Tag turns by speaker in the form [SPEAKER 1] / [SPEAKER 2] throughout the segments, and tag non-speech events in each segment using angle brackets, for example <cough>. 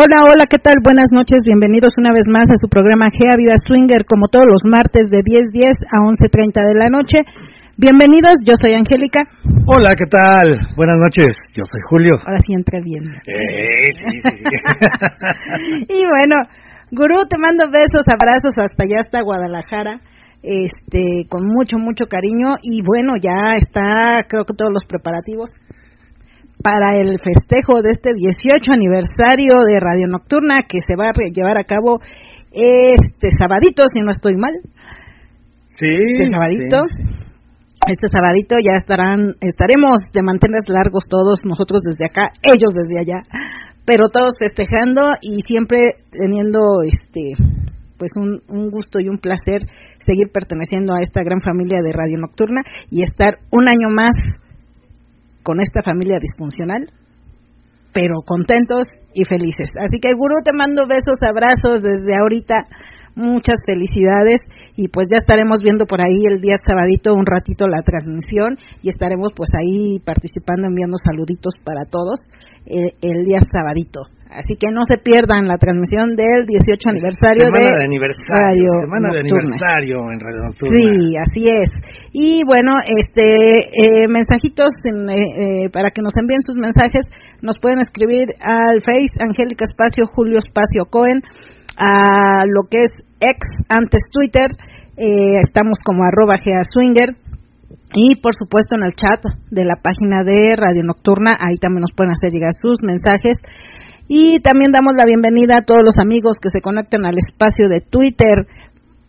[SPEAKER 1] Hola, hola, ¿qué tal? Buenas noches, bienvenidos una vez más a su programa Gea Vida Swinger, como todos los martes de 10.10 a 11.30 de la noche. Bienvenidos, yo soy Angélica.
[SPEAKER 2] Hola, ¿qué tal? Buenas noches, yo soy Julio.
[SPEAKER 1] Ahora sí entré bien.
[SPEAKER 2] Eh, sí, sí. <laughs>
[SPEAKER 1] y bueno, Gurú, te mando besos, abrazos hasta allá, hasta Guadalajara este con mucho mucho cariño y bueno ya está creo que todos los preparativos para el festejo de este 18 aniversario de Radio Nocturna que se va a llevar a cabo este sabadito, si no estoy mal.
[SPEAKER 2] Sí.
[SPEAKER 1] Este sabadito. Este sabadito ya estarán, estaremos de mantenerles largos todos, nosotros desde acá, ellos desde allá, pero todos festejando y siempre teniendo este pues un, un, gusto y un placer seguir perteneciendo a esta gran familia de Radio Nocturna y estar un año más con esta familia disfuncional, pero contentos y felices. Así que, Gurú, te mando besos, abrazos desde ahorita, muchas felicidades y pues ya estaremos viendo por ahí el día sabadito un ratito la transmisión y estaremos pues ahí participando enviando saluditos para todos eh, el día sabadito. Así que no se pierdan la transmisión del 18 aniversario
[SPEAKER 2] semana
[SPEAKER 1] de,
[SPEAKER 2] aniversario,
[SPEAKER 1] Radio
[SPEAKER 2] semana de aniversario en Radio Nocturna.
[SPEAKER 1] Sí, así es. Y bueno, este eh, mensajitos en, eh, eh, para que nos envíen sus mensajes, nos pueden escribir al Face Angélica Espacio Julio Espacio Cohen, a lo que es ex antes Twitter, eh, estamos como arroba Swinger. Y por supuesto en el chat de la página de Radio Nocturna, ahí también nos pueden hacer llegar sus mensajes. Y también damos la bienvenida a todos los amigos que se conectan al espacio de Twitter.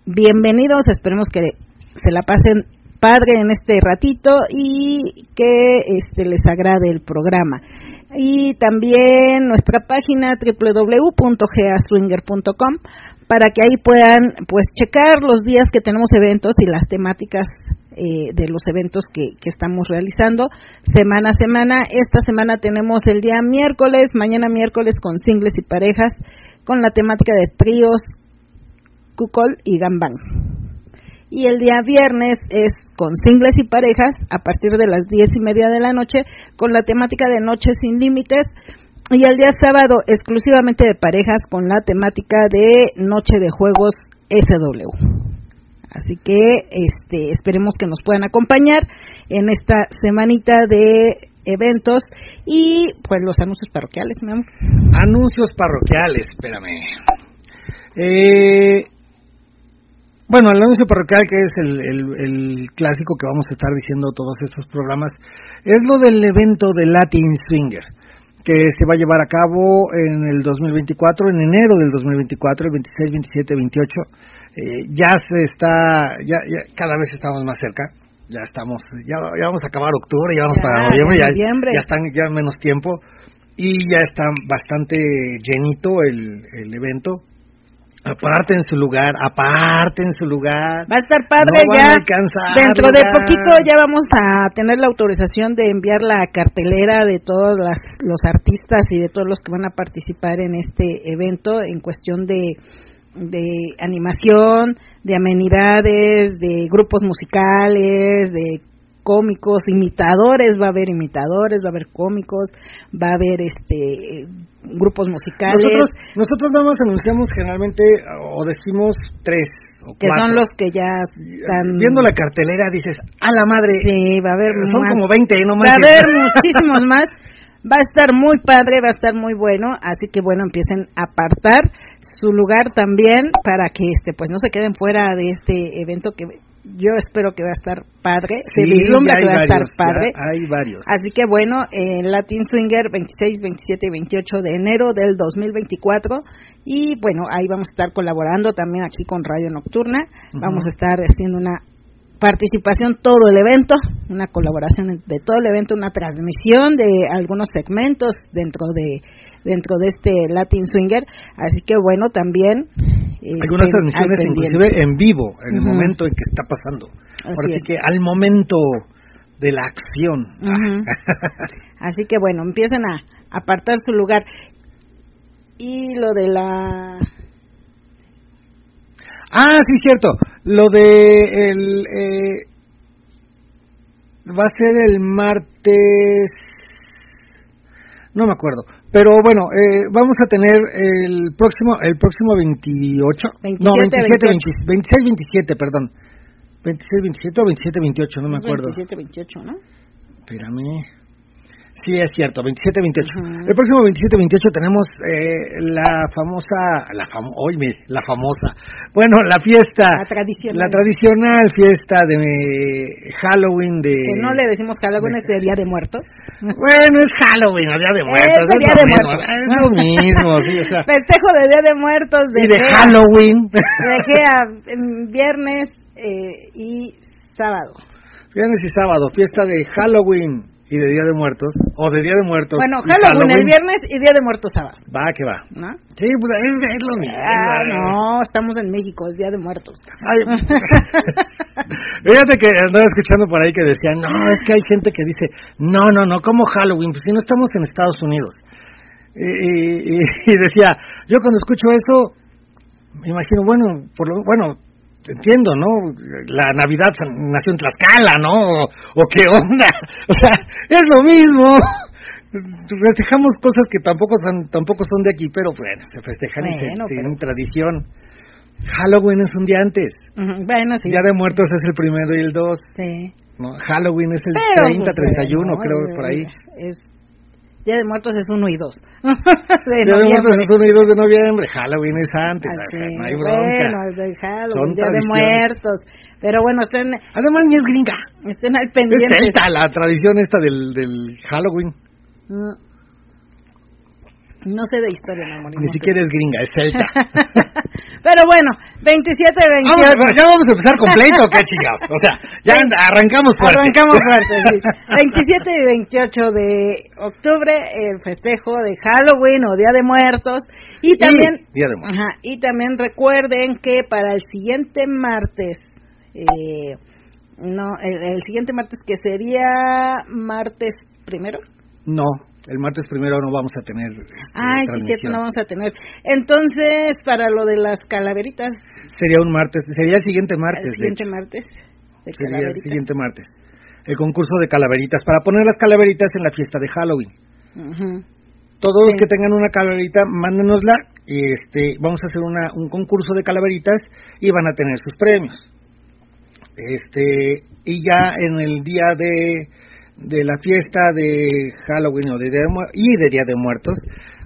[SPEAKER 1] Bienvenidos, esperemos que se la pasen padre en este ratito y que este les agrade el programa. Y también nuestra página www.geaswinger.com para que ahí puedan pues checar los días que tenemos eventos y las temáticas eh, de los eventos que, que, estamos realizando semana a semana. Esta semana tenemos el día miércoles, mañana miércoles con singles y parejas, con la temática de tríos, cucol y gambán. Y el día viernes es con singles y parejas a partir de las diez y media de la noche con la temática de Noches sin Límites. Y el día sábado exclusivamente de parejas con la temática de Noche de Juegos SW. Así que este, esperemos que nos puedan acompañar en esta semanita de eventos y pues los anuncios parroquiales, mi amor.
[SPEAKER 2] Anuncios parroquiales, espérame. Eh, bueno, el anuncio parroquial que es el, el, el, clásico que vamos a estar diciendo todos estos programas es lo del evento de Latin Swinger que se va a llevar a cabo en el 2024, en enero del 2024, el 26, 27, 28 eh, ya se está, ya, ya, cada vez estamos más cerca, ya estamos, ya, ya vamos a acabar octubre, ya vamos
[SPEAKER 1] Ya,
[SPEAKER 2] para noviembre, ya,
[SPEAKER 1] noviembre.
[SPEAKER 2] ya están ya menos tiempo y ya está bastante llenito el, el evento. Aparte en su lugar, aparte en su lugar.
[SPEAKER 1] Va a estar padre
[SPEAKER 2] No
[SPEAKER 1] ya.
[SPEAKER 2] alcanzar
[SPEAKER 1] Dentro de poquito ya vamos a tener la autorización de enviar la cartelera de todos las, los artistas y de todos los que van a participar en este evento en cuestión de, de animación, de amenidades, de grupos musicales, de cómicos, imitadores, va a haber imitadores, va a haber cómicos, va a haber este grupos musicales
[SPEAKER 2] Nosotros, nosotros nada más anunciamos generalmente o decimos tres o
[SPEAKER 1] que
[SPEAKER 2] cuatro.
[SPEAKER 1] son los que ya están
[SPEAKER 2] Viendo la cartelera dices, a la madre,
[SPEAKER 1] Sí, va a haber
[SPEAKER 2] son
[SPEAKER 1] más.
[SPEAKER 2] como 20, no
[SPEAKER 1] va a haber <laughs> muchísimos más. Va a estar muy padre, va a estar muy bueno, así que bueno, empiecen a apartar su lugar también para que este pues no se queden fuera de este evento que yo espero que va a estar padre, se vislumbra que va a estar padre.
[SPEAKER 2] Hay varios.
[SPEAKER 1] Así que bueno, en Latin Swinger 26, 27 y 28 de enero del 2024 y bueno, ahí vamos a estar colaborando también aquí con Radio Nocturna. Vamos a estar haciendo una participación todo el evento, una colaboración de todo el evento, una transmisión de algunos segmentos dentro de dentro de este Latin Swinger, así que bueno, también
[SPEAKER 2] algunas transmisiones inclusive en vivo, en el momento en que está pasando. Así que al momento de la acción. <laughs>
[SPEAKER 1] así que bueno, empiezan a apartar su lugar. Y lo de la
[SPEAKER 2] Ah, sí, cierto. Lo de el eh, va a ser el martes. No me acuerdo. Pero bueno, eh, vamos a tener el próximo el próximo 28.
[SPEAKER 1] 27,
[SPEAKER 2] no, 27, 26, 27, perdón. 26, 27 o 27, 28, no me acuerdo.
[SPEAKER 1] 27, 28, ¿no?
[SPEAKER 2] Espérame. Sí, es cierto, 27-28. El próximo 27-28 tenemos eh, la famosa, la, fam la famosa, bueno, la fiesta.
[SPEAKER 1] La tradicional.
[SPEAKER 2] La tradicional fiesta de Halloween de...
[SPEAKER 1] Que no le decimos Halloween, es de Día de Muertos.
[SPEAKER 2] Bueno, es Halloween, o Día de Muertos.
[SPEAKER 1] Es, Día de Muertos.
[SPEAKER 2] Es lo mismo, sí, o sea.
[SPEAKER 1] Festejo de Día de Muertos. De
[SPEAKER 2] y de Halloween.
[SPEAKER 1] De a viernes eh, y sábado.
[SPEAKER 2] Viernes y sábado, fiesta de Halloween y de Día de Muertos, o de Día de Muertos.
[SPEAKER 1] Bueno, Halloween, el viernes y Día de Muertos sábado.
[SPEAKER 2] Va, que va. ¿No? Sí, pues es, lo mismo.
[SPEAKER 1] Ah, no, estamos en México, es Día de Muertos. <laughs>
[SPEAKER 2] fíjate que andaba escuchando por ahí que decían, no, es que hay gente que dice, no, no, no, como Halloween, pues si no estamos en Estados Unidos. Y, <laughs> y decía, yo cuando escucho eso, me imagino, bueno, por lo, bueno, entiendo, ¿no? La Navidad nació en Tlaxcala, ¿no? O, qué onda. <laughs> O sea, es lo mismo. Festejamos cosas que tampoco son, tampoco son de aquí, pero bueno, se festejan y se, tienen tradición. Halloween es un día antes.
[SPEAKER 1] Bueno, sí.
[SPEAKER 2] Día de Muertos es el primero y el dos.
[SPEAKER 1] Sí.
[SPEAKER 2] ¿no? Halloween es el 30, 31, creo, por ahí.
[SPEAKER 1] Es Día de Muertos es 1 y 2. <laughs>
[SPEAKER 2] de Día de Muertos es 1 y 2 de noviembre. Halloween es antes. Así, no hay bronca.
[SPEAKER 1] Bueno, es de Halloween, Día de Muertos. Pero bueno, estén.
[SPEAKER 2] Además, ni es gringa.
[SPEAKER 1] Estén al pendiente.
[SPEAKER 2] Es celta la tradición esta del, del Halloween.
[SPEAKER 1] Mm. No sé de historia, mi amor.
[SPEAKER 2] Ni siquiera es gringa, es celta. <laughs>
[SPEAKER 1] Pero bueno, 27 28.
[SPEAKER 2] Vamos, ya vamos a empezar completo, qué chingados. O sea, ya arrancamos fuerte.
[SPEAKER 1] Arrancamos <laughs> fuerte, sí. 27 y 28 de octubre, el festejo de Halloween o Día de Muertos. Y también,
[SPEAKER 2] Día de Muertos.
[SPEAKER 1] Ajá, y también recuerden que para el siguiente martes, eh, no, el, el siguiente martes que sería martes primero.
[SPEAKER 2] No, el martes primero no vamos a tener. Este,
[SPEAKER 1] Ay, sí, cierto, no vamos a tener. Entonces, para lo de las calaveritas.
[SPEAKER 2] Sería un martes, sería el siguiente martes.
[SPEAKER 1] El siguiente martes.
[SPEAKER 2] sería el siguiente martes. El concurso de calaveritas, para poner las calaveritas en la fiesta de Halloween. Todos los que tengan una calaverita, mándenosla y este, vamos a hacer una, un concurso de calaveritas y van a tener sus premios. Este, y ya en el día de de la fiesta de Halloween o de Día de y de Día de Muertos,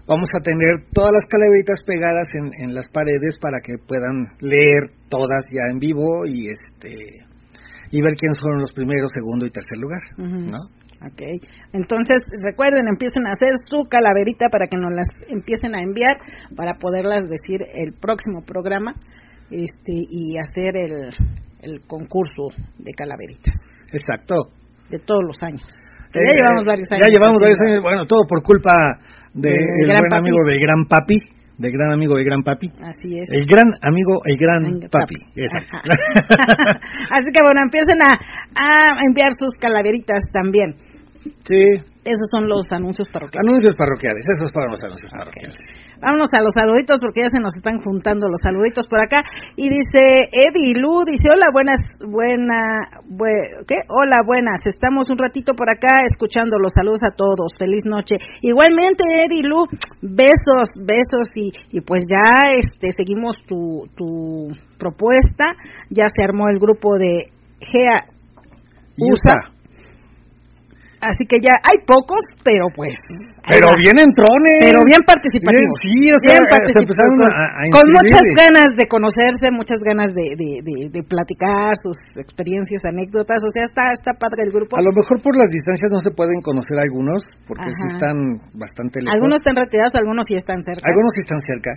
[SPEAKER 2] vamos a tener todas las calaveritas pegadas en, en las paredes para que puedan leer todas ya en vivo y este y ver quiénes fueron los primeros, segundo y tercer lugar, ¿no?
[SPEAKER 1] Ok, entonces recuerden, empiecen a hacer su calaverita para que nos las empiecen a enviar para poderlas decir el próximo programa este y hacer el, el concurso de calaveritas.
[SPEAKER 2] Exacto
[SPEAKER 1] de todos los años. ya llevamos varios años.
[SPEAKER 2] Ya llevamos varios años, bueno, todo por culpa del de buen amigo de Gran Papi, del gran amigo de Gran Papi.
[SPEAKER 1] Así es.
[SPEAKER 2] El gran amigo, el Gran Papi. <laughs>
[SPEAKER 1] Así que bueno, empiecen a, a enviar sus calaveritas también.
[SPEAKER 2] Sí.
[SPEAKER 1] Esos son los anuncios parroquiales.
[SPEAKER 2] Anuncios parroquiales, esos fueron los anuncios parroquiales.
[SPEAKER 1] Vámonos a los saluditos porque ya se nos están juntando los saluditos por acá. Y dice Eddie Lu, dice, hola, buenas, buena, ¿qué? Hola, buenas, estamos un ratito por acá escuchando los saludos a todos. Feliz noche. Igualmente, Eddie Lu, besos, besos y, y pues ya este seguimos tu, tu propuesta. Ya se armó el grupo de GEA USA Así que ya hay pocos, pero pues.
[SPEAKER 2] Pero bien entrones.
[SPEAKER 1] Pero bien participativos.
[SPEAKER 2] sí, o sea, empezaron a,
[SPEAKER 1] Con muchas ganas de conocerse, muchas ganas de, de, de, platicar sus experiencias, anécdotas. O sea, está, está padre el grupo.
[SPEAKER 2] A lo mejor por las distancias no se pueden conocer algunos, porque están bastante lejos.
[SPEAKER 1] Algunos están retirados, algunos sí están cerca.
[SPEAKER 2] Algunos sí están cerca.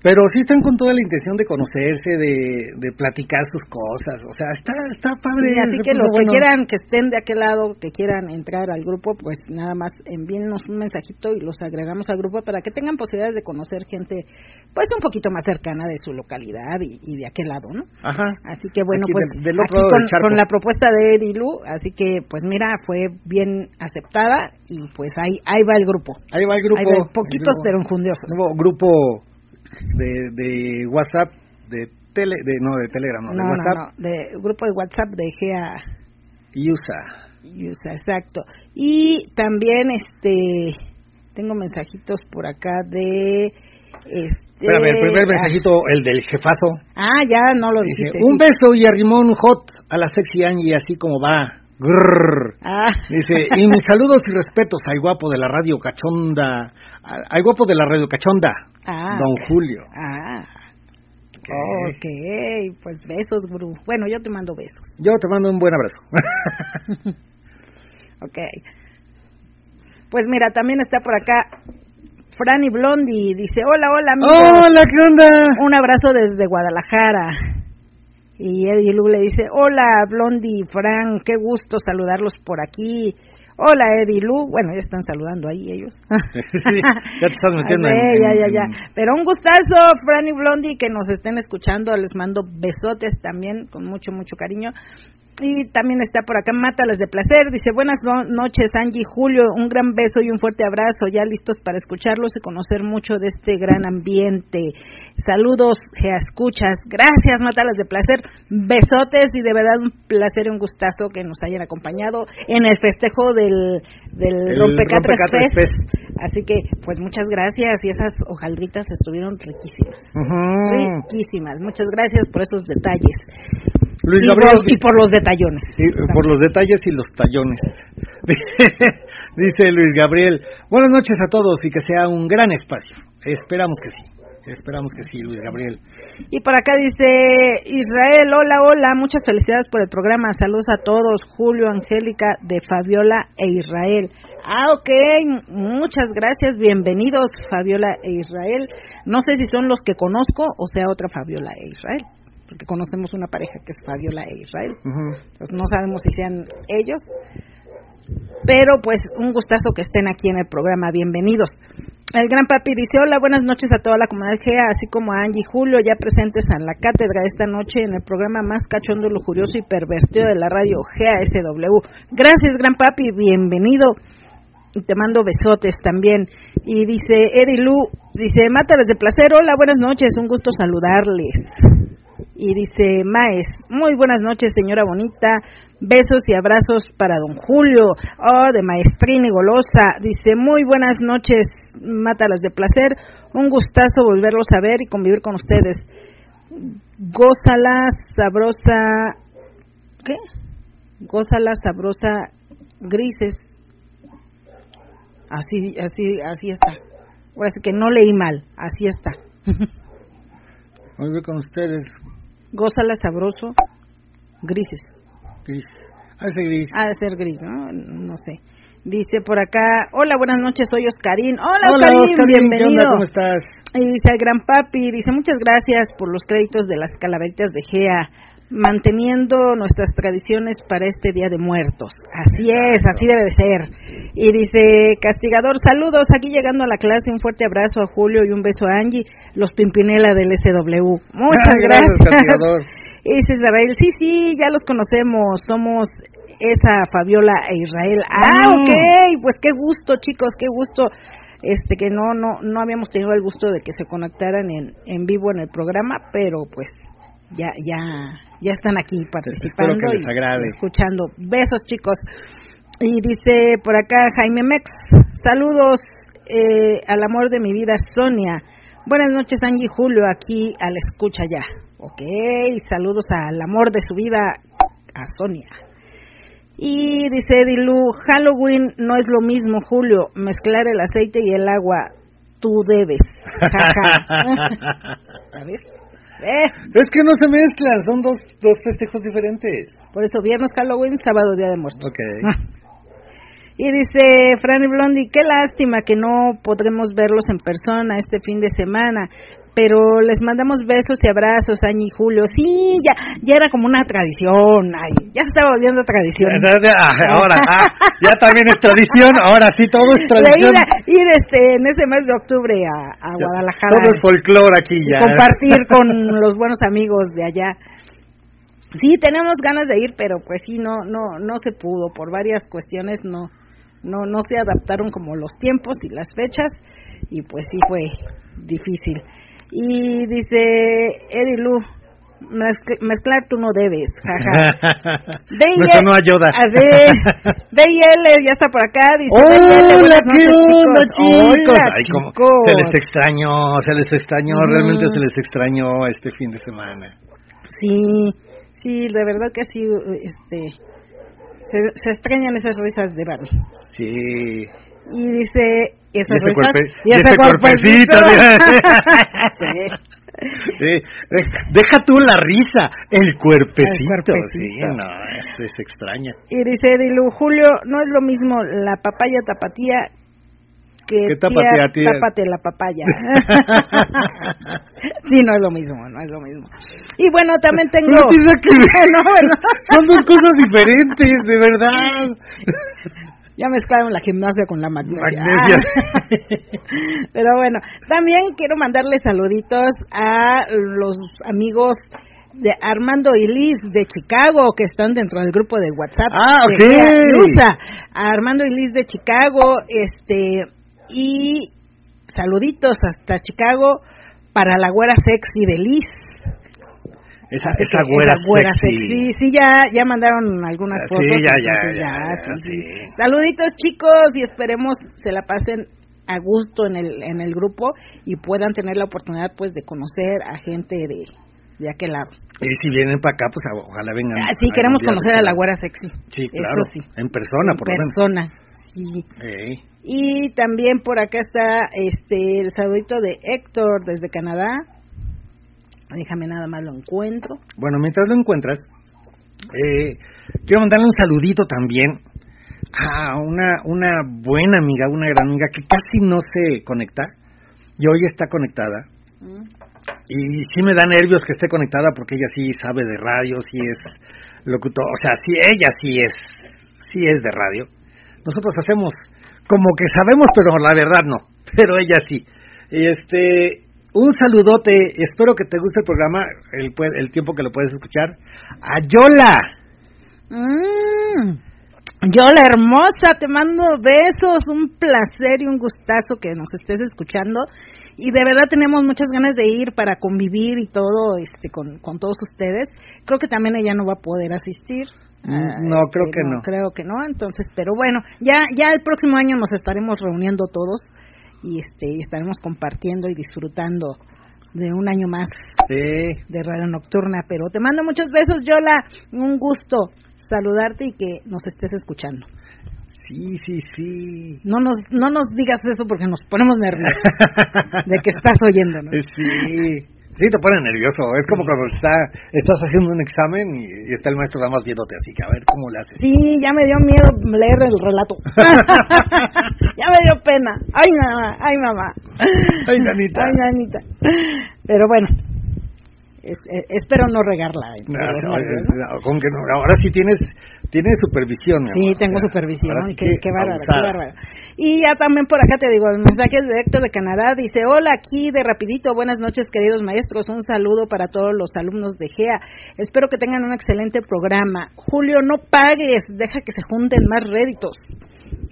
[SPEAKER 2] Pero sí están con toda la intención de conocerse, de, de platicar sus cosas. O sea, está, está padre.
[SPEAKER 1] así que los que quieran, que estén de aquel lado, que quieran entrar al grupo, pues nada más envíennos un mensajito y los agregamos al grupo para que tengan posibilidades de conocer gente, pues un poquito más cercana de su localidad y, de aquel lado, ¿no?
[SPEAKER 2] Ajá.
[SPEAKER 1] Así que bueno, pues aquí con, con, la propuesta de Edilu, así que pues mira, fue bien aceptada y pues ahí, ahí va el grupo.
[SPEAKER 2] Ahí va el grupo.
[SPEAKER 1] Ahí poquitos pero enjundiosos.
[SPEAKER 2] Nuevo grupo de, de WhatsApp, de tele, de, no, de Telegram, no, de WhatsApp. No,
[SPEAKER 1] no, de grupo de WhatsApp de GEA.
[SPEAKER 2] USA.
[SPEAKER 1] USA, exacto. Y también, este, tengo mensajitos por acá de... Este,
[SPEAKER 2] Espérame, el primer mensajito, el del jefazo.
[SPEAKER 1] Ah, ya no lo dijiste.
[SPEAKER 2] un beso y arrimón hot a la sexy Angie, así como va.
[SPEAKER 1] Ah.
[SPEAKER 2] Dice, y mis saludos y respetos al guapo de la radio cachonda, al guapo de la radio cachonda,
[SPEAKER 1] ah,
[SPEAKER 2] don Julio.
[SPEAKER 1] Ah. ok, pues besos, Gru. Bueno, yo te mando besos.
[SPEAKER 2] Yo te mando un buen abrazo. <laughs>
[SPEAKER 1] ok. Pues mira, también está por acá Franny Blondi. Dice, hola, hola,
[SPEAKER 2] amigo. Hola, ¿qué onda?
[SPEAKER 1] Un abrazo desde Guadalajara. Y Eddie Lu le dice, hola Blondie, Frank, qué gusto saludarlos por aquí. Hola Eddie Lu, bueno, ya están saludando ahí ellos. <laughs>
[SPEAKER 2] ya te estás metiendo <laughs>
[SPEAKER 1] en, ya, ya, ya. Pero un gustazo, Fran y Blondie, que nos estén escuchando. Les mando besotes también, con mucho, mucho cariño. Y también está por acá Mátalas de Placer. Dice, buenas noches Angie Julio, un gran beso y un fuerte abrazo. Ya listos para escucharlos y conocer mucho de este gran ambiente. Saludos, escuchas. Gracias Mátalas de Placer. Besotes y de verdad un placer y un gustazo que nos hayan acompañado en el festejo del, del Rompecatres Así que, pues muchas gracias y esas hojaldritas estuvieron riquísimas. Riquísimas. Muchas gracias por esos detalles.
[SPEAKER 2] Luis
[SPEAKER 1] y,
[SPEAKER 2] Gabriel,
[SPEAKER 1] por, y por los detallones.
[SPEAKER 2] por los detalles y los tallones. <laughs> Dice Luis Gabriel, buenas noches a todos y que sea un gran espacio. Esperamos que sí. Esperamos que sí, Luis Gabriel.
[SPEAKER 1] Y por acá dice Israel, hola, hola, muchas felicidades por el programa. Saludos a todos, Julio, Angélica, de Fabiola e Israel. Ah, ok, muchas gracias, bienvenidos Fabiola e Israel. No sé si son los que conozco o sea otra Fabiola e Israel porque conocemos una pareja que es Fabiola e Israel. Entonces no sabemos si sean ellos, pero pues un gustazo que estén aquí en el programa, bienvenidos. El gran papi dice, hola, buenas noches a toda la comunidad GEA, así como a Angie y Julio, ya presentes en la cátedra esta noche en el programa más cachondo, lujurioso y pervertido de la radio GEA SW. Gracias, gran papi, bienvenido. Y te mando besotes también. Y dice Eddie Lu, dice, mátales de placer, hola, buenas noches, un gusto saludarles y dice Maes, muy buenas noches señora bonita, besos y abrazos para don Julio, oh, de Maestrín y Golosa, dice muy buenas noches, mátalas de placer, un gustazo volverlos a ver y convivir con ustedes. Gózala sabrosa, ¿qué? Gózala sabrosa grises. Así, así, así está. Ahora sí que no leí mal, así está. <laughs>
[SPEAKER 2] Muy bien con ustedes,
[SPEAKER 1] Gózala sabroso, grises.
[SPEAKER 2] Gris. Ha de ser gris.
[SPEAKER 1] Ha de ser gris, ¿no? No sé. Dice por acá, hola, buenas noches, soy Oscarín. Hola,
[SPEAKER 2] hola
[SPEAKER 1] Oscarín, bienvenido.
[SPEAKER 2] ¿Cómo estás?
[SPEAKER 1] Y dice el gran papi, dice muchas gracias por los créditos de las calaveritas de Gea, manteniendo nuestras tradiciones para este Día de Muertos. Así es, así debe de ser. Y dice, castigador, saludos, aquí llegando a la clase, un fuerte abrazo a Julio y un beso a Angie los Pimpinela del SW. Muchas <laughs> gracias. <laughs> Y dice Israel, sí, sí, ya los conocemos, somos esa Fabiola e Israel. Ah, mm. ok, pues qué gusto, chicos, qué gusto. Este que no no no habíamos tenido el gusto de que se conectaran en, en vivo en el programa, pero pues ya ya ya están aquí participando
[SPEAKER 2] y
[SPEAKER 1] escuchando. Besos, chicos. Y dice por acá Jaime Mex, saludos eh, al amor de mi vida, Sonia. Buenas noches, Angie Julio, aquí a la escucha ya. Ok, saludos al amor de su vida, a Sonia. Y dice Edilu, Halloween no es lo mismo, Julio, mezclar el aceite y el agua, tú debes. <laughs> ¿Sabes? <laughs>
[SPEAKER 2] Eh. Es que no se mezclan, son dos, dos festejos diferentes.
[SPEAKER 1] Por eso, viernes Halloween, sábado Día de Muertos.
[SPEAKER 2] Ok.
[SPEAKER 1] Y dice Franny Blondi, qué lástima que no podremos verlos en persona este fin de semana pero les mandamos besos y abrazos, Añi y Julio. Sí, ya ya era como una tradición, ay, ya se estaba volviendo tradición.
[SPEAKER 2] ahora, ah, ya también es tradición, ahora sí, todo es tradición.
[SPEAKER 1] Ir, este, en ese mes de octubre a, Guadalajara.
[SPEAKER 2] Todo es folclore aquí ya.
[SPEAKER 1] Compartir <laughs> con los buenos amigos de allá. Sí, tenemos ganas de ir, pero pues sí, no, no, no se pudo, por varias cuestiones no, no, no se adaptaron como los tiempos y las fechas, y pues sí fue difícil. Y dice Eddie Lu, mezclar tú no debes, <laughs> jaja. <laughs>
[SPEAKER 2] Mejor no ayuda.
[SPEAKER 1] BL <laughs> ya está por acá, dice
[SPEAKER 2] Hola, ¿qué onda, chicos? Ay, chicos. se les extrañó, se les extrañó, realmente se les extrañó este fin de semana.
[SPEAKER 1] Sí, sí, de verdad que sí, este, se, se extrañan esas risas de Barney.
[SPEAKER 2] Sí
[SPEAKER 1] y dice
[SPEAKER 2] esa y ese, y ese, cuerpecito, <laughs> sí. Deja tú la risa, el cuerpecito, sí, no, es, es, extraña.
[SPEAKER 1] Y dice Dilu, Julio, no es lo mismo la papaya tapatía que
[SPEAKER 2] ¿Qué tapatía, tía,
[SPEAKER 1] tápate la papaya. <laughs> sí, no es lo mismo, no es lo mismo. Y bueno, también tengo... <laughs> No,
[SPEAKER 2] no, bueno. Son dos cosas diferentes, de verdad.
[SPEAKER 1] Ya mezclaron la gimnasia con la magnesia. <laughs> Pero bueno, también quiero mandarle saluditos a los amigos de Armando y Liz de Chicago que están dentro del grupo de WhatsApp.
[SPEAKER 2] Ah, ok.
[SPEAKER 1] a Armando y Liz de Chicago, este y saluditos hasta Chicago para la güera sexy de Liz.
[SPEAKER 2] Esa, esa güera, sexy.
[SPEAKER 1] Sí, ya, ya mandaron algunas fotos.
[SPEAKER 2] Sí, ya, ya, ya,
[SPEAKER 1] Saluditos chicos y esperemos se la pasen a gusto en el, en el grupo y puedan tener la oportunidad pues de conocer a gente de, de aquel lado.
[SPEAKER 2] Y si vienen para acá, pues ojalá vengan.
[SPEAKER 1] Ah, sí, queremos conocer a la güera sexy.
[SPEAKER 2] Sí, claro. sí. En persona, por
[SPEAKER 1] lo menos. persona, sí. Y también por acá está este el saludito de Héctor desde Canadá. Déjame nada más lo encuentro.
[SPEAKER 2] Bueno, mientras lo encuentras, eh, quiero mandarle un saludito también a una, una buena amiga, una gran amiga que casi no se conecta y hoy está conectada. Mm. Y sí me da nervios que esté conectada porque ella sí sabe de radio, sí es locutor, o sea, sí, ella sí es, sí es de radio. Nosotros hacemos como que sabemos, pero la verdad no, <laughs> pero ella sí. Este, un saludote, espero que te guste el programa, el, el tiempo que lo puedes escuchar. A Yola.
[SPEAKER 1] Mm, Yola hermosa, te mando besos, un placer y un gustazo que nos estés escuchando. Y de verdad tenemos muchas ganas de ir para convivir y todo este con, con todos ustedes. Creo que también ella no va a poder asistir.
[SPEAKER 2] Mm, ah, no, creo este, que no,
[SPEAKER 1] Creo que no, entonces, pero bueno, ya, ya el próximo año nos estaremos reuniendo todos y este estaremos compartiendo y disfrutando de un año más de Radio Nocturna. Pero te mando muchos besos, Yola. Un gusto saludarte y que nos estés escuchando.
[SPEAKER 2] Sí, sí, sí.
[SPEAKER 1] No nos, no nos digas eso porque nos ponemos nerviosos de que estás oyéndonos. <laughs>
[SPEAKER 2] Sí. Sí, te pone nervioso. Es como cuando está, estás haciendo un examen y, está el maestro nada más viéndote así, que a ver cómo le haces.
[SPEAKER 1] Sí, ya me dio miedo leer el relato. <laughs> ya me dio pena. Ay, mamá, ay, mamá.
[SPEAKER 2] Ay, nanita.
[SPEAKER 1] Ay, nanita. Pero bueno, es, espero no regarla.
[SPEAKER 2] con que no, ahora sí tienes tiene supervisión.
[SPEAKER 1] Sí, tengo supervisión. Qué, qué, bárbaro, qué bárbaro. Y ya también por acá te digo, el mensaje de Héctor de Canadá. Dice, hola, aquí de rapidito. Buenas noches, queridos maestros. Un saludo para todos los alumnos de GEA. Espero que tengan un excelente programa. Julio, no pagues. Deja que se junten más réditos.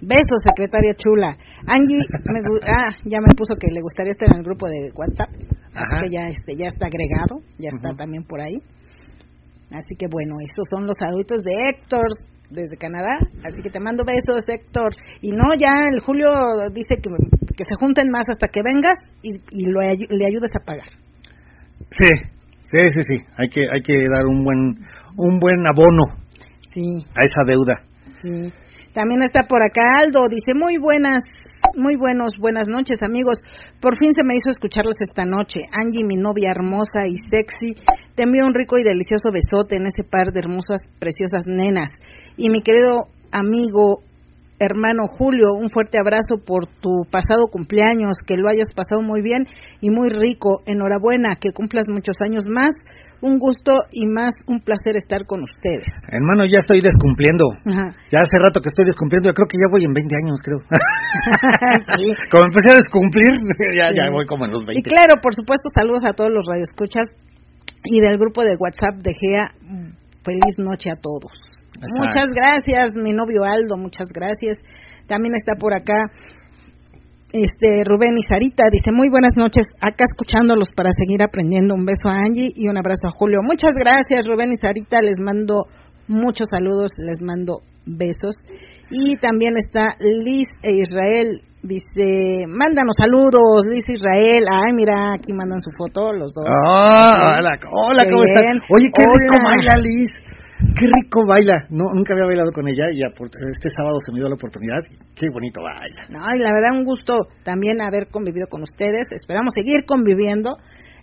[SPEAKER 1] Besos, secretaria chula. Angie, <laughs> ah, ya me puso que le gustaría estar en el grupo de WhatsApp. Así que ya, este, ya está agregado, ya está también por ahí. Así que bueno, esos son los adultos de Héctor desde Canadá. Así que te mando besos, Héctor. Y no, ya el Julio dice que, que se junten más hasta que vengas y, y lo, le ayudes a pagar.
[SPEAKER 2] Sí, sí, sí, sí. Hay que, hay que dar un buen, un buen abono
[SPEAKER 1] sí.
[SPEAKER 2] a esa deuda.
[SPEAKER 1] Sí. También está por acá Aldo, dice muy buenas, muy buenos, buenas noches amigos. Por fin se me hizo escucharlos esta noche. Angie, mi novia hermosa y sexy, te envío un rico y delicioso besote en ese par de hermosas, preciosas nenas. Y mi querido amigo hermano Julio, un fuerte abrazo por tu pasado cumpleaños, que lo hayas pasado muy bien y muy rico. Enhorabuena, que cumplas muchos años más. Un gusto y más un placer estar con ustedes.
[SPEAKER 2] Hermano, ya estoy descumpliendo. Ya hace rato que estoy descumpliendo, yo creo que ya voy en 20 años, creo. <laughs> <laughs> Como empecé a descumplir, <laughs> ya, ya voy como en los 20.
[SPEAKER 1] Y claro, por supuesto, saludos a todos los radioescuchas y del grupo de WhatsApp de GEA. Feliz noche a todos. Muchas gracias, mi novio Aldo, muchas gracias. También está por acá este Rubén y Sarita. Dice muy buenas noches acá escuchándolos para seguir aprendiendo. Un beso a Angie y un abrazo a Julio. Muchas gracias Rubén y Sarita. Les mando muchos saludos les mando besos. Y también está Liz e Israel. Dice mándanos saludos Liz e Israel. Ay mira aquí mandan su foto los dos.
[SPEAKER 2] Ah, hola hola cómo están oye qué rico baila Liz Qué rico baila. No, nunca había bailado con ella y este sábado se me dio la oportunidad. Qué bonito baila.
[SPEAKER 1] No, y la verdad un gusto también haber convivido con ustedes. Esperamos seguir conviviendo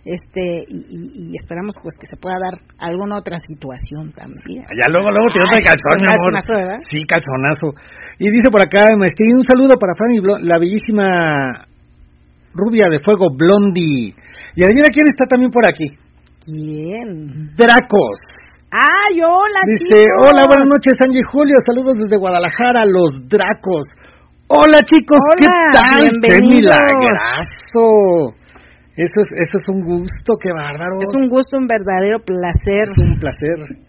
[SPEAKER 1] este y, esperamos pues que se pueda dar alguna otra situación también.
[SPEAKER 2] Ya luego luego te doy calzón, mi amor. Sí, calzonazo. Y dice por acá, maestría, un saludo para Fanny, la bellísima rubia de fuego Blondie. Y adivina quién está también por aquí.
[SPEAKER 1] ¿Quién?
[SPEAKER 2] Dracos.
[SPEAKER 1] ¡Ay, hola,
[SPEAKER 2] Dice, hola, buenas noches, Angie Julio. Saludos desde Guadalajara, los Dracos. Hola, chicos, ¿qué tal? ¡Qué milagrazo! Eso es, eso es un gusto, qué bárbaro.
[SPEAKER 1] Es un gusto, un verdadero placer.
[SPEAKER 2] Es un placer.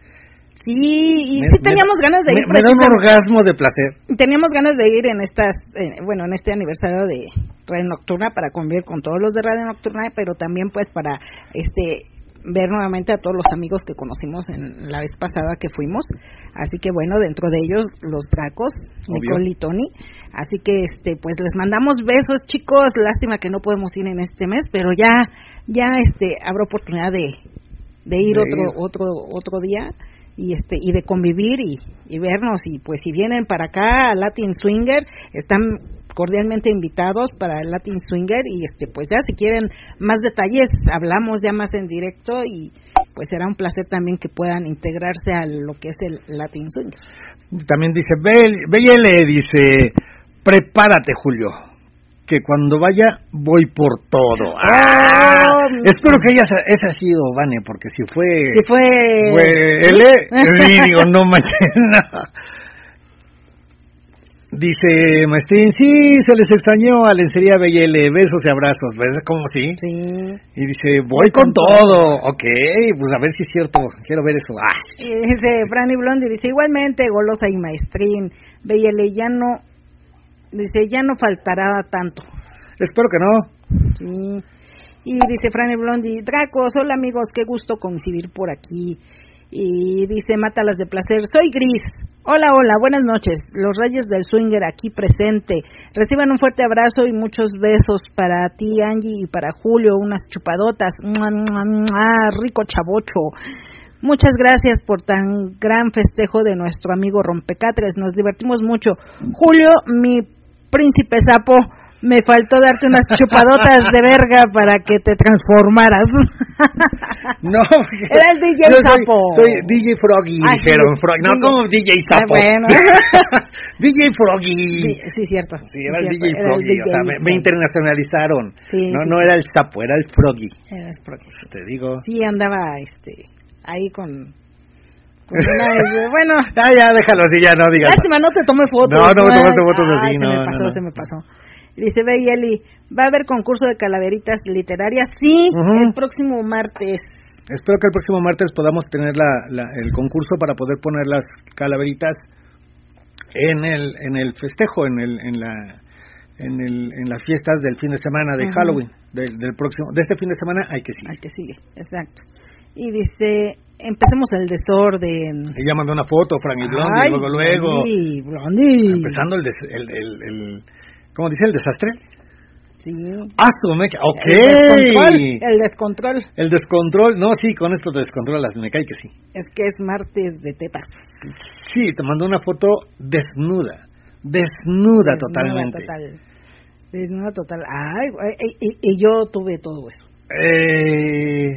[SPEAKER 1] Sí, y sí teníamos ganas de ir.
[SPEAKER 2] Me, da un orgasmo de placer.
[SPEAKER 1] Teníamos ganas de ir en estas, eh, bueno, en este aniversario de Radio Nocturna para convivir con todos los de Radio Nocturna, pero también pues para este ver nuevamente a todos los amigos que conocimos en la vez pasada que fuimos. Así que bueno, dentro de ellos los Dracos, Nicole y Tony. Así que este pues les mandamos besos, chicos. Lástima que no podemos ir en este mes, pero ya ya este habrá oportunidad de, de ir otro otro otro día y este y de convivir y, y vernos y pues si vienen para acá a Latin Swinger están cordialmente invitados para el Latin Swinger y este pues ya si quieren más detalles hablamos ya más en directo y pues será un placer también que puedan integrarse a lo que es el Latin Swinger.
[SPEAKER 2] También dice Belle dice prepárate Julio que cuando vaya voy por todo. Oh, ¡Ah! espero que ella esa ha sido Vane porque si fue
[SPEAKER 1] si fue,
[SPEAKER 2] fue L, <laughs> digo no manches <laughs> no. Dice Maestrín, sí, se les extrañó a Lencería BL, besos y abrazos, ¿ves cómo sí?
[SPEAKER 1] Sí.
[SPEAKER 2] Y dice, voy, con, todo. ok, pues a ver si es cierto, quiero ver eso. Ah.
[SPEAKER 1] dice Franny Blondie, dice, igualmente Golosa y Maestrín, BL ya no, dice, ya no faltará tanto.
[SPEAKER 2] Espero que no.
[SPEAKER 1] Sí. Y dice Franny Blondie, Dracos, hola amigos, qué gusto coincidir por aquí y dice Mátalas de Placer, soy Gris. Hola, hola, buenas noches. Los Reyes del Swinger aquí presente. Reciban un fuerte abrazo y muchos besos para ti, Angie, y para Julio, unas chupadotas. rico chavocho. Muchas gracias por tan gran festejo de nuestro amigo Rompecatres. Nos divertimos mucho. Julio, mi príncipe sapo, me faltó darte unas chupadotas de verga para que te transformaras. <laughs>
[SPEAKER 2] no, <laughs>
[SPEAKER 1] era el DJ Sapo.
[SPEAKER 2] Soy, DJ Froggy, ah, dijeron. no, como DJ ah, Sapo. bueno. <laughs> DJ Froggy.
[SPEAKER 1] Sí, cierto.
[SPEAKER 2] Sí, era el DJ Froggy. o sea, me, internacionalizaron. no, no era el Sapo, era el Froggy.
[SPEAKER 1] Era el Froggy.
[SPEAKER 2] Te digo.
[SPEAKER 1] Sí, andaba este ahí con bueno.
[SPEAKER 2] Ah, ya, déjalo así, ya no digas.
[SPEAKER 1] Lástima, no te tomé fotos.
[SPEAKER 2] No, no me tomaste fotos así,
[SPEAKER 1] no. Se me pasó, se me pasó. Dice Beyeli, ¿va a haber concurso de calaveritas literarias? Sí, el próximo martes.
[SPEAKER 2] Espero que el próximo martes podamos tener la, el concurso para poder poner las calaveritas en el en el festejo, en el en la en, el, en las fiestas del fin de semana de Halloween, del próximo, de este fin de semana hay que seguir.
[SPEAKER 1] Hay que seguir, exacto. Y dice, empecemos el desorden.
[SPEAKER 2] Ella mandó una foto, Frank y Blondie, luego, luego.
[SPEAKER 1] Blondie.
[SPEAKER 2] Empezando el, el, el ¿Cómo dice el desastre?
[SPEAKER 1] Sí.
[SPEAKER 2] Ah, su mecha. Ok.
[SPEAKER 1] El descontrol,
[SPEAKER 2] el descontrol. No, sí, con esto de descontrol me cae que sí.
[SPEAKER 1] Es que es martes de tetas.
[SPEAKER 2] Sí, te mandó una foto desnuda. Desnuda, totalmente.
[SPEAKER 1] Total. Desnuda total. Ay, y, y, yo tuve todo eso.
[SPEAKER 2] Eh...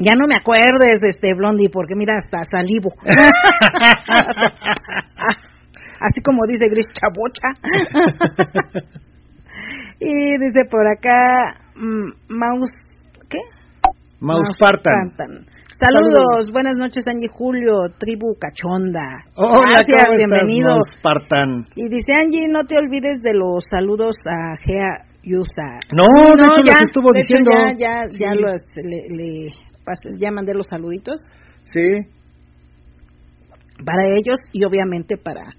[SPEAKER 1] Ya no me acuerdes, este Blondie, porque mira, hasta salivo. <laughs> <laughs> Así como dice Gris Chabocha. <laughs> y dice por acá, mm, Mouse, ¿qué?
[SPEAKER 2] Mouse Spartan.
[SPEAKER 1] Saludos, buenas noches Angie Julio, tribu cachonda.
[SPEAKER 2] Hola, Gracias, bienvenido. Spartan.
[SPEAKER 1] Y dice Angie, no te olvides de los saludos a Gea Yusa.
[SPEAKER 2] No, no, de ya, estuvo diciendo.
[SPEAKER 1] ya, ya, ya los, le, le, ya mandé los saluditos.
[SPEAKER 2] Sí.
[SPEAKER 1] Para ellos y obviamente para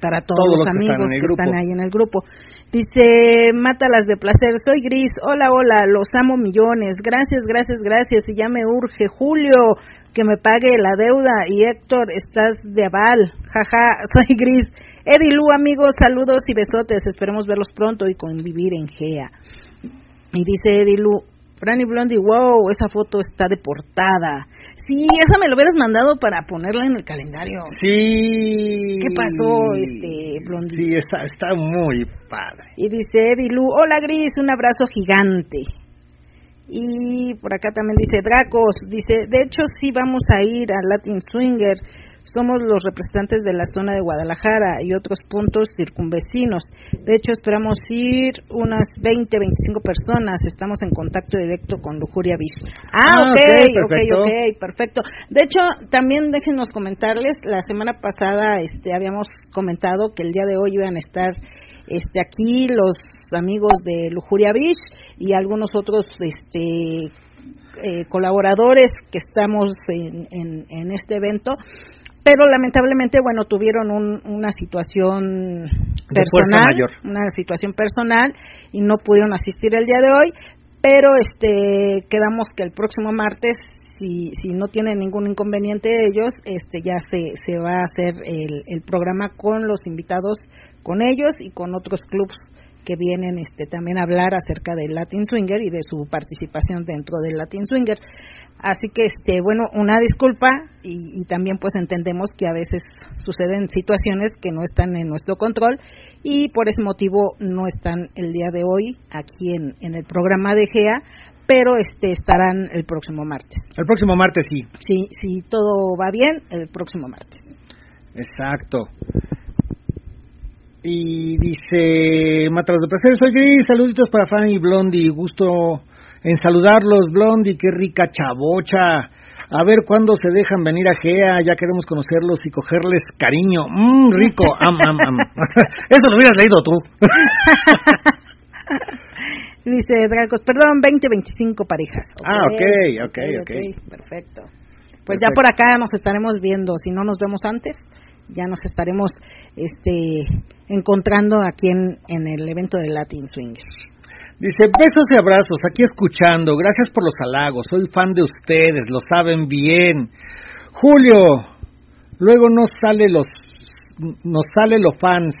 [SPEAKER 1] para todos, los, amigos que están ahí en el grupo. Dice, mátalas de placer, soy Gris, hola, hola, los amo millones, gracias, gracias, gracias, y ya me urge, Julio, que me pague la deuda, y Héctor, estás de aval, jaja, <laughs> soy Gris. Edilu, amigos, saludos y besotes, esperemos verlos pronto y convivir en GEA. Y dice Edilu, Franny Blondie, wow, esa foto está de portada. Sí, esa me lo hubieras mandado para ponerla en el calendario.
[SPEAKER 2] Sí.
[SPEAKER 1] ¿Qué pasó, este Blondie?
[SPEAKER 2] Sí, está, está muy padre.
[SPEAKER 1] Y dice Eddie Lu, hola Gris, un abrazo gigante. Y por acá también dice Dracos, dice, de hecho sí vamos a ir a Latin Swinger somos los representantes de la zona de Guadalajara y otros puntos circunvecinos. De hecho, esperamos ir unas 20, 25 personas. Estamos en contacto directo con Lujuria Beach. Ah, ah ok, ok, ok, perfecto. De hecho, también déjenos comentarles, la semana pasada este, habíamos comentado que el día de hoy iban a estar este, aquí los amigos de Lujuria Beach y algunos otros este, eh, colaboradores que estamos en, en, este evento pero lamentablemente bueno tuvieron una situación personal una situación personal y no pudieron asistir el día de hoy pero este quedamos que el próximo martes si, si no tienen ningún inconveniente ellos este ya se, se va a hacer el, el programa con los invitados con ellos y con otros clubes que vienen este también a hablar acerca del Latin Swinger y de su participación dentro del Latin Swinger. Así que, este, bueno, una disculpa y, también pues entendemos que a veces suceden situaciones que no están en nuestro control y por ese motivo no están el día de hoy aquí en, en el programa de GEA, pero este estarán el próximo martes.
[SPEAKER 2] El próximo martes sí.
[SPEAKER 1] Sí, si todo va bien, el próximo martes.
[SPEAKER 2] Exacto. Y dice Matalas de Placer, soy Gris, saluditos para Fanny Blondie, gusto en saludarlos, Blondie, qué rica chabocha. A ver cuándo se dejan venir a Gea, ya queremos conocerlos y cogerles cariño. Mmm, rico, <laughs> am, am, am. <laughs> Eso lo hubieras leído tú. <laughs>
[SPEAKER 1] Dice Dracos, perdón, 20, 25 parejas.
[SPEAKER 2] Ah, ok, ok, ok.
[SPEAKER 1] perfecto. Pues ya por acá nos estaremos viendo, si no nos vemos antes, ya nos estaremos este encontrando aquí en, en el evento de Latin Swinger.
[SPEAKER 2] Dice, besos y abrazos, aquí escuchando, gracias por los halagos, soy fan de ustedes, lo saben bien. Julio, luego nos sale los, nos sale los fans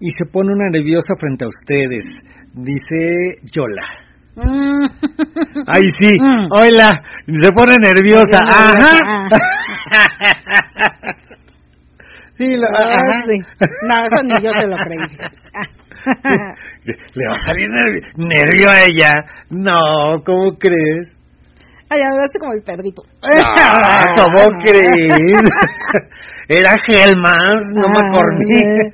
[SPEAKER 2] y se pone una nerviosa frente a ustedes, dice Yola. <laughs> Ay, sí, mm. hola, se pone nerviosa, ajá. <laughs>
[SPEAKER 1] sí, lo, ah, No, eso ni yo se lo creí. <laughs>
[SPEAKER 2] Le va a salir nervio, a ella. No, ¿cómo crees?
[SPEAKER 1] Ay, hablaste como el perrito.
[SPEAKER 2] ¿cómo <laughs> crees? <laughs> Era Gelman, no me acordé.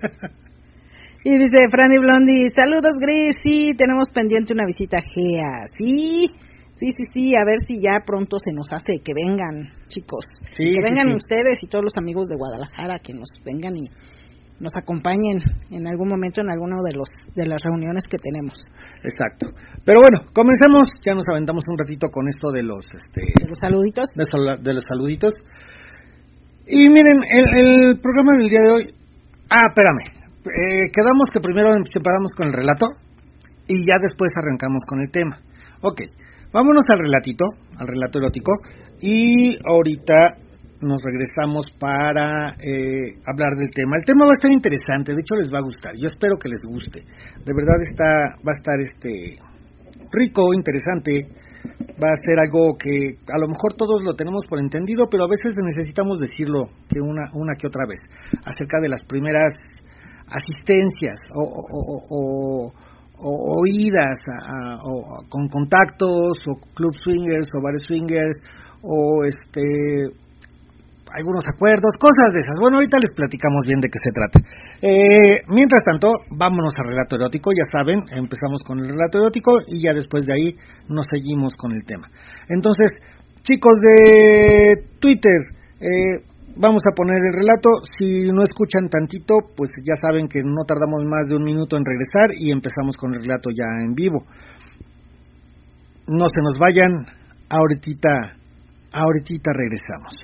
[SPEAKER 1] Y dice Franny Blondie, saludos Gris, sí, tenemos pendiente una visita a GEA, sí, sí, sí, sí, a ver si ya pronto se nos hace que vengan, chicos, que vengan ustedes y todos los amigos de Guadalajara, que nos vengan y nos acompañen en algún momento en alguno de los de las reuniones que tenemos.
[SPEAKER 2] Exacto. Pero bueno, comencemos, ya nos aventamos un ratito con esto de los este
[SPEAKER 1] de los saluditos.
[SPEAKER 2] De, los saluditos. Y miren, el, programa del día de hoy Ah, espérame. Eh, quedamos que primero empezamos con el relato y ya después arrancamos con el tema. Ok, vámonos al relatito, al relato erótico y ahorita nos regresamos para eh, hablar del tema. El tema va a estar interesante, de hecho les va a gustar. Yo espero que les guste. De verdad está va a estar este rico, interesante va a ser algo que a lo mejor todos lo tenemos por entendido, pero a veces necesitamos decirlo que una, una que otra vez, acerca de las primeras asistencias o, o, idas con contactos o club swingers o bares swingers o este algunos acuerdos, cosas de esas. Bueno, ahorita les platicamos bien de qué se trata. Eh, mientras tanto, vámonos al relato erótico, ya saben, empezamos con el relato erótico y ya después de ahí nos seguimos con el tema. Entonces, chicos de Twitter, eh, vamos a poner el relato. Si no escuchan tantito, pues ya saben que no tardamos más de un minuto en regresar y empezamos con el relato ya en vivo. No se nos vayan, ahorita, ahorita regresamos.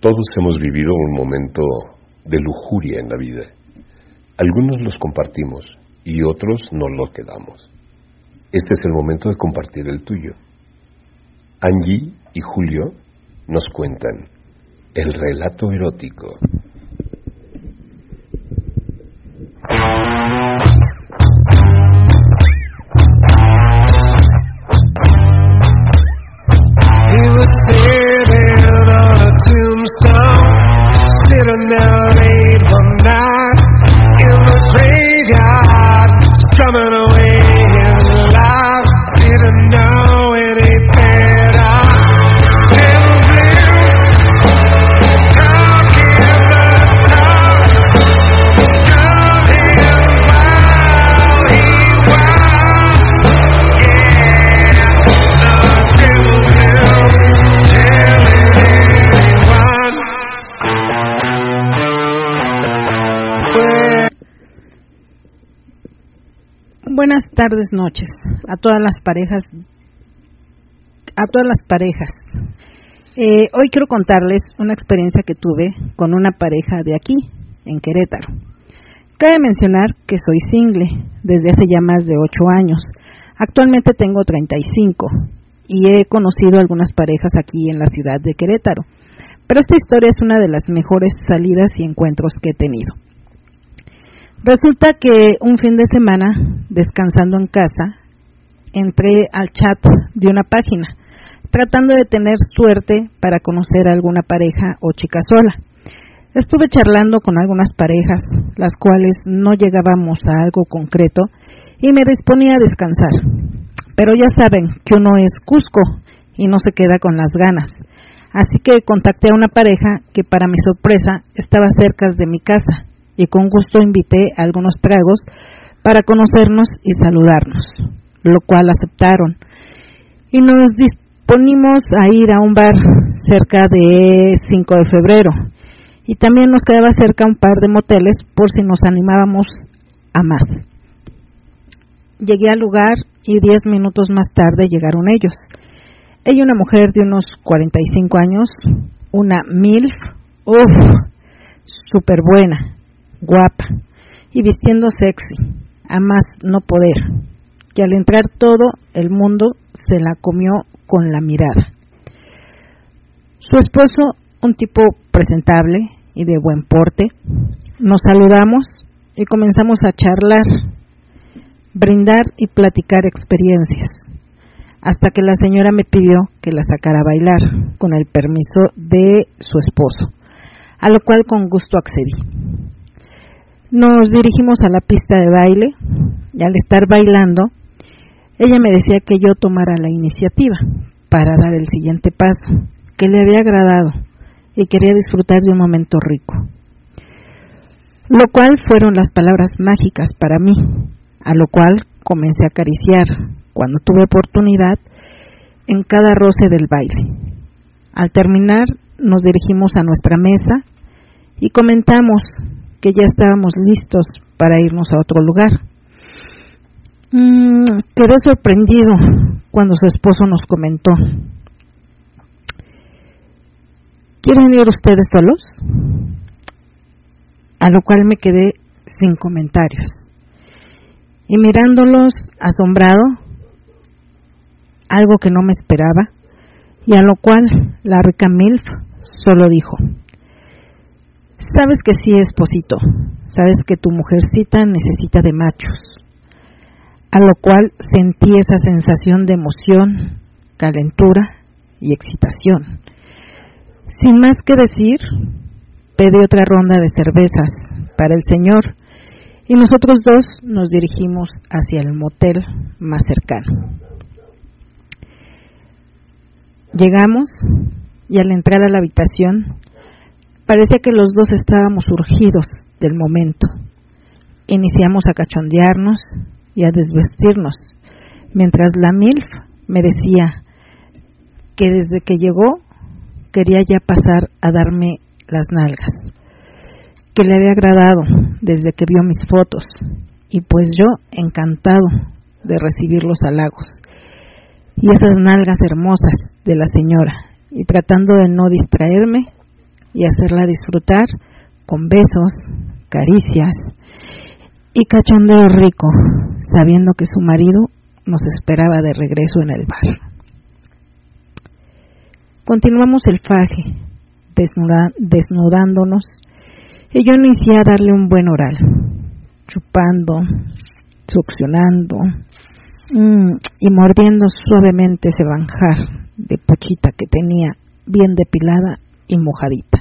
[SPEAKER 3] Todos hemos vivido un momento de lujuria en la vida. Algunos los compartimos y otros nos lo quedamos. Este es el momento de compartir el tuyo. Angie y Julio nos cuentan el relato erótico.
[SPEAKER 1] Tardes, noches a todas las parejas, a todas las parejas. Eh, hoy quiero contarles una experiencia que tuve con una pareja de aquí, en Querétaro. Cabe mencionar que soy single desde hace ya más de ocho años. Actualmente tengo 35 y he conocido algunas parejas aquí en la ciudad de Querétaro. Pero esta historia es una de las mejores salidas y encuentros que he tenido. Resulta que un fin de semana, descansando en casa, entré al chat de una página, tratando de tener suerte para conocer a alguna pareja o chica sola. Estuve charlando con algunas parejas, las cuales no llegábamos a algo concreto, y me disponía a descansar. Pero ya saben que uno es Cusco y no se queda con las ganas. Así que contacté a una pareja que para mi sorpresa estaba cerca de mi casa y con gusto invité a algunos tragos para conocernos y saludarnos, lo cual aceptaron. Y nos disponimos a ir a un bar cerca de 5 de febrero. Y también nos quedaba cerca un par de moteles por si nos animábamos a más. Llegué al lugar y 10 minutos más tarde llegaron ellos. Ella una mujer de unos 45 años, una MILF, uff, súper buena, guapa y vistiendo sexy, a más no poder, que al entrar todo el mundo se la comió con la mirada. Su esposo, un tipo presentable y de buen porte, nos saludamos y comenzamos a charlar, brindar y platicar experiencias, hasta que la señora me pidió que la sacara a bailar con el permiso de su esposo, a lo cual con gusto accedí. Nos dirigimos a la pista de baile y al estar bailando, ella me decía que yo tomara la iniciativa para dar el siguiente paso, que le había agradado y quería disfrutar de un momento rico. Lo cual fueron las palabras mágicas para mí, a lo cual comencé a acariciar, cuando tuve oportunidad, en cada roce del baile. Al terminar, nos dirigimos a nuestra mesa y comentamos que ya estábamos listos para irnos a otro lugar. Mm, quedé sorprendido cuando su esposo nos comentó, ¿quieren ir ustedes solos? A lo cual me quedé sin comentarios. Y mirándolos asombrado, algo que no me esperaba, y a lo cual la rica MILF solo dijo, Sabes que sí, esposito. Sabes que tu mujercita necesita de machos. a lo cual sentí esa sensación de emoción, calentura y excitación. Sin más que decir, pedí otra ronda de cervezas para el señor y nosotros dos nos dirigimos hacia el motel más cercano. Llegamos y al entrar a la habitación parecía que los dos estábamos urgidos del momento. Iniciamos a cachondearnos y a desvestirnos, mientras la MILF me decía que desde que llegó quería ya pasar a darme las nalgas, que le había agradado desde que vio mis fotos, y pues yo encantado de recibir los halagos y esas nalgas hermosas de la señora, y tratando de no distraerme y hacerla disfrutar con besos, caricias y cachondeo rico, sabiendo que su marido nos esperaba de regreso en el bar. Continuamos el faje, desnudándonos, y yo inicié a darle un buen oral, chupando, succionando mm, y mordiendo suavemente ese banjar de pochita que tenía bien depilada y mojadita.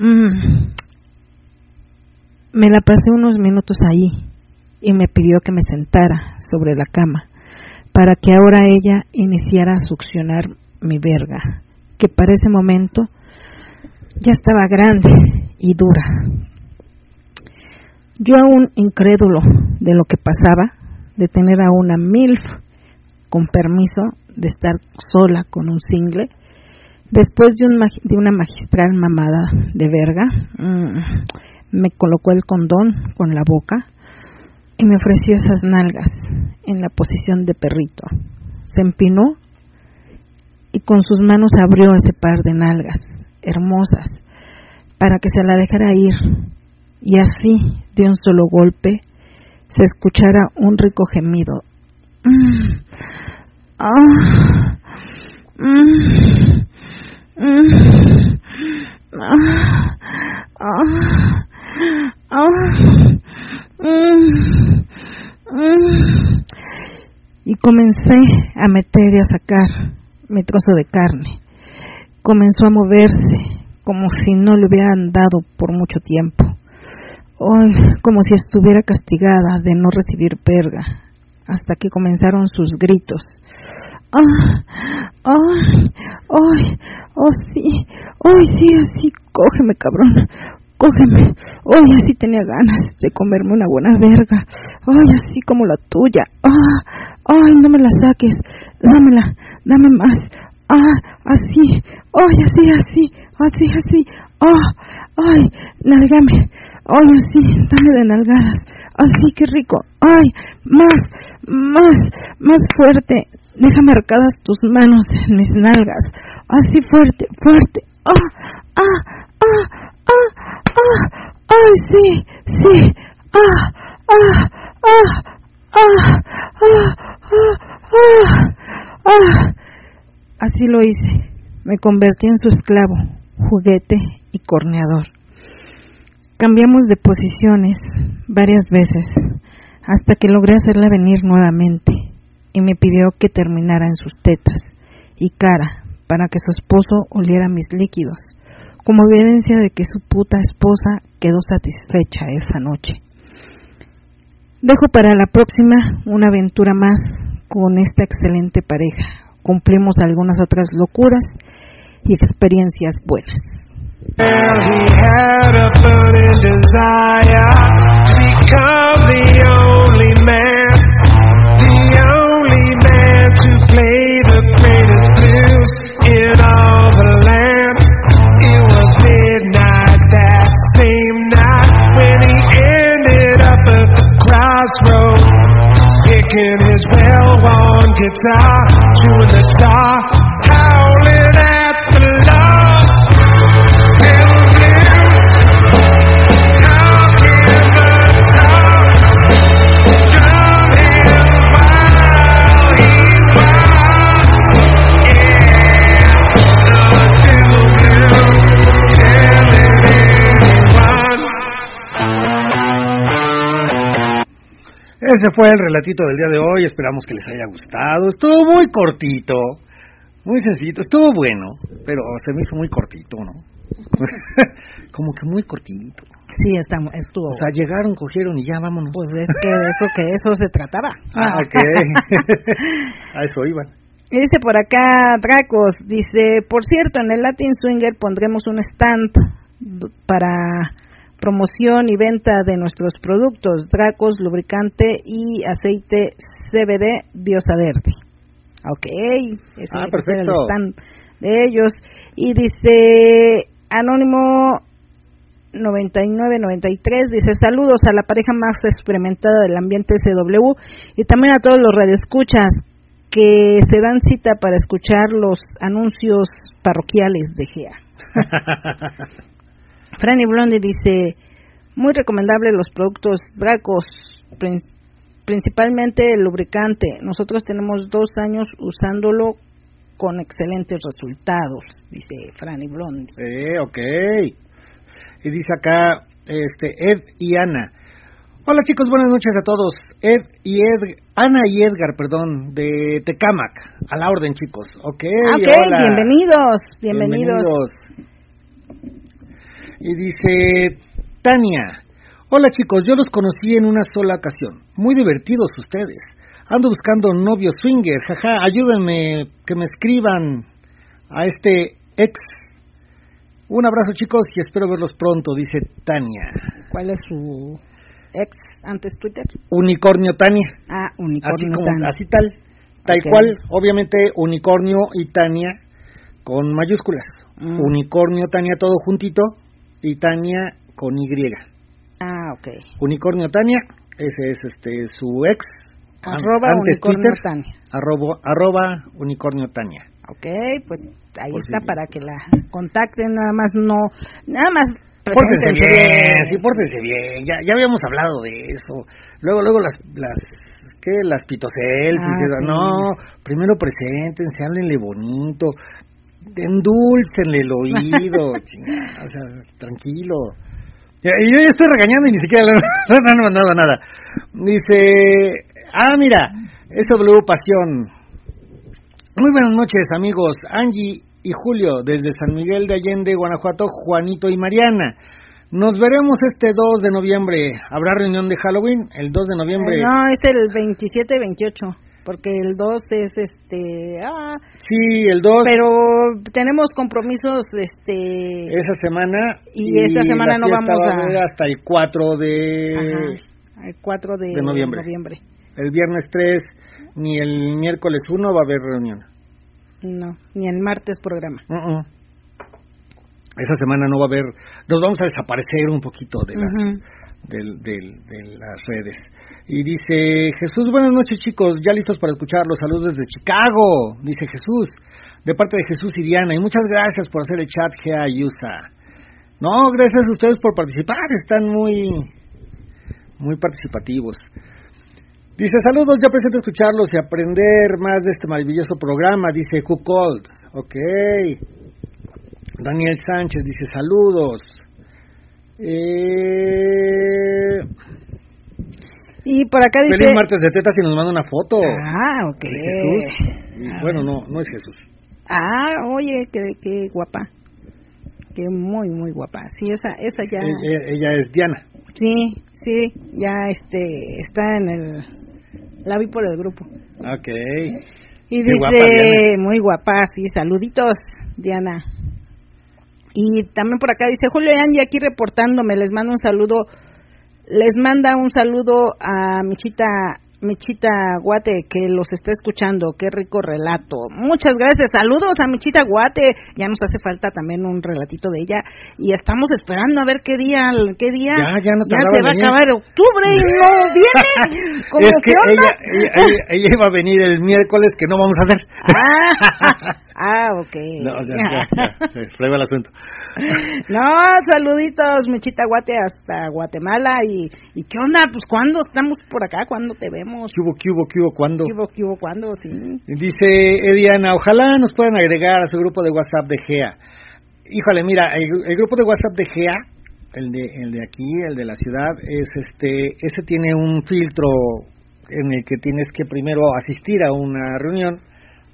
[SPEAKER 1] Mm. Me la pasé unos minutos ahí y me pidió que me sentara sobre la cama para que ahora ella iniciara a succionar mi verga, que para ese momento ya estaba grande y dura. Yo aún incrédulo de lo que pasaba, de tener a una MILF con permiso de estar sola con un single, después de, un, de una magistral mamada de verga, mm, me colocó el condón con la boca y me ofreció esas nalgas en la posición de perrito. Se empinó y con sus manos abrió ese par de nalgas hermosas para que se la dejara ir y así de un solo golpe se escuchara un rico gemido. Mm. Ah. Y comencé a meter y a sacar mi trozo de carne. Comenzó a moverse como si no le hubieran dado por mucho tiempo. Hoy, como si estuviera castigada de no recibir perga, hasta que comenzaron sus gritos. ¡Ah! ¡Ay! ¡Ay! ¡Oh, sí! ¡Ay, sí! Así, cógeme, cabrón. Cógeme. ¡Ay, así tenía ganas de comerme una buena verga! ¡Ay, así como la tuya! ¡Ah! ¡Ay, no me la saques! Dámela, dame más. ¡Ah! Así. ¡Ay, así, así! Así, así. ¡Ah! ¡Ay! Nalgame. ¡Ay, así! Dame de nalgadas. Así, qué rico. ¡Ay! Más, más, más fuerte. Déjame arcadas tus manos en mis nalgas. Así fuerte, fuerte. ¡Ah! ¡Ah! ¡Ah! ¡Ah! ¡Ah! ¡Ay, sí! ¡Sí! ¡Ah! ¡Ah! ¡Ah! ¡Ah! ¡Ah! ¡Ah! ¡Ah! Así lo hice. Me convertí en su esclavo, juguete y corneador. Cambiamos de posiciones varias veces hasta que logré hacerla venir nuevamente y me pidió que terminara en sus tetas y cara para que su esposo oliera mis líquidos, como evidencia de que su puta esposa quedó satisfecha esa noche. Dejo para la próxima una aventura más con esta excelente pareja. Cumplimos algunas otras locuras y experiencias buenas.
[SPEAKER 4] Guitar, chewing the tar,
[SPEAKER 2] ese fue el relatito del día de hoy. Esperamos que les haya gustado. Estuvo muy cortito, muy sencillo. Estuvo bueno, pero se me hizo muy cortito, ¿no? <laughs> Como que muy cortito.
[SPEAKER 1] Sí, está, estuvo.
[SPEAKER 2] O sea, llegaron, cogieron y ya vámonos.
[SPEAKER 1] pues es que eso que eso se trataba.
[SPEAKER 2] Ah, <laughs> ok. <laughs> A eso iban.
[SPEAKER 1] Dice por acá Dracos, dice, por cierto, en el Latin Swinger pondremos un stand para promoción y venta de nuestros productos, Dracos, lubricante y aceite CBD Diosa Verde. Ok, ese
[SPEAKER 2] Ah,
[SPEAKER 1] ser el
[SPEAKER 2] perfecto.
[SPEAKER 1] stand de ellos. Y dice Anónimo 9993 dice saludos a la pareja más experimentada del ambiente SW y también a todos los radioescuchas que se dan cita para escuchar los anuncios parroquiales de GEA. <laughs> Franny Blondie dice muy recomendable los productos Dracos, prin- principalmente el lubricante. Nosotros tenemos dos años usándolo con excelentes resultados, dice Franny Blondie.
[SPEAKER 2] Eh, ok. Y dice acá, este, Ed y Ana. Hola chicos, buenas noches a todos. Ed y Ed, Ana y Edgar, perdón, de Tecamac. A la orden, chicos. Ok,
[SPEAKER 1] Ah, ok,
[SPEAKER 2] hola.
[SPEAKER 1] bienvenidos, bienvenidos.
[SPEAKER 2] Y dice Tania. Hola chicos, yo los conocí en una sola ocasión. Muy divertidos ustedes. Ando buscando novio swinger. Jaja, ayúdenme que me escriban a este ex. Un abrazo chicos y espero verlos pronto, dice Tania.
[SPEAKER 1] ¿Cuál es su ex antes Twitter?
[SPEAKER 2] Unicornio Tania.
[SPEAKER 1] Ah,
[SPEAKER 2] Así
[SPEAKER 1] unicornio
[SPEAKER 2] como,
[SPEAKER 1] Tan.
[SPEAKER 2] así tal. Tal cual, obviamente unicornio y Tania con mayúsculas.
[SPEAKER 1] Mm.
[SPEAKER 2] Unicornio Tania todo juntito y Tania con Y.
[SPEAKER 1] Ah, ok.
[SPEAKER 2] Unicornio Tania, ese es este su ex.
[SPEAKER 1] Arroba
[SPEAKER 2] antes
[SPEAKER 1] unicornio
[SPEAKER 2] Twitter,
[SPEAKER 1] Tania.
[SPEAKER 2] Arroba, arroba unicornio Tania.
[SPEAKER 1] Ok, pues ahí
[SPEAKER 2] Pues
[SPEAKER 1] está
[SPEAKER 2] sí.
[SPEAKER 1] para que la contacten, nada más no, nada más
[SPEAKER 2] Pórtense bien, sí, pórtense bien. Ya, ya habíamos hablado de eso. Luego, luego las, las, ¿qué? Las pitoselfies.
[SPEAKER 1] Ah, sí.
[SPEAKER 2] No, primero preséntense, háblenle bonito. Endulcenle el oído, <laughs> chingada, o sea, tranquilo. Y yo ya estoy regañando y ni siquiera le <laughs> no han mandado nada. Dice, ah, mira, SW Pasión. Muy buenas noches, amigos. Angie y Julio, desde San Miguel de Allende, Guanajuato, Juanito y Mariana. Nos veremos este 2 de noviembre. ¿Habrá reunión de Halloween? El 2 de noviembre.
[SPEAKER 1] Eh, No, es el 27 y 28, porque el 2 es este, ah,
[SPEAKER 2] Sí, el 2
[SPEAKER 1] pero tenemos compromisos este
[SPEAKER 2] esa semana.
[SPEAKER 1] Y esta semana no vamos
[SPEAKER 2] va
[SPEAKER 1] a-
[SPEAKER 2] haber hasta el 4 de...
[SPEAKER 1] ajá, el 4 de,
[SPEAKER 2] de noviembre.
[SPEAKER 1] noviembre.
[SPEAKER 2] El viernes 3 ni el miércoles 1 va a haber reunión.
[SPEAKER 1] No, ni el martes programa.
[SPEAKER 2] Esa semana no va a haber... Nos vamos a desaparecer un poquito de las... Del- de las redes. Y dice Jesús, buenas noches chicos, ya listos para escuchar los saludos desde Chicago, dice Jesús, de parte de Jesús y Diana, y muchas gracias por hacer el chat GA USA. No, gracias a ustedes por participar, están muy, muy participativos. Dice, saludos, ya presento escucharlos y aprender más de este maravilloso programa, dice Who Called. Ok. Daniel Sánchez dice, saludos. Eh,
[SPEAKER 1] Y por acá dice
[SPEAKER 2] Feliz martes de tetas y nos manda una foto
[SPEAKER 1] Ah, ok.
[SPEAKER 2] de Jesús. Y, bueno, no, no es Jesús.
[SPEAKER 1] Ah, oye, qué, qué guapa. Qué muy, muy guapa. Sí, esa, esa ya.
[SPEAKER 2] E- e- Ella, es Diana.
[SPEAKER 1] Sí, sí, ya este, está en el. La vi por el grupo.
[SPEAKER 2] Ok.
[SPEAKER 1] Y dice,
[SPEAKER 2] guapa,
[SPEAKER 1] muy guapa, sí, saluditos, Diana. Y también por acá dice, Julio Angie aquí reportándome, les mando un saludo, les manda un saludo a Michita, Michita Guate, que los está escuchando, qué rico relato. Muchas gracias, saludos a Michita Guate, ya nos hace falta también un relatito de ella, y estamos esperando a ver qué día, qué día,
[SPEAKER 2] Ya, ya no
[SPEAKER 1] se
[SPEAKER 2] tardaba en
[SPEAKER 1] va a acabar octubre y no <laughs> viene. ¿Cómo
[SPEAKER 2] es que ella, ella, ella- ella iba a venir el miércoles que no vamos a hacer.
[SPEAKER 1] Ah, <laughs> ah, ok.
[SPEAKER 2] No, ya, ya, <laughs> ya, el asunto.
[SPEAKER 1] No, saluditos, Michita Guate, hasta Guatemala. Y, ¿Y qué onda? Pues, ¿cuándo estamos por acá? ¿Cuándo te vemos?
[SPEAKER 2] ¿Qué hubo, qué hubo, qué hubo, cuándo?
[SPEAKER 1] ¿Qué hubo, qué hubo, cuándo? Sí.
[SPEAKER 2] Dice Ediana, ojalá nos puedan agregar a su grupo de WhatsApp de GEA. Híjole, mira, el, el grupo de WhatsApp de GEA, el de, el de aquí, el de la ciudad, es este, ese tiene un filtro en el que tienes que primero asistir a una reunión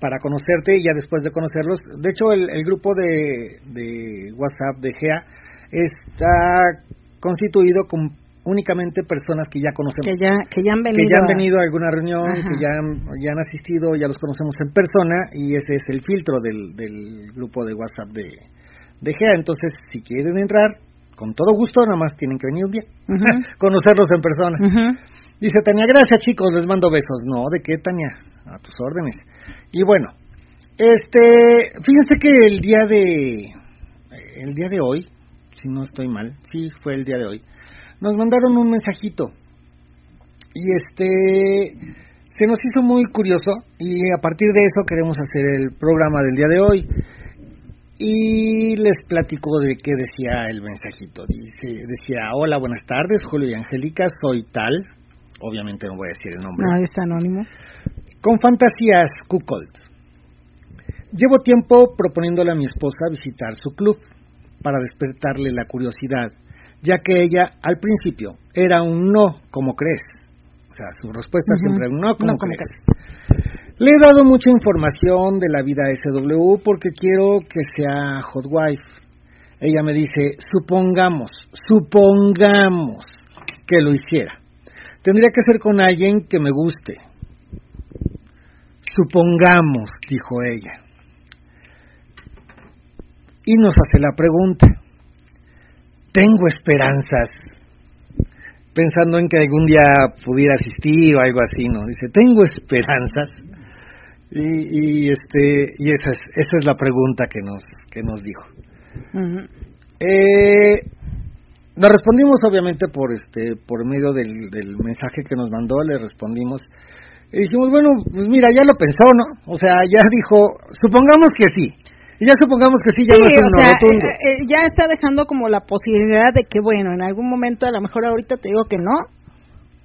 [SPEAKER 2] para conocerte y ya después de conocerlos. De hecho, el, el grupo de, de WhatsApp de GEA está constituido con únicamente personas que ya conocemos.
[SPEAKER 1] Que ya, que ya han venido.
[SPEAKER 2] que ya han
[SPEAKER 1] a-
[SPEAKER 2] venido a alguna reunión,
[SPEAKER 1] Ajá.
[SPEAKER 2] que ya han, ya han asistido, ya los conocemos en persona y ese es el filtro del, del grupo de WhatsApp de, de GEA. Entonces, si quieren entrar, con todo gusto, nada más tienen que venir un día, <laughs> conocerlos en persona. Dice Tania, gracias chicos, les mando besos. No, ¿de qué Tania? A tus órdenes. Y bueno, este, fíjense que el día de, el día de hoy, si no estoy mal, sí fue el día de hoy, nos mandaron un mensajito. Y este, se nos hizo muy curioso y a partir de eso queremos hacer el programa del día de hoy. Y les platico de qué decía el mensajito. Dice, decía, hola, buenas tardes, Julio y Angélica, soy tal, obviamente no voy a decir el nombre,
[SPEAKER 1] No, está anónimo.
[SPEAKER 2] Con fantasías Kukold. Llevo tiempo proponiéndole a mi esposa visitar su club para despertarle la curiosidad, ya que ella al principio era un no, como crees. O sea, su respuesta siempre era un no, como
[SPEAKER 1] No, como
[SPEAKER 2] crees. Le he dado mucha información de la vida SW porque quiero que sea hot wife. Ella me dice, supongamos, supongamos que lo hiciera. Tendría que ser con alguien que me guste. Supongamos, dijo ella. Y nos hace la pregunta. Tengo esperanzas. Pensando en que algún día pudiera asistir o algo así, ¿no? Dice, tengo esperanzas. Y, y este y esa es, esa es la pregunta que nos que nos dijo. Eh, nos respondimos obviamente por este por medio del, del mensaje que nos mandó, le respondimos y dijimos, bueno, pues mira, ya lo pensó, ¿no? O sea, ya dijo, supongamos que sí. Y ya supongamos que sí, ya no es
[SPEAKER 1] Sí,
[SPEAKER 2] un
[SPEAKER 1] o
[SPEAKER 2] no
[SPEAKER 1] sea,
[SPEAKER 2] rotundo.
[SPEAKER 1] eh, eh, ya está dejando como la posibilidad de que, bueno, en algún momento, a lo mejor ahorita te digo que no,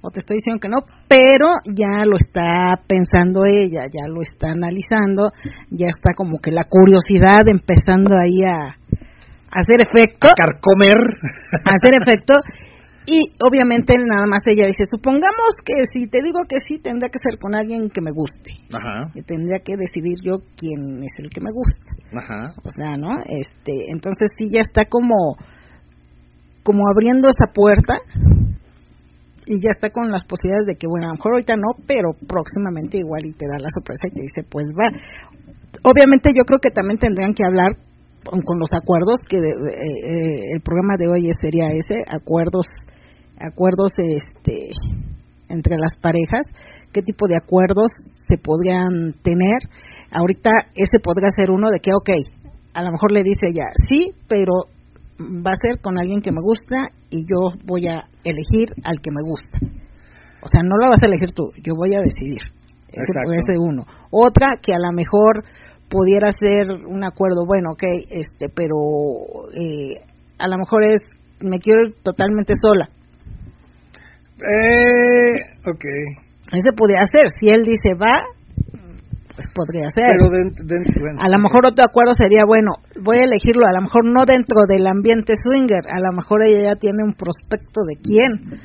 [SPEAKER 1] o te estoy diciendo que no, pero ya lo está pensando ella, ya lo está analizando, ya está como que la curiosidad empezando ahí a, a hacer efecto,
[SPEAKER 2] Carcomer.
[SPEAKER 1] a hacer efecto, <laughs> y obviamente nada más ella dice, supongamos que si te digo que sí, tendrá que ser con alguien que me guste,
[SPEAKER 2] Ajá,
[SPEAKER 1] que tendría que decidir yo quién es el que me gusta
[SPEAKER 2] ajá.
[SPEAKER 1] o sea, ¿no? Este, entonces sí ya está como como abriendo esa puerta y ya está con las posibilidades de que bueno, a lo mejor ahorita no, pero próximamente igual y te da la sorpresa y te dice, pues va. Obviamente yo creo que también tendrían que hablar con, los acuerdos que de- eh, eh, el programa de hoy sería ese, acuerdos acuerdos este entre las parejas, qué tipo de acuerdos se podrían tener. Ahorita ese podría ser uno de que, ok, a lo mejor le dice ella, sí, pero va a ser con alguien que me gusta y yo voy a elegir al que me gusta. O sea, no lo vas a elegir tú, yo voy a decidir. Ese
[SPEAKER 2] Exacto.
[SPEAKER 1] puede ser uno. Otra que a lo mejor pudiera ser un acuerdo, bueno, ok, este, pero eh, a lo mejor es, me quiero ir totalmente sola.
[SPEAKER 2] Eh, ok.
[SPEAKER 1] Ese podría ser, si él dice va, pues podría ser.
[SPEAKER 2] Pero dentro, bueno,
[SPEAKER 1] a lo mejor otro acuerdo sería, bueno, voy a elegirlo, a lo mejor no dentro del ambiente swinger, a lo mejor ella ya tiene un prospecto de quién.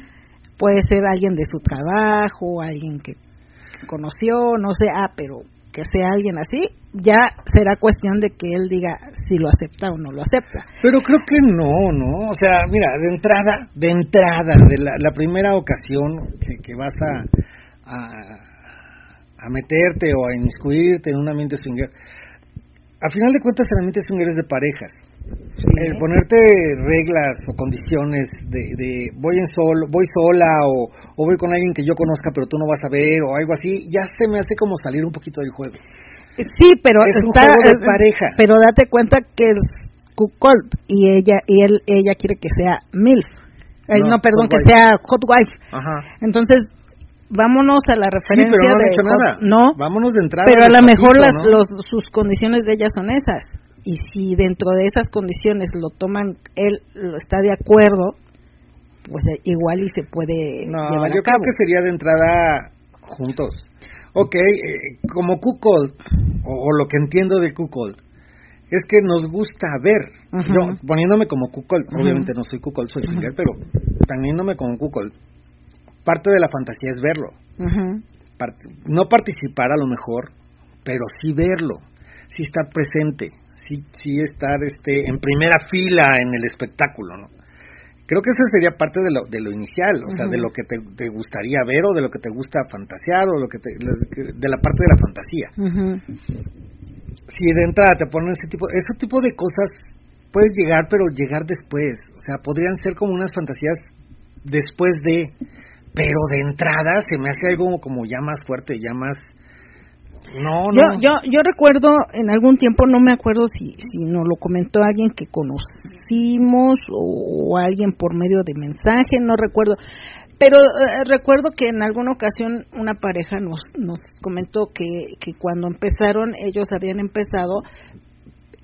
[SPEAKER 1] Puede ser alguien de su trabajo, alguien que, que conoció, no sé, ah, pero que sea alguien así, ya será cuestión de que él diga si lo acepta o no lo acepta.
[SPEAKER 2] Pero creo que no, ¿no? O sea, mira, de entrada, de entrada, de la, la primera ocasión que, que vas a, a, a meterte o a inmiscuirte en un ambiente swinger, a final de cuentas el ambiente swinger es de parejas. El ponerte reglas o condiciones de, de voy en solo, voy sola o, o voy con alguien que yo conozca pero tú no vas a ver o algo así, ya se me hace como salir un poquito del juego.
[SPEAKER 1] Sí, pero
[SPEAKER 2] Es un
[SPEAKER 1] está,
[SPEAKER 2] juego de
[SPEAKER 1] eh,
[SPEAKER 2] pareja.
[SPEAKER 1] Pero date cuenta que es cuckold y ella y él ella quiere que sea milf. Eh,
[SPEAKER 2] No,
[SPEAKER 1] no, perdón, que
[SPEAKER 2] wife.
[SPEAKER 1] sea hot wife.
[SPEAKER 2] Ajá.
[SPEAKER 1] Entonces, vámonos a la
[SPEAKER 2] Sí,
[SPEAKER 1] referencia
[SPEAKER 2] pero no han
[SPEAKER 1] de
[SPEAKER 2] hecho nada.
[SPEAKER 1] no,
[SPEAKER 2] Vámonos de entrada.
[SPEAKER 1] pero a lo mejor las los, sus condiciones de ella son esas. Y si dentro de esas condiciones lo toman él lo está de acuerdo, pues eh, igual y se puede
[SPEAKER 2] No,
[SPEAKER 1] llevar
[SPEAKER 2] yo
[SPEAKER 1] a cabo.
[SPEAKER 2] creo que sería de entrada juntos. Ok, eh, como Kukold, o, o lo que entiendo de Kukold, es que nos gusta ver.
[SPEAKER 1] Ujú.
[SPEAKER 2] Yo, poniéndome como Kukold,
[SPEAKER 1] Ujú.
[SPEAKER 2] obviamente no soy Kukold, soy swinger, pero poniéndome como Kukold, parte de la fantasía es verlo. Part- no participar a lo mejor, pero sí verlo, sí estar presente, sí, sí estar este, en primera fila en el espectáculo, ¿no? Creo que eso sería parte de lo, de lo inicial, o sea, de lo que te, te gustaría ver o de lo que te gusta fantasear o lo que te, de la parte de la fantasía. Si de entrada te ponen ese tipo, ese tipo de cosas puedes llegar, pero llegar después, o sea, podrían ser como unas fantasías después de, pero de entrada se me hace algo como ya más fuerte, ya más no,
[SPEAKER 1] Yo,
[SPEAKER 2] no.
[SPEAKER 1] yo, yo recuerdo en algún tiempo, no me acuerdo si, si nos lo comentó alguien que conocimos o, o alguien por medio de mensaje, no recuerdo. Pero eh, recuerdo que en alguna ocasión una pareja nos, nos comentó que, que cuando empezaron, ellos habían empezado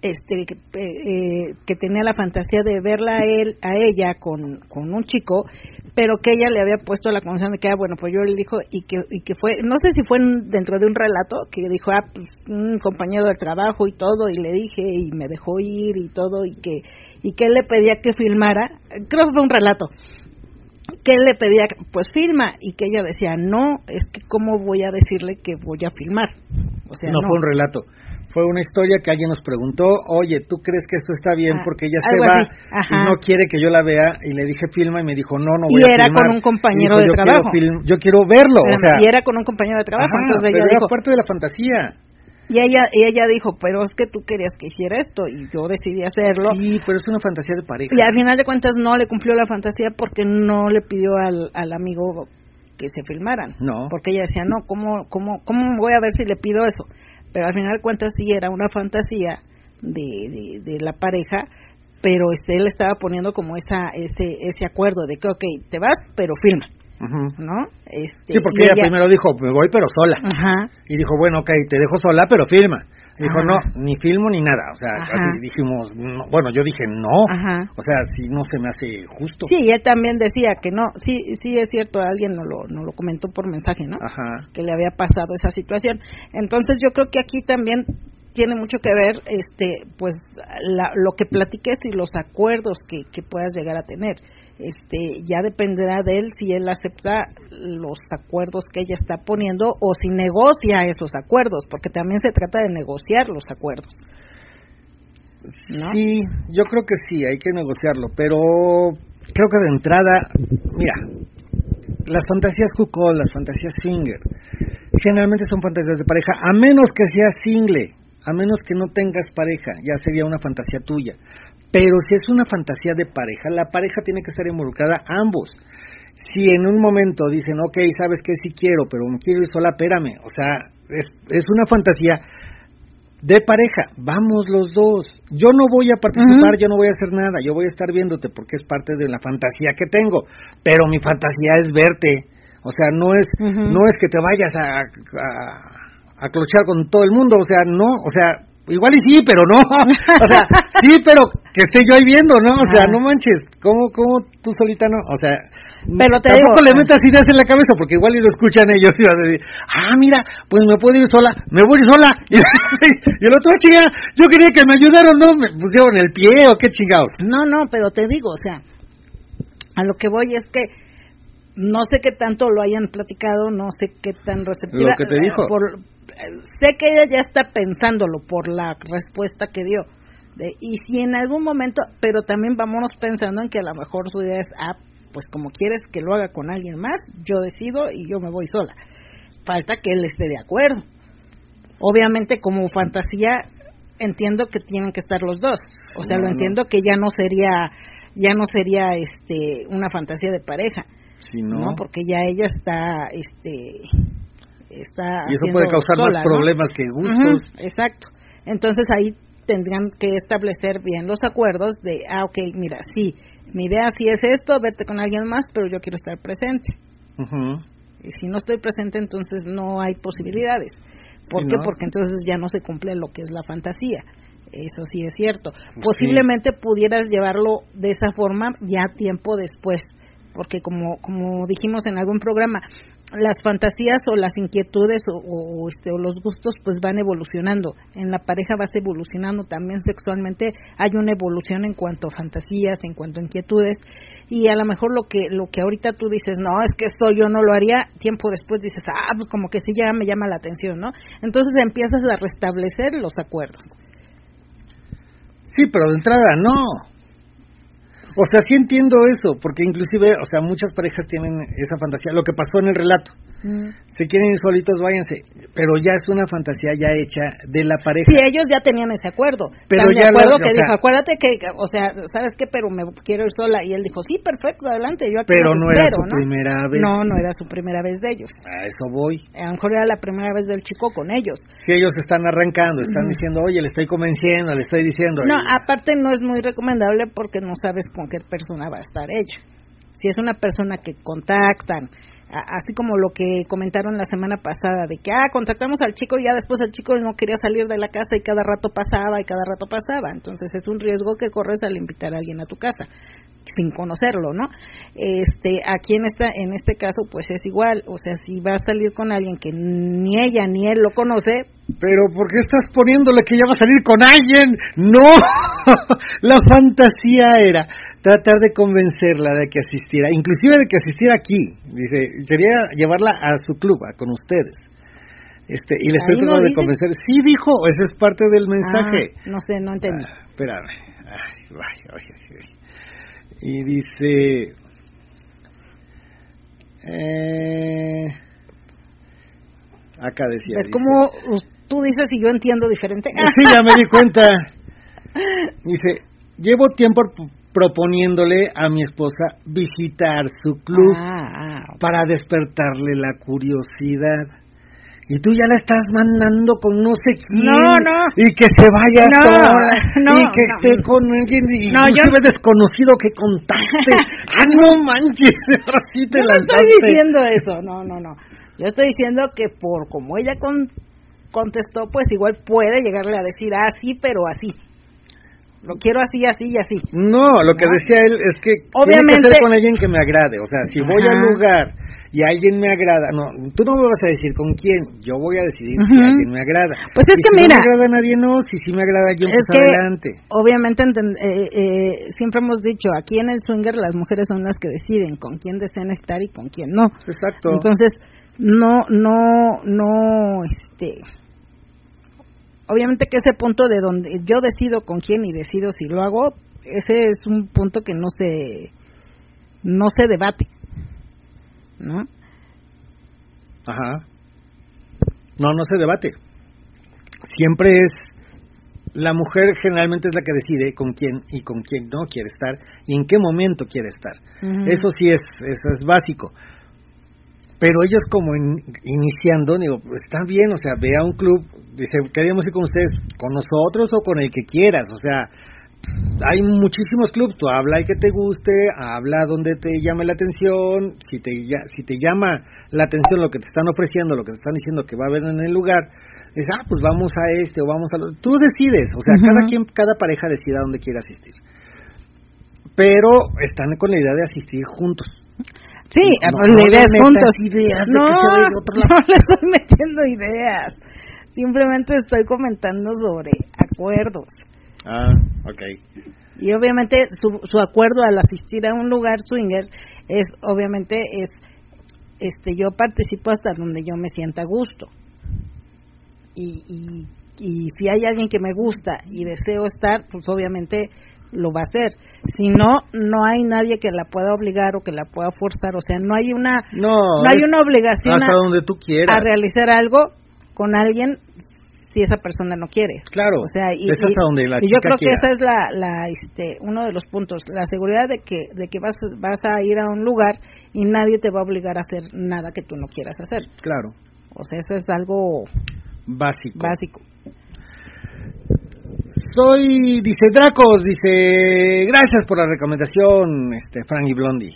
[SPEAKER 1] este que, eh, que tenía la fantasía de verla a él a ella con, con un chico pero que ella le había puesto la condición de que ah, bueno pues yo le dijo y que y que fue no sé si fue en- dentro de un relato que dijo ah pues, un compañero de trabajo y todo y le dije y me dejó ir y todo y que y que él le pedía que filmara creo que fue un relato que él le pedía pues filma y que ella decía no es que cómo voy a decirle que voy a filmar o sea
[SPEAKER 2] no, fue un relato. Fue una historia que alguien nos preguntó, oye, ¿tú crees que esto está bien?
[SPEAKER 1] Ah,
[SPEAKER 2] Porque ella se va y no quiere que yo la vea. Y le dije, filma, y me dijo, no, no
[SPEAKER 1] Y
[SPEAKER 2] voy a
[SPEAKER 1] era
[SPEAKER 2] filmar.
[SPEAKER 1] con un compañero
[SPEAKER 2] Y
[SPEAKER 1] de
[SPEAKER 2] yo quiero
[SPEAKER 1] trabajo.
[SPEAKER 2] film- yo quiero verlo, o sea.
[SPEAKER 1] y era con un compañero de trabajo
[SPEAKER 2] ajá,
[SPEAKER 1] entonces
[SPEAKER 2] pero
[SPEAKER 1] ella
[SPEAKER 2] era
[SPEAKER 1] dijo
[SPEAKER 2] parte de la fantasía.
[SPEAKER 1] y ella y ella dijo pero es que tú querías que hiciera esto y yo decidí hacerlo
[SPEAKER 2] Sí, pero es una fantasía de pareja.
[SPEAKER 1] y al final de cuentas no le cumplió la fantasía porque no le pidió al, al amigo que se filmaran
[SPEAKER 2] No.
[SPEAKER 1] porque ella decía no cómo cómo cómo voy a ver si le pido eso pero al final de cuentas sí era una fantasía de, de, de la pareja pero este él estaba poniendo como esa ese ese acuerdo de que ok, te vas pero filma
[SPEAKER 2] Ujú.
[SPEAKER 1] no este
[SPEAKER 2] Sí, porque ella, primero dijo, me voy pero sola. Y dijo, bueno, ok, te dejo sola, pero filma. Dijo,
[SPEAKER 1] Ajá.
[SPEAKER 2] no, ni filmo ni nada. O sea,
[SPEAKER 1] Ajá.
[SPEAKER 2] así dijimos, no, bueno, yo dije, no.
[SPEAKER 1] Ajá.
[SPEAKER 2] O sea, si no se me hace justo.
[SPEAKER 1] Sí, y él también decía que no, sí, sí es cierto, alguien nos lo, nos lo comentó por mensaje, ¿no?
[SPEAKER 2] Ajá.
[SPEAKER 1] Que le había pasado esa situación. Entonces yo creo que aquí también tiene mucho que ver, este, pues, la- lo que platiques y los acuerdos que, que puedas llegar a tener. Este, ya dependerá de él si él acepta los acuerdos que ella está poniendo o si negocia esos acuerdos, porque también se trata de negociar los acuerdos.
[SPEAKER 2] Sí, yo creo que sí, hay que negociarlo, pero creo que de entrada, mira, las fantasías cuckold, las fantasías swinger, generalmente son fantasías de pareja, a menos que seas single, a menos que no tengas pareja, ya sería una fantasía tuya. Pero si es una fantasía de pareja, la pareja tiene que estar involucrada ambos. Si en un momento dicen, ok, sabes que sí quiero, pero me quiero ir sola, espérame. O sea, es, es una fantasía de pareja, vamos los dos. Yo no voy a participar, yo no voy a hacer nada, yo voy a estar viéndote porque es parte de la fantasía que tengo, pero mi fantasía es verte. O sea, no es no es que te vayas a, a, a clochear con todo el mundo, o sea, no, o sea, igual y sí, pero no. O sea, sí, pero que esté yo ahí viendo, ¿no? O sea, no manches, ¿cómo, cómo tú solita no? O sea,
[SPEAKER 1] Pero te
[SPEAKER 2] tampoco
[SPEAKER 1] digo-
[SPEAKER 2] le metas ideas en la cabeza porque igual y lo escuchan ellos y vas a decir, ah, mira, pues me puedo ir sola, me voy sola. Y, <laughs> y el otro, "Ah, chinga, yo quería que me ayudaran, ¿no? Me pusieron el pie o qué chingados.
[SPEAKER 1] No, no, pero te digo, o sea, a lo que voy es que no sé qué tanto lo hayan platicado, no sé qué tan receptiva.
[SPEAKER 2] Lo que te
[SPEAKER 1] eh,
[SPEAKER 2] dijo.
[SPEAKER 1] por- sé que ella ya está pensándolo por la respuesta que dio. De- y si en algún momento, pero también vámonos pensando en que a lo mejor su idea es, ah, pues como quieres que lo haga con alguien más, yo decido y yo me voy sola. Falta que él esté de acuerdo. Obviamente como fantasía entiendo que tienen que estar los dos. O sea,
[SPEAKER 2] No,
[SPEAKER 1] lo
[SPEAKER 2] no.
[SPEAKER 1] entiendo que ya no sería ya no sería este una fantasía de pareja, ¿no?
[SPEAKER 2] no,
[SPEAKER 1] Porque ya ella está este está
[SPEAKER 2] y eso puede causar más problemas que gustos.
[SPEAKER 1] Exacto. Entonces ahí tendrían que establecer bien los acuerdos de, ah, ok, mira, sí, mi idea sí es esto, verte con alguien más, pero yo quiero estar presente. Y si no estoy presente, entonces no hay posibilidades. ¿Por
[SPEAKER 2] Sí,
[SPEAKER 1] qué?
[SPEAKER 2] ¿no?
[SPEAKER 1] Porque entonces ya no se cumple lo que es la fantasía. Eso sí es cierto.
[SPEAKER 2] Sí.
[SPEAKER 1] Posiblemente pudieras llevarlo de esa forma ya tiempo después, porque como como dijimos en algún programa, las fantasías o las inquietudes o, o, este, o los gustos pues van evolucionando. En la pareja vas evolucionando también sexualmente. Hay una evolución en cuanto a fantasías, en cuanto a inquietudes y a lo mejor lo que lo que ahorita tú dices, no, es que esto yo no lo haría, tiempo después dices, ah, pues como que sí ya me llama la atención, ¿no? Entonces empiezas a restablecer los acuerdos.
[SPEAKER 2] Sí, pero de entrada no. O sea, sí entiendo eso, porque inclusive, o sea, muchas parejas tienen esa fantasía, lo que pasó en el relato.
[SPEAKER 1] Mm.
[SPEAKER 2] Si quieren ir solitos, váyanse. Pero ya es una fantasía ya hecha de la pareja.
[SPEAKER 1] Sí, ellos ya tenían ese acuerdo.
[SPEAKER 2] Pero ya
[SPEAKER 1] acuerdo que
[SPEAKER 2] sea-
[SPEAKER 1] dijo, acuérdate que, o sea, ¿sabes qué? Pero me quiero ir sola. Y él dijo, sí, perfecto, adelante, yo aquí
[SPEAKER 2] Pero no era su
[SPEAKER 1] ¿no?
[SPEAKER 2] primera vez.
[SPEAKER 1] No, no era su primera vez de ellos.
[SPEAKER 2] A eso voy.
[SPEAKER 1] A lo mejor era la primera vez del chico con ellos.
[SPEAKER 2] Si ellos están arrancando, están diciendo, oye, le estoy convenciendo, le estoy diciendo.
[SPEAKER 1] No,
[SPEAKER 2] y-
[SPEAKER 1] aparte no es muy recomendable porque no sabes con qué persona va a estar ella. Si es una persona que contactan, así como lo que comentaron la semana pasada, de que, ah, contactamos al chico y ya después el chico no quería salir de la casa y cada rato pasaba y cada rato pasaba. Entonces es un riesgo que corres al invitar a alguien a tu casa sin conocerlo, ¿no? Este, aquí en esta, en este caso, pues es igual, o sea, si va a salir con alguien que ni ella ni él lo conoce,
[SPEAKER 2] Pero ¿por qué estás poniéndole que ya va a salir con alguien? No, <laughs> la fantasía era tratar de convencerla de que asistiera, inclusive de que asistiera aquí. Dice, quería llevarla a su club, a- con ustedes. Este, y le estoy tratando de convencer. Sí, dijo, esa es parte del mensaje.
[SPEAKER 1] ah, no sé, no entendí.
[SPEAKER 2] Ah, espérame. Ay, ay, ay, ay, ay. Y dice... Eh, acá decía.
[SPEAKER 1] ¿Ves
[SPEAKER 2] dice-
[SPEAKER 1] cómo uh, tú dices y yo entiendo diferente?
[SPEAKER 2] Sí, ya me di cuenta. <laughs> Dice, llevo tiempo proponiéndole a mi esposa visitar su club
[SPEAKER 1] Ah, ah,
[SPEAKER 2] para despertarle la curiosidad. Y tú ya la estás mandando con no sé quién.
[SPEAKER 1] No, no.
[SPEAKER 2] Y que se vaya
[SPEAKER 1] No,
[SPEAKER 2] sola. <laughs>
[SPEAKER 1] no,
[SPEAKER 2] y que
[SPEAKER 1] no.
[SPEAKER 2] esté con alguien
[SPEAKER 1] No, yo-
[SPEAKER 2] inclusive desconocido que contacte. <laughs> ah, no manches. <laughs> Ahora sí te
[SPEAKER 1] yo no estoy diciendo eso, no, no, no. Yo estoy diciendo que por como ella con- contestó, pues igual puede llegarle a decir, ah, sí, pero así. Lo quiero así, así y así.
[SPEAKER 2] No, lo que decía él es que
[SPEAKER 1] Obviamente-
[SPEAKER 2] que ser con alguien que me agrade. O sea, si voy
[SPEAKER 1] Ajá.
[SPEAKER 2] al lugar y alguien me agrada, no, tú no me vas a decir con quién, yo voy a decidir si
[SPEAKER 1] Ujú.
[SPEAKER 2] alguien me agrada.
[SPEAKER 1] Pues es
[SPEAKER 2] Y
[SPEAKER 1] que
[SPEAKER 2] si
[SPEAKER 1] mira-
[SPEAKER 2] no me agrada a nadie, no, si sí me agrada alguien,
[SPEAKER 1] Es
[SPEAKER 2] pues
[SPEAKER 1] que
[SPEAKER 2] adelante.
[SPEAKER 1] obviamente eh, eh, siempre hemos dicho, aquí en el swinger las mujeres son las que deciden con quién desean estar y con quién no.
[SPEAKER 2] Exacto.
[SPEAKER 1] Entonces, no, no, no, este, obviamente que ese punto de donde yo decido con quién y decido si lo hago, ese es un punto que no se, no se debate, ¿no?
[SPEAKER 2] Ajá. No, no se debate. Siempre es la mujer generalmente es la que decide con quién y con quién no quiere estar y en qué momento quiere estar. Eso sí es, eso es básico. Pero ellos como in- iniciando, digo, está bien, o sea, ve a un club, dice, queríamos ir con ustedes, con nosotros o con el que quieras, o sea, hay muchísimos clubs, tú habla el que te guste, habla donde te llame la atención, si te, si te llama la atención lo que te están ofreciendo, lo que te están diciendo que va a haber en el lugar, dices, ah, pues vamos a este o vamos a lo... Tú decides, o sea, cada quien, cada pareja decide a dónde quiere asistir. Pero están con la idea de asistir juntos.
[SPEAKER 1] Sí,
[SPEAKER 2] No,
[SPEAKER 1] pues,
[SPEAKER 2] no
[SPEAKER 1] la
[SPEAKER 2] le
[SPEAKER 1] idea es
[SPEAKER 2] metas
[SPEAKER 1] juntos.
[SPEAKER 2] ideas de
[SPEAKER 1] no,
[SPEAKER 2] que se otro <laughs> lado.
[SPEAKER 1] no le estoy metiendo ideas. Simplemente estoy comentando sobre acuerdos.
[SPEAKER 2] Ah, ok.
[SPEAKER 1] Y obviamente su, su acuerdo al asistir a un lugar swinger es, obviamente, es, este, yo participo hasta donde yo me sienta a gusto. Y, y, y si hay alguien que me gusta y deseo estar, pues obviamente lo va a hacer. Si no, no hay nadie que la pueda obligar o que la pueda forzar. O sea, no hay una,
[SPEAKER 2] No,
[SPEAKER 1] no hay una obligación
[SPEAKER 2] hasta
[SPEAKER 1] a,
[SPEAKER 2] donde tú quieras.
[SPEAKER 1] a realizar algo con alguien si esa persona no quiere.
[SPEAKER 2] Claro,
[SPEAKER 1] O sea, y,
[SPEAKER 2] es hasta
[SPEAKER 1] y-
[SPEAKER 2] donde la
[SPEAKER 1] y yo creo que esa es la, la, este, uno de los puntos, la seguridad de que, de que vas, vas a ir a un lugar y nadie te va a obligar a hacer nada que tú no quieras hacer.
[SPEAKER 2] Claro,
[SPEAKER 1] O sea, eso es algo
[SPEAKER 2] básico.
[SPEAKER 1] básico.
[SPEAKER 2] Soy, dice Dracos, dice, gracias por la recomendación, este, Frank y Blondie,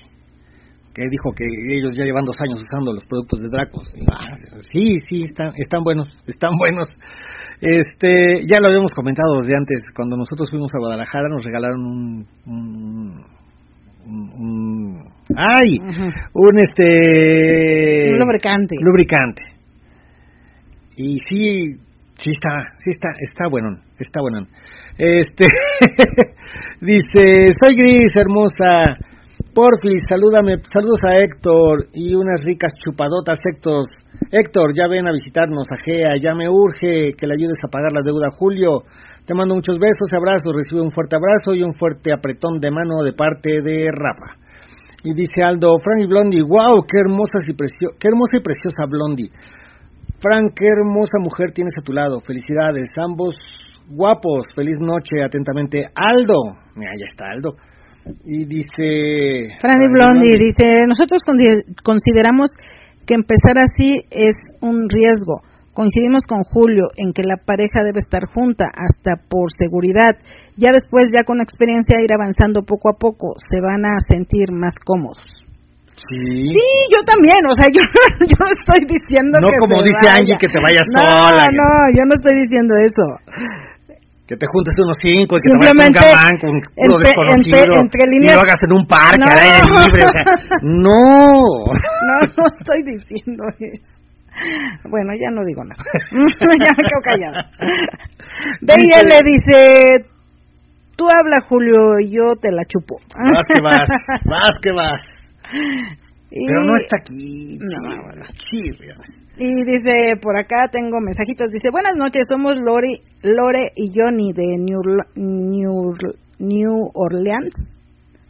[SPEAKER 2] que dijo que ellos ya llevan dos años usando los productos de Dracos. Ah, sí, sí, están, están buenos, están buenos. Este, ya lo habíamos comentado desde antes, cuando nosotros fuimos a Guadalajara nos regalaron un, un, ay, un este
[SPEAKER 1] Un lubricante.
[SPEAKER 2] lubricante. Y sí, sí está, sí está, está bueno, está bueno. Este, <laughs> dice, soy Gris, hermosa. Porfis, salúdame, saludos a Héctor y unas ricas chupadotas, Héctor. Héctor, ya ven a visitarnos a Gea, ya me urge que le ayudes a pagar la deuda a Julio. Te mando muchos besos, abrazos, recibe un fuerte abrazo y un fuerte apretón de mano de parte de Rafa. Y dice Aldo, Frank y Blondie, wow, qué hermosas y precio qué hermosa y preciosa Blondie. Frank, qué hermosa mujer tienes a tu lado. Felicidades, ambos guapos. Feliz noche, atentamente. Aldo, mira, ya está Aldo. Y dice...
[SPEAKER 1] Franny Blondie dice, nosotros consi- consideramos que empezar así es un riesgo. Coincidimos con Julio en que la pareja debe estar junta hasta por seguridad. Ya después, ya con experiencia, ir avanzando poco a poco, se van a sentir más cómodos.
[SPEAKER 2] Sí.
[SPEAKER 1] Sí, yo también, o sea, <laughs> yo, yo no estoy diciendo
[SPEAKER 2] No
[SPEAKER 1] que
[SPEAKER 2] como dice
[SPEAKER 1] vaya.
[SPEAKER 2] Angie, que te vayas
[SPEAKER 1] no,
[SPEAKER 2] sola. que-
[SPEAKER 1] No, yo no estoy diciendo eso.
[SPEAKER 2] Que te juntes unos cinco y que te vayas con un gamán, con un
[SPEAKER 1] entre-
[SPEAKER 2] desconocido.
[SPEAKER 1] entre- entre
[SPEAKER 2] y
[SPEAKER 1] líneas-
[SPEAKER 2] lo hagas en un parque,
[SPEAKER 1] No.
[SPEAKER 2] al aire libre. O sea, <laughs> no.
[SPEAKER 1] No, no estoy diciendo eso. Bueno, ya no digo nada. <laughs> ya me quedo callada. <laughs> De ella le dice, tú habla Julio y yo te la chupo.
[SPEAKER 2] Vas que vas, vas que.
[SPEAKER 1] Y-
[SPEAKER 2] Pero no está aquí.
[SPEAKER 1] No, bueno.
[SPEAKER 2] chirria.
[SPEAKER 1] Y dice, por acá tengo mensajitos, dice, buenas noches, somos Lori, Lore y Johnny de New, New, New Orleans,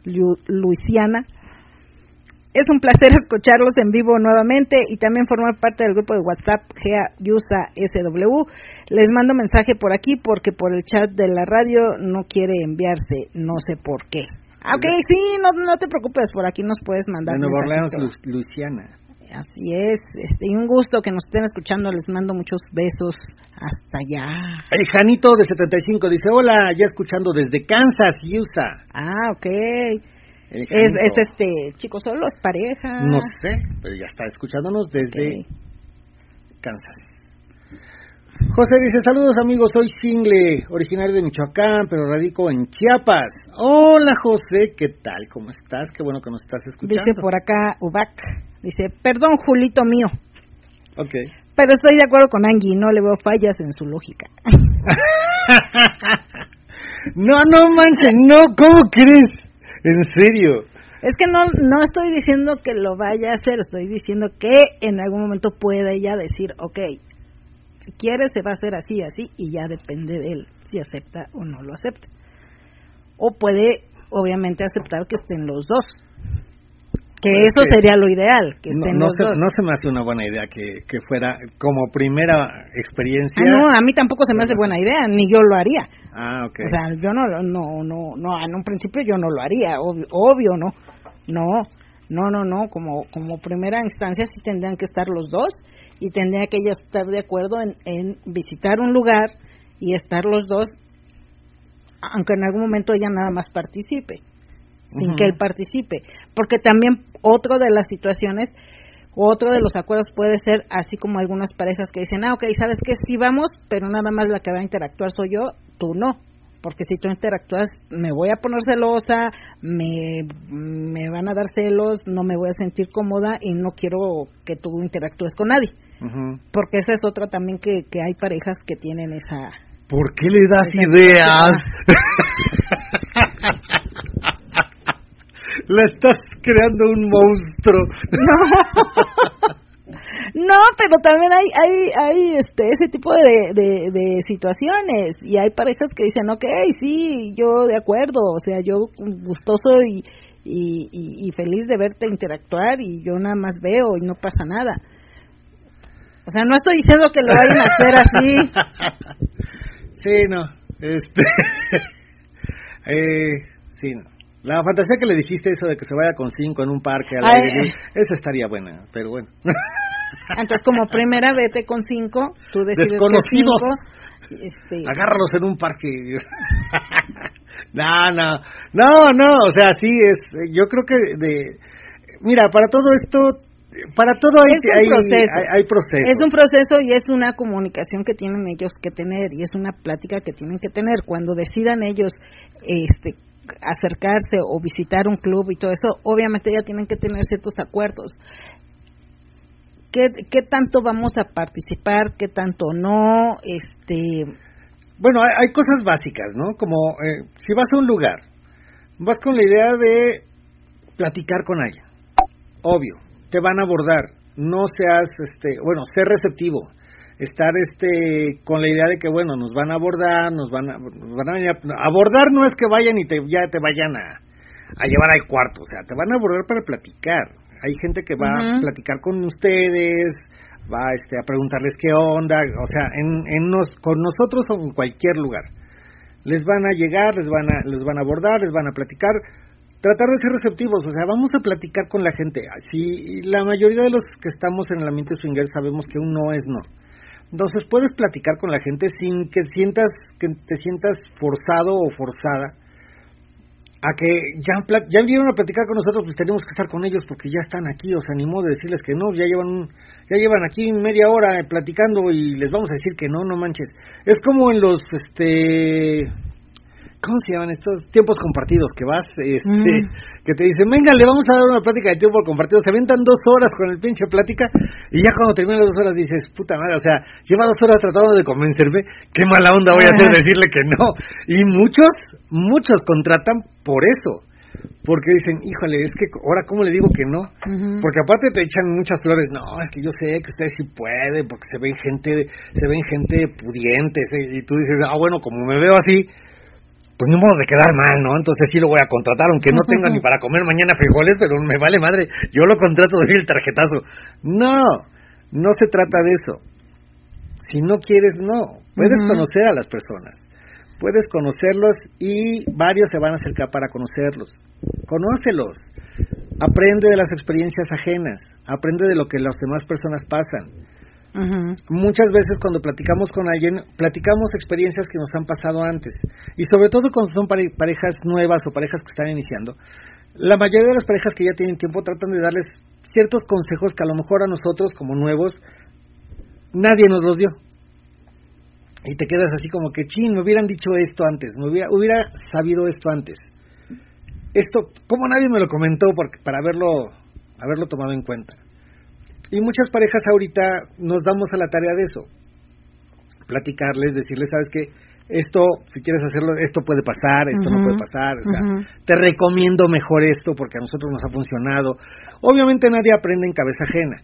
[SPEAKER 1] Lu- Luisiana. Es un placer escucharlos en vivo nuevamente y también formar parte del grupo de WhatsApp GEA USA SW. Les mando mensaje por aquí porque por el chat de la radio no quiere enviarse, no sé por qué. Ok, sí, no, no te preocupes, por aquí nos puedes mandar
[SPEAKER 2] De Nueva Orleans, Luisiana.
[SPEAKER 1] Así es, este, y un gusto que nos estén escuchando, les mando muchos besos hasta allá.
[SPEAKER 2] El Janito de 75 dice, hola, ya escuchando desde Kansas, USA.
[SPEAKER 1] Ah, ok. Es, este chico solo, es pareja.
[SPEAKER 2] No sé, pero ya está escuchándonos desde. Kansas. José dice, saludos amigos, soy single, originario de Michoacán, pero radico en Chiapas. Hola José, ¿qué tal? ¿Cómo estás? Qué bueno que nos estás escuchando.
[SPEAKER 1] Dice por acá Ubac, dice, perdón Julito mío,
[SPEAKER 2] Ok.
[SPEAKER 1] pero estoy de acuerdo con Angie, no le veo fallas en su lógica. <laughs>
[SPEAKER 2] no, no manches, no, ¿cómo crees? En serio.
[SPEAKER 1] Es que no, no estoy diciendo que lo vaya a hacer, estoy diciendo que en algún momento puede ella decir, ok, si quiere se va a hacer así, así, y ya depende de él si acepta o no lo acepta. O puede, obviamente, aceptar que estén los dos. Que
[SPEAKER 2] Pues
[SPEAKER 1] eso
[SPEAKER 2] que
[SPEAKER 1] sería lo ideal, que
[SPEAKER 2] No,
[SPEAKER 1] estén
[SPEAKER 2] no
[SPEAKER 1] los
[SPEAKER 2] se,
[SPEAKER 1] dos.
[SPEAKER 2] no se me hace una buena idea que, que fuera como primera experiencia.
[SPEAKER 1] Ah, no, a mí tampoco se me hace buena idea, ni yo lo haría.
[SPEAKER 2] Ah, ok.
[SPEAKER 1] O sea, yo no, no, no, no, en un principio yo no lo haría, obvio, obvio no. No, no, no, no, como, como primera instancia sí tendrían que estar los dos y tendría que ella estar de acuerdo en, en visitar un lugar y estar los dos, aunque en algún momento ella nada más participe, sin que él participe. Porque también otro de las situaciones, otro de los acuerdos puede ser así como algunas parejas que dicen, ah, ok, ¿sabes qué? Sí vamos, pero nada más la que va a interactuar soy yo, tú no. Porque si tú interactúas, me voy a poner celosa, me, me van a dar celos, no me voy a sentir cómoda y no quiero que tú interactúes con nadie. Porque esa es otra también que, que hay parejas que tienen esa...
[SPEAKER 2] ¿Por qué le das ideas? <laughs> <laughs> La estás creando un monstruo.
[SPEAKER 1] No, <laughs> pero también hay, hay, hay este, ese tipo de, de, de situaciones y hay parejas que dicen, ok, sí, yo de acuerdo, o sea, yo gustoso y, y, y, y feliz de verte interactuar y yo nada más veo y no pasa nada. O sea, no estoy diciendo que lo vayan a hacer así. <laughs>
[SPEAKER 2] Sí, no. Este. <laughs> eh, sí, no. La fantasía que le dijiste, eso de que se vaya con cinco en un parque al aire esa estaría buena, pero bueno. <laughs>
[SPEAKER 1] Entonces, como primera, vete con cinco, tú decides
[SPEAKER 2] Desconocidos.
[SPEAKER 1] cinco, este,
[SPEAKER 2] Agárralos en un parque. <laughs> no, no, no, no, o sea, sí es, yo creo que de, mira, para todo esto, para todo hay, hay,
[SPEAKER 1] proceso.
[SPEAKER 2] hay, hay procesos.
[SPEAKER 1] Es un proceso y es una comunicación que tienen ellos que tener y es una plática que tienen que tener. Cuando decidan ellos este, acercarse o visitar un club y todo eso, obviamente ya tienen que tener ciertos acuerdos. ¿Qué, qué tanto vamos a participar? ¿Qué tanto no? Este,
[SPEAKER 2] Bueno, hay, hay cosas básicas, ¿no? Como eh, si vas a un lugar, vas con la idea de platicar con alguien. Obvio, te van a abordar. No seas, este, bueno, ser receptivo. Estar este con la idea de que bueno nos van a abordar nos van a, nos van a venir a, abordar no es que vayan y te ya te vayan a, a llevar al cuarto o sea te van a abordar para platicar hay gente que va a platicar con ustedes va este a preguntarles qué onda o sea en, en nos, con nosotros o en cualquier lugar les van a llegar, les van a, les van a abordar, les van a platicar, tratar de ser receptivos, o sea, vamos a platicar con la gente. Si la mayoría de los que estamos en el ambiente swinger sabemos que un no es no. Entonces puedes platicar con la gente sin que sientas que te sientas forzado o forzada a que ya ya vinieron a platicar con nosotros, pues tenemos que estar con ellos porque ya están aquí, o sea, ni modo de decirles que no, ya llevan ya llevan aquí media hora platicando y les vamos a decir que no, no manches. Es como en los este ¿cómo se llaman estos tiempos compartidos que vas este
[SPEAKER 1] Mm.
[SPEAKER 2] que te dicen, "Venga, le vamos a dar una plática de tiempo compartido." Se aventan dos horas con el pinche plática y ya cuando terminan las dos horas dices, "Puta madre, o sea, lleva dos horas tratando de convencerme, qué mala onda voy a hacer decirle que no." Y muchos muchos contratan por eso. Porque dicen, híjole, es que ahora cómo le digo que no. Porque aparte te echan muchas flores. No, es que yo sé que ustedes sí pueden, porque se ven gente, se ven gente pudiente. Y tú dices, ah, bueno, como me veo así, pues no modo de quedar mal, ¿no? Entonces sí lo voy a contratar, aunque no tenga ni <laughs> para comer mañana frijoles, pero me vale madre. Yo lo contrato de el tarjetazo. No, no se trata de eso. Si no quieres, no. Puedes conocer a las personas. Puedes conocerlos y varios se van a acercar para conocerlos. Conócelos. Aprende de las experiencias ajenas. Aprende de lo que las demás personas pasan. Muchas veces cuando platicamos con alguien, platicamos experiencias que nos han pasado antes. Y sobre todo cuando son pare- parejas nuevas o parejas que están iniciando. La mayoría de las parejas que ya tienen tiempo tratan de darles ciertos consejos que a lo mejor a nosotros como nuevos nadie nos los dio. Y te quedas así como que, chin, me hubieran dicho esto antes, me hubiera, hubiera sabido esto antes. Esto, como nadie me lo comentó porque, para haberlo, haberlo tomado en cuenta. Y muchas parejas ahorita nos damos a la tarea de eso. Platicarles, decirles, sabes que esto, si quieres hacerlo, esto puede pasar, esto no puede pasar. O sea, te recomiendo mejor esto porque a nosotros nos ha funcionado. Obviamente nadie aprende en cabeza ajena,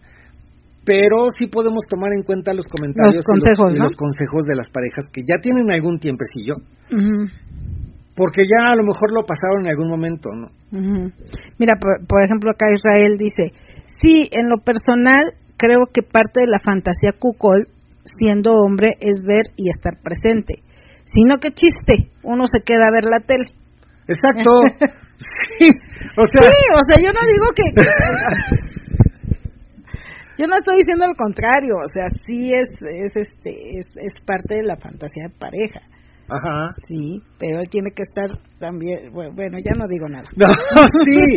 [SPEAKER 2] pero sí podemos tomar en cuenta los comentarios
[SPEAKER 1] Los
[SPEAKER 2] y
[SPEAKER 1] consejos,
[SPEAKER 2] y
[SPEAKER 1] ¿no?
[SPEAKER 2] los consejos de las parejas que ya tienen algún tiempecillo,
[SPEAKER 1] Ujú.
[SPEAKER 2] Porque ya a lo mejor lo pasaron en algún momento, ¿no?
[SPEAKER 1] Mira, por, por ejemplo, acá Israel dice, sí, en lo personal creo que parte de la fantasía cuckold, siendo hombre, es ver y estar presente. Sino que chiste, uno se queda a ver la tele.
[SPEAKER 2] Exacto. <laughs> sí, o sea,
[SPEAKER 1] Sí, o sea, yo no digo que... <laughs> yo no estoy diciendo lo contrario, o sea, sí es, es, este, es, es parte de la fantasía de pareja,
[SPEAKER 2] ajá.
[SPEAKER 1] sí, pero él tiene que estar también, bueno, ya no digo nada.
[SPEAKER 2] No, <laughs> sí.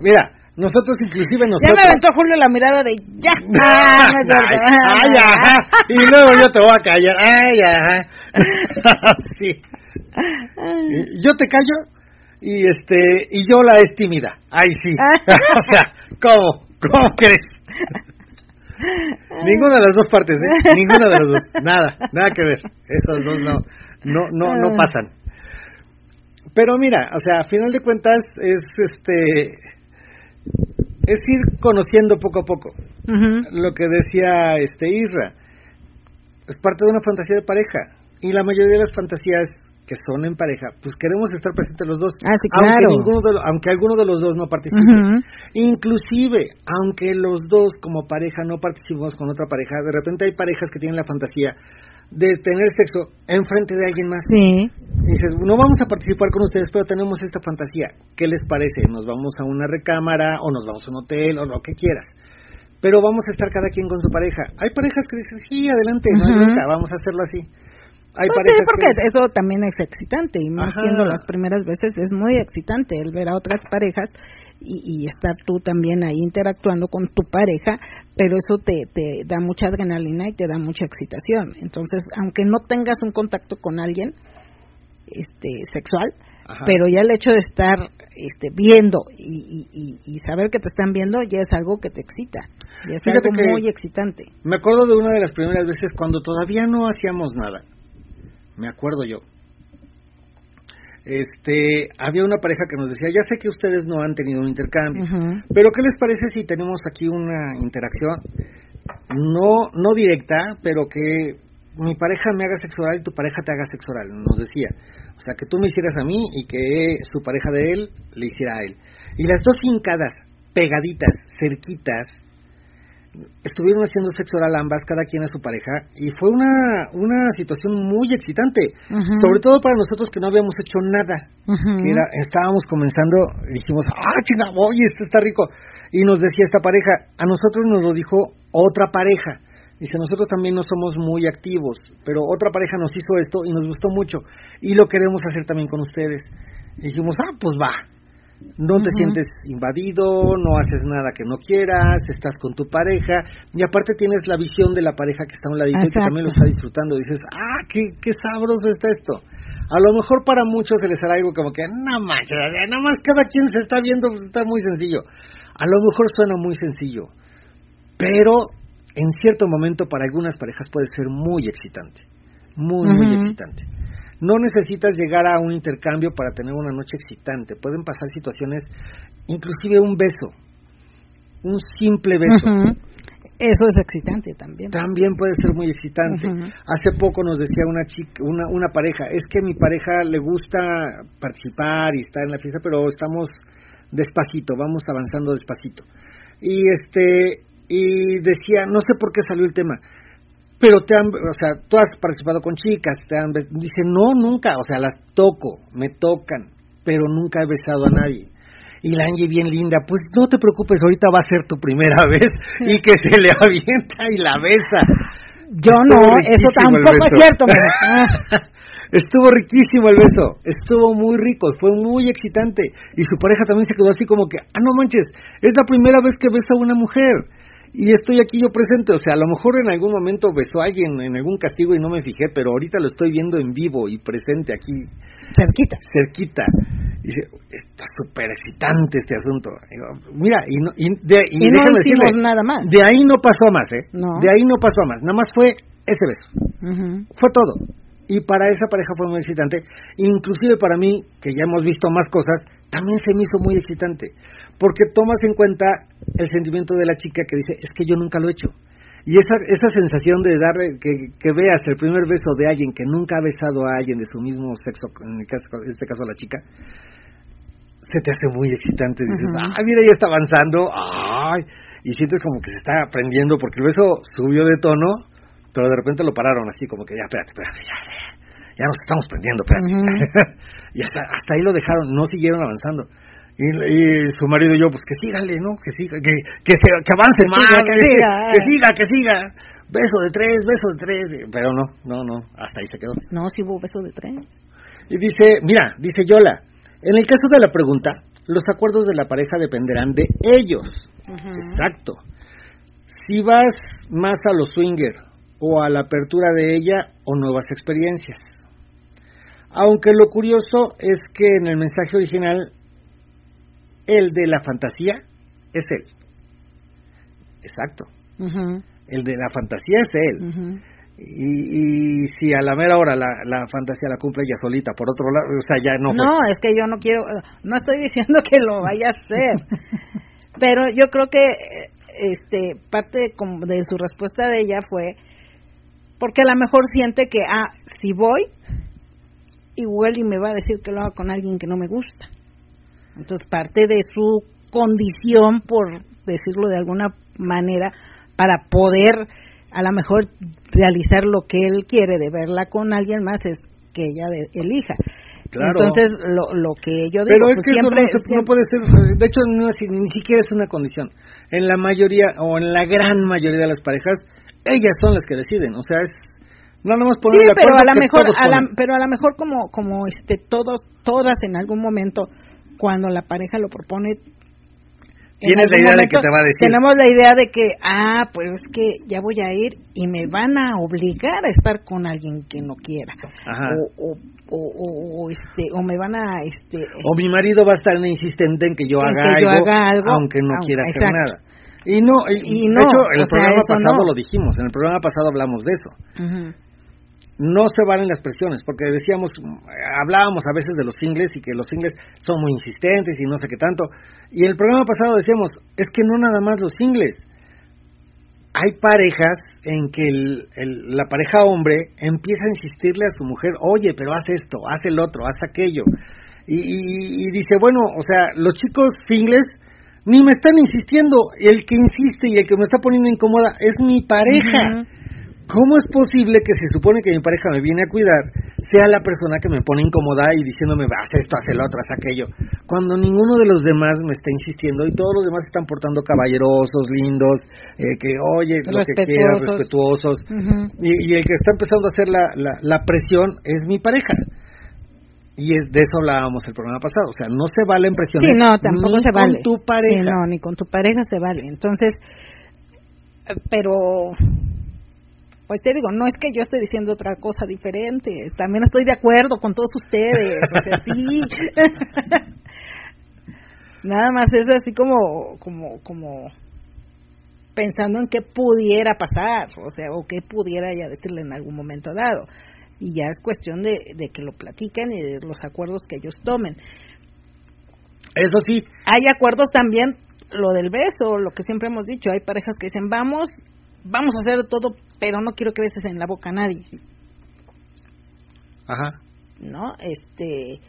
[SPEAKER 2] Mira, nosotros inclusive
[SPEAKER 1] Ya
[SPEAKER 2] nosotros
[SPEAKER 1] me aventó Julio la mirada de ya. <laughs> Ah, no es
[SPEAKER 2] ay, ay, ajá. Y luego yo te voy a callar. Ay, ajá. <laughs> sí. Yo te callo y este y yo la es tímida. Ay, sí. o sea, ¿cómo? ¿Cómo crees? Ninguna de las dos partes, ¿eh? Ninguna de las dos. Nada, nada que ver. Esos dos no, no, no, no pasan. Pero mira, o sea, a final de cuentas es este es ir conociendo poco a poco lo que decía este Isra. Es parte de una fantasía de pareja. Y la mayoría de las fantasías que son en pareja, pues queremos estar presentes los dos.
[SPEAKER 1] Ah, sí,
[SPEAKER 2] aunque,
[SPEAKER 1] claro.
[SPEAKER 2] ninguno de lo- aunque alguno de los dos no participe. Inclusive, aunque los dos como pareja no participemos con otra pareja, de repente hay parejas que tienen la fantasía de tener sexo enfrente de alguien más.
[SPEAKER 1] Sí.
[SPEAKER 2] Y dices, no vamos a participar con ustedes, pero tenemos esta fantasía. ¿Qué les parece? ¿Nos vamos a una recámara o nos vamos a un hotel o lo que quieras? Pero vamos a estar cada quien con su pareja. Hay parejas que dicen, sí, adelante, no hay
[SPEAKER 1] Ujú.
[SPEAKER 2] bronca, vamos a hacerlo así. Hay
[SPEAKER 1] Pues sí,
[SPEAKER 2] parejas
[SPEAKER 1] porque
[SPEAKER 2] que...
[SPEAKER 1] eso también es excitante y más
[SPEAKER 2] Ajá.
[SPEAKER 1] siendo las primeras veces es muy excitante el ver a otras parejas y, y estar tú también ahí interactuando con tu pareja, pero eso te, te da mucha adrenalina y te da mucha excitación. Entonces, aunque no tengas un contacto con alguien este sexual,
[SPEAKER 2] Ajá.
[SPEAKER 1] pero ya el hecho de estar este, viendo y, y- y- saber que te están viendo ya es algo que te excita, ya es
[SPEAKER 2] Fíjate
[SPEAKER 1] algo muy excitante.
[SPEAKER 2] Me acuerdo de una de las primeras veces cuando todavía no hacíamos nada. Me acuerdo yo. Este, había una pareja que nos decía, ya sé que ustedes no han tenido un intercambio, pero ¿qué les parece si tenemos aquí una interacción no no directa, pero que mi pareja me haga sexo oral y tu pareja te haga sexo oral? Nos decía. O sea, que tú me hicieras a mí y que su pareja de él le hiciera a él. Y las dos hincadas, pegaditas, cerquitas, estuvieron haciendo sexo oral ambas, cada quien a su pareja, y fue una, una situación muy excitante, sobre todo para nosotros que no habíamos hecho nada, que era, estábamos comenzando, y dijimos, ah, chinga, oye, esto está rico, y nos decía esta pareja, a nosotros nos lo dijo otra pareja, dice, nosotros también no somos muy activos, pero otra pareja nos hizo esto y nos gustó mucho, y lo queremos hacer también con ustedes, y dijimos, ah, pues va, no te sientes invadido, no haces nada que no quieras, estás con tu pareja y aparte tienes la visión de la pareja que está a un ladito y que también lo está disfrutando. Dices, ah, qué, qué sabroso está esto. A lo mejor para muchos se les hará algo como que, no manches, nada más cada quien se está viendo, pues, está muy sencillo. A lo mejor suena muy sencillo, pero en cierto momento para algunas parejas puede ser muy excitante, muy, muy excitante. No necesitas llegar a un intercambio para tener una noche excitante. Pueden pasar situaciones, inclusive un beso, un simple beso.
[SPEAKER 1] Eso es excitante también.
[SPEAKER 2] También puede ser muy excitante. Hace poco nos decía una chica, una, una pareja, es que mi pareja le gusta participar y estar en la fiesta, pero estamos despacito, vamos avanzando despacito. Y este y decía, no sé por qué salió el tema, pero te han, o sea, tú has participado con chicas, te han, dice, no, nunca, o sea, las toco, me tocan, pero nunca he besado a nadie. Y la Angie bien linda, pues no te preocupes, ahorita va a ser tu primera <laughs> vez y que se le avienta y la besa.
[SPEAKER 1] Yo
[SPEAKER 2] Estuvo
[SPEAKER 1] no, eso tampoco es cierto. <laughs>
[SPEAKER 2] Estuvo riquísimo el beso, estuvo muy rico, fue muy excitante. Y su pareja también se quedó así como que, ah, no manches, es la primera vez que besa a una mujer. Y estoy aquí yo presente, o sea, a lo mejor en algún momento besó a alguien en algún castigo y no me fijé, pero ahorita lo estoy viendo en vivo y presente aquí,
[SPEAKER 1] Cerquita.
[SPEAKER 2] cerquita. Y dice, está súper excitante este asunto. Digo, mira, y, no, y, de, y
[SPEAKER 1] Y
[SPEAKER 2] déjame decirle,
[SPEAKER 1] nada más.
[SPEAKER 2] de ahí no pasó a más, ¿eh?
[SPEAKER 1] No.
[SPEAKER 2] De ahí no pasó más, nada más fue ese beso fue todo. Y para esa pareja fue muy excitante. Inclusive para mí, que ya hemos visto más cosas, también se me hizo muy excitante. Porque tomas en cuenta el sentimiento de la chica que dice, es que yo nunca lo he hecho. Y esa, esa sensación de darle, que, que veas el primer beso de alguien que nunca ha besado a alguien de su mismo sexo, en, el caso- en este caso la chica, se te hace muy excitante. Dices,
[SPEAKER 1] Ujú.
[SPEAKER 2] ah, mira, ya está avanzando, ay, y sientes como que se está aprendiendo porque el beso subió de tono, pero de repente lo pararon así como que ya, espérate, espérate, ya, ya, ya nos estamos prendiendo, espérate. <laughs> Y hasta, hasta ahí lo dejaron, no siguieron avanzando. Y, y su marido y yo, pues que sígale, ¿no? Que siga, que, que, se, que avance
[SPEAKER 1] Que
[SPEAKER 2] más,
[SPEAKER 1] siga, que siga.
[SPEAKER 2] que siga, que siga. Beso de tres, beso de tres, pero no, no, no, hasta ahí se quedó.
[SPEAKER 1] No, si hubo beso de tren.
[SPEAKER 2] Y dice, mira, dice Yola, en el caso de la pregunta, los acuerdos de la pareja dependerán de ellos. Exacto. Si vas más a los swinger o a la apertura de ella o nuevas experiencias. Aunque lo curioso es que en el mensaje original el de la fantasía es él. Exacto. El de la fantasía es él. Y, y si a la mera hora la, la fantasía la cumple ella solita, por otro lado, o sea, ya no fue.
[SPEAKER 1] No, es que yo no quiero, no estoy diciendo que lo vaya a hacer, <laughs> pero yo creo que este parte como de su respuesta de ella fue porque a lo mejor siente que ah si voy igual y me va a decir que lo haga con alguien que no me gusta, entonces parte de su condición por decirlo de alguna manera para poder a lo mejor realizar lo que él quiere de verla con alguien más es que ella de- elija.
[SPEAKER 2] Claro.
[SPEAKER 1] Entonces, lo, lo que yo digo,
[SPEAKER 2] Pero es
[SPEAKER 1] pues
[SPEAKER 2] que eso
[SPEAKER 1] siempre,
[SPEAKER 2] no, no puede ser, de hecho no es- ni siquiera es una condición. En la mayoría o en la gran mayoría de las parejas, ellas son las que deciden, o sea, es nada más poner
[SPEAKER 1] sí, pero a lo
[SPEAKER 2] que
[SPEAKER 1] mejor, a la, pero a lo mejor como, como este, todos, todas en algún momento, cuando la pareja lo propone, en
[SPEAKER 2] Tienes la idea de que te va a decir.
[SPEAKER 1] Tenemos la idea de que, ah, pues es que ya voy a ir y me van a obligar a estar con alguien que no quiera.
[SPEAKER 2] Ajá.
[SPEAKER 1] O, o, o, este, o me van a, este,
[SPEAKER 2] O mi marido va a estar insistente en que yo,
[SPEAKER 1] En
[SPEAKER 2] haga,
[SPEAKER 1] que yo
[SPEAKER 2] algo,
[SPEAKER 1] haga algo,
[SPEAKER 2] aunque no
[SPEAKER 1] aunque-
[SPEAKER 2] quiera hacer nada. Y no, y,
[SPEAKER 1] Y
[SPEAKER 2] de
[SPEAKER 1] no,
[SPEAKER 2] hecho, en el
[SPEAKER 1] sea,
[SPEAKER 2] programa pasado
[SPEAKER 1] no.
[SPEAKER 2] lo dijimos, en el programa pasado hablamos de eso.
[SPEAKER 1] Ujú.
[SPEAKER 2] No se valen las presiones, porque decíamos, hablábamos a veces de los singles y que los singles son muy insistentes y no sé qué tanto. Y el programa pasado decíamos, es que no nada más los singles. Hay parejas en que el- la pareja hombre empieza a insistirle a su mujer, oye, pero haz esto, haz el otro, haz aquello. Y, y- dice, bueno, o sea, los chicos singles ni me están insistiendo, el que insiste y el que me está poniendo incómoda es mi pareja. ¿Cómo es posible que se supone que mi pareja me viene a cuidar sea la persona que me pone incómoda y diciéndome haz esto, haz el otro, haz aquello? Cuando ninguno de los demás me está insistiendo y todos los demás se están portando caballerosos, lindos, eh, que oye, lo que quieras,
[SPEAKER 1] Respetuosos.
[SPEAKER 2] Y, y el que está empezando a hacer la, la, la presión es mi pareja. Y es, de eso hablábamos el programa pasado. O sea, no se valen presiones
[SPEAKER 1] Sí, no, tampoco
[SPEAKER 2] ni
[SPEAKER 1] se vale.
[SPEAKER 2] con tu pareja.
[SPEAKER 1] Sí, no, ni con tu pareja se vale. Entonces, eh, pero, pues te digo, no es que yo esté diciendo otra cosa diferente. También estoy de acuerdo con todos ustedes. O sea, sí. <laughs> Nada más es así como, como, como pensando en qué pudiera pasar, o sea, o qué pudiera ya decirle en algún momento dado. Y ya es cuestión de, de que lo platiquen y de los acuerdos que ellos tomen.
[SPEAKER 2] Eso sí,
[SPEAKER 1] Hay acuerdos también, lo del beso, lo que siempre hemos dicho, hay parejas que dicen, vamos, vamos a hacer todo, pero no quiero que beses en la boca a nadie,
[SPEAKER 2] ajá.
[SPEAKER 1] ¿no? Este,